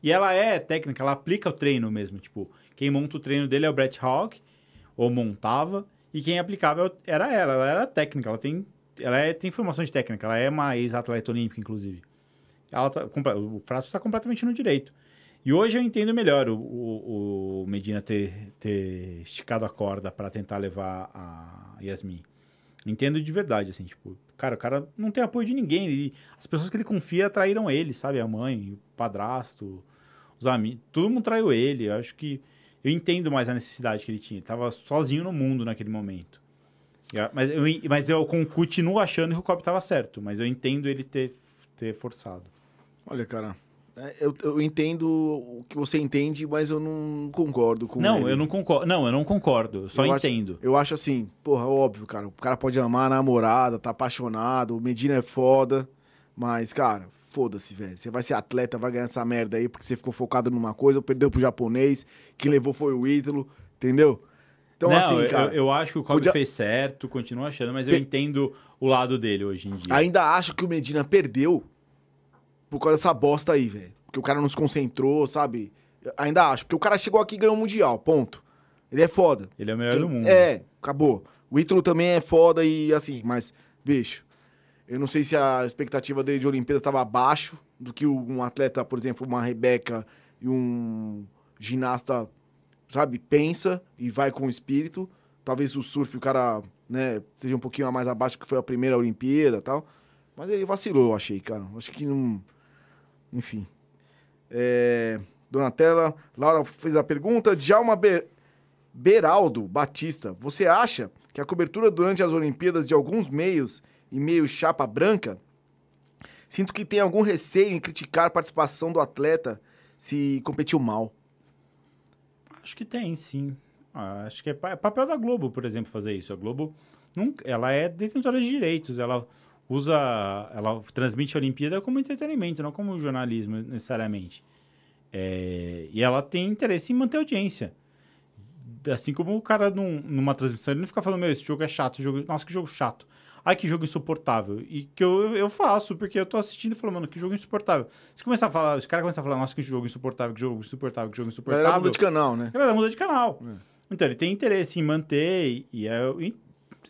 [SPEAKER 2] E ela é técnica, ela aplica o treino mesmo. Tipo, quem monta o treino dele é o Brett Hawk, ou montava, e quem aplicava era ela. Ela era técnica, ela tem, ela é, tem formação de técnica, ela é uma ex-atleta olímpica, inclusive. Ela tá, o Frato está completamente no direito. E hoje eu entendo melhor o, o, o Medina ter, ter esticado a corda para tentar levar a Yasmin. Entendo de verdade, assim, tipo, cara, o cara não tem apoio de ninguém. ele- as pessoas que ele confia traíram ele, sabe? A mãe, o padrasto, os amigos, todo mundo traiu ele. Eu acho que eu entendo mais a necessidade que ele tinha. Ele tava sozinho no mundo naquele momento. Mas eu, mas eu con- continuo achando que o Kobe tava certo, mas eu entendo ele ter, ter forçado.
[SPEAKER 1] Olha, cara. É, Eu, eu entendo o que você entende, mas eu não concordo com
[SPEAKER 2] não,
[SPEAKER 1] ele.
[SPEAKER 2] eu não concordo. Não, eu não concordo. Eu só
[SPEAKER 1] Eu acho-
[SPEAKER 2] entendo.
[SPEAKER 1] Eu acho assim, porra, óbvio, cara. O cara pode amar a namorada, tá apaixonado, o Medina é foda. Mas, cara, foda-se, velho. Você vai ser atleta, vai ganhar essa merda aí porque você ficou focado numa coisa, perdeu pro japonês, quem levou foi o Ítalo, entendeu? Então,
[SPEAKER 2] não,
[SPEAKER 1] assim,
[SPEAKER 2] eu,
[SPEAKER 1] cara,
[SPEAKER 2] eu acho que o Kobe
[SPEAKER 1] podia-
[SPEAKER 2] fez certo, continuo achando, mas eu entendo o lado dele hoje em dia.
[SPEAKER 1] ainda acho que o Medina perdeu por causa dessa bosta aí, velho. Porque o cara não se concentrou, sabe? Eu Ainda acho, porque o cara chegou aqui e ganhou o Mundial, ponto. Ele é foda.
[SPEAKER 2] Ele é o melhor
[SPEAKER 1] Quem-
[SPEAKER 2] do mundo.
[SPEAKER 1] É, acabou. O Ítalo também é foda e assim, mas, bicho, eu não sei se a expectativa dele de Olimpíada estava abaixo do que um atleta, por exemplo, uma Rebeca e um ginasta, sabe, pensa e vai com o espírito. Talvez o surf o cara, né, seja um pouquinho mais abaixo porque foi a primeira Olimpíada e tal. Mas ele vacilou, eu achei, cara. Acho que não. Enfim. É... Donatella, Laura fez a pergunta. Djalma Ber... Beraldo Batista, você acha que a cobertura durante as Olimpíadas de alguns meios e meio chapa branca? Sinto que tem algum receio em criticar a participação do atleta se competiu mal.
[SPEAKER 2] Acho que tem, sim. Ah, acho que é é papel da Globo, por exemplo, fazer isso. A Globo, ela é detentora de direitos. Ela usa, ela transmite a Olimpíada como entretenimento, não como jornalismo necessariamente. É, e ela tem interesse em manter audiência. Assim como o cara num- numa transmissão, ele não fica falando, meu, esse jogo é chato, jogo, nossa, que jogo chato. Ai, que jogo insuportável. E que eu, eu faço, porque eu tô assistindo e falando, mano, que jogo insuportável. Se começar a falar, os caras começam a falar, nossa, que jogo insuportável, que jogo insuportável, que jogo
[SPEAKER 1] A
[SPEAKER 2] insuportável.
[SPEAKER 1] galera muda de canal, né?
[SPEAKER 2] A galera muda de canal.
[SPEAKER 1] É.
[SPEAKER 2] Então, ele tem interesse em manter, e- e eu, e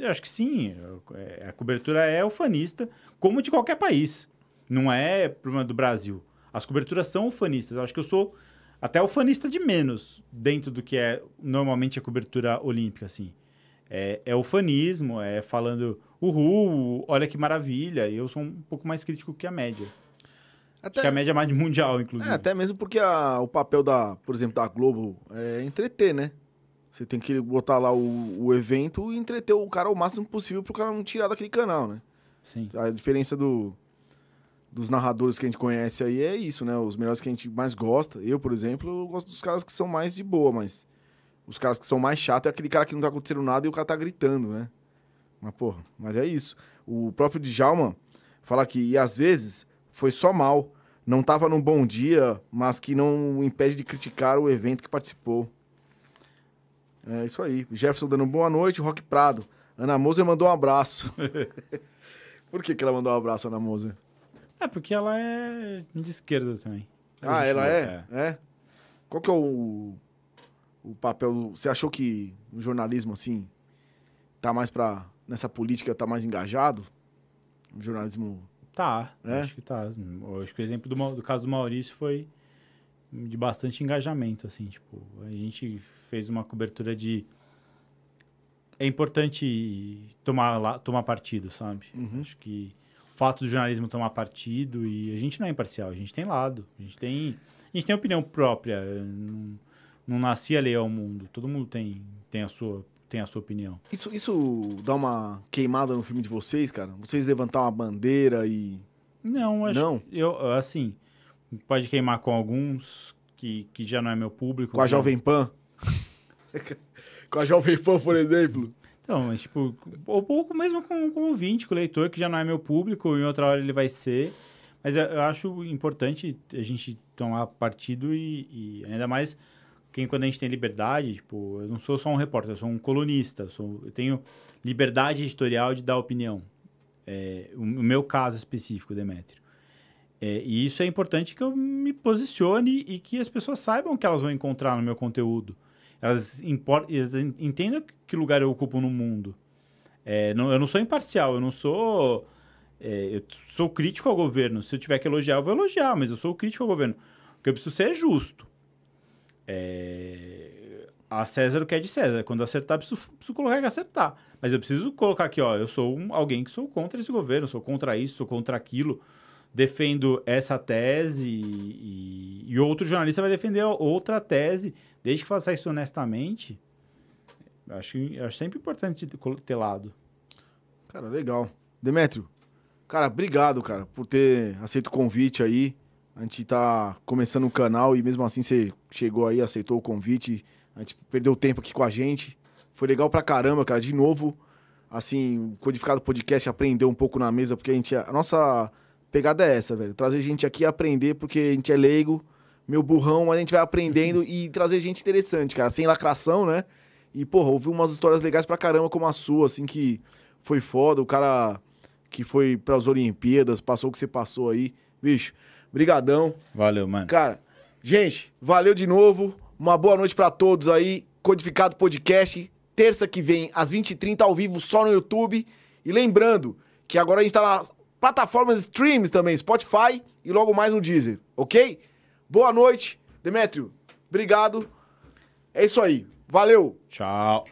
[SPEAKER 2] eu acho que sim. é- A cobertura é ufanista, como de qualquer país. Não é problema do Brasil. As coberturas são ufanistas. Eu acho que eu sou até ufanista de menos dentro do que é normalmente a cobertura olímpica, assim. É, é ufanismo, é falando, uhul, olha que maravilha. E eu sou um pouco mais crítico que a média. Acho que a média é mais mundial, inclusive.
[SPEAKER 1] É, até mesmo porque a- o papel da, por exemplo, da Globo é entreter, né? Você tem que botar lá o, o evento e entreter o cara o máximo possível pro cara não tirar daquele canal, né?
[SPEAKER 2] Sim.
[SPEAKER 1] A diferença do, dos narradores que a gente conhece aí é isso, né? Os melhores que a gente mais gosta. Eu, por exemplo, eu gosto dos caras que são mais de boa, mas os caras que são mais chatos é aquele cara que não tá acontecendo nada e o cara tá gritando, né? Mas, porra, mas é isso. O próprio Djalma fala que, e às vezes, foi só mal. Não tava num bom dia, mas que não impede de criticar o evento que participou. É isso aí. Jefferson dando boa noite, Rock Prado. Ana Moser mandou um abraço. Por que, que ela mandou um abraço, Ana Moser?
[SPEAKER 2] É, porque ela é de esquerda também.
[SPEAKER 1] Ah, ela
[SPEAKER 2] Gente,
[SPEAKER 1] é? é? Qual que é o, o papel? Você achou que no jornalismo, assim, tá mais pra. Nessa política, tá mais engajado? O jornalismo.
[SPEAKER 2] Tá,
[SPEAKER 1] É?
[SPEAKER 2] acho que tá. Acho que o exemplo do, do caso do Maurício foi de bastante engajamento, assim, tipo, a gente fez uma cobertura de... É importante tomar, lá, tomar partido, sabe?
[SPEAKER 1] Uhum.
[SPEAKER 2] Acho que o fato do jornalismo tomar partido e a gente não é imparcial, a gente tem lado, a gente tem, a gente tem opinião própria, não, não nasci a ler ao mundo, todo mundo tem, tem, a sua, tem a sua opinião.
[SPEAKER 1] Isso, isso dá uma queimada no filme de vocês, cara? Vocês levantar uma bandeira e...
[SPEAKER 2] Não, acho,
[SPEAKER 1] Não?
[SPEAKER 2] eu, assim, pode queimar com alguns que, que já não é meu público.
[SPEAKER 1] Com a Jovem Pan? com a Jovem Pan, por exemplo?
[SPEAKER 2] Então, mas, tipo, ou pouco mesmo com, com o ouvinte, com o leitor, que já não é meu público, em outra hora ele vai ser. Mas eu, eu acho importante a gente tomar partido e, e ainda mais quem, quando a gente tem liberdade, tipo, eu não sou só um repórter, eu sou um colunista, eu sou- eu tenho liberdade editorial de dar opinião. É, o, o meu caso específico, Demétrio. É, e isso é importante que eu me posicione e que as pessoas saibam que elas vão encontrar no meu conteúdo. Elas, elas en- entendam que lugar eu ocupo no mundo. É, não- eu não sou imparcial, eu não sou. é, eu sou crítico ao governo. Se eu tiver que elogiar, eu vou elogiar, mas eu sou crítico ao governo. O que eu preciso ser é justo. É, a César o que é de César. Quando acertar, preciso, preciso colocar que acertar. Mas eu preciso colocar aqui, ó, eu sou um- alguém que sou contra esse governo, sou contra isso, sou contra aquilo. Defendo essa tese e, e outro jornalista vai defender outra tese, desde que faça isso honestamente. Acho, acho sempre importante ter lado.
[SPEAKER 1] Cara, legal. Demétrio, cara, obrigado, cara, por ter aceito o convite aí. A gente tá começando o canal e mesmo assim você chegou aí, aceitou o convite. A gente perdeu tempo aqui com a gente. Foi legal pra caramba, cara. De novo, assim, o Codificado Podcast aprendeu um pouco na mesa, porque a gente. A nossa pegada é essa, velho. Trazer gente aqui aprender, porque a gente é leigo, meu burrão, mas a gente vai aprendendo e trazer gente interessante, cara. Sem lacração, né? E, porra, ouvi umas histórias legais pra caramba, como a sua, assim, que foi foda. O cara que foi pras Olimpíadas, passou o que você passou aí. Bicho, brigadão.
[SPEAKER 2] Valeu, mano.
[SPEAKER 1] Cara, gente, valeu de novo. Uma boa noite pra todos aí. Codificado Podcast, terça que vem, às 20h30, ao vivo, só no YouTube. E lembrando que agora a gente tá na plataformas streams também, Spotify e logo mais no Deezer, ok? Boa noite, Demétrio. Obrigado. É isso aí. Valeu.
[SPEAKER 2] Tchau.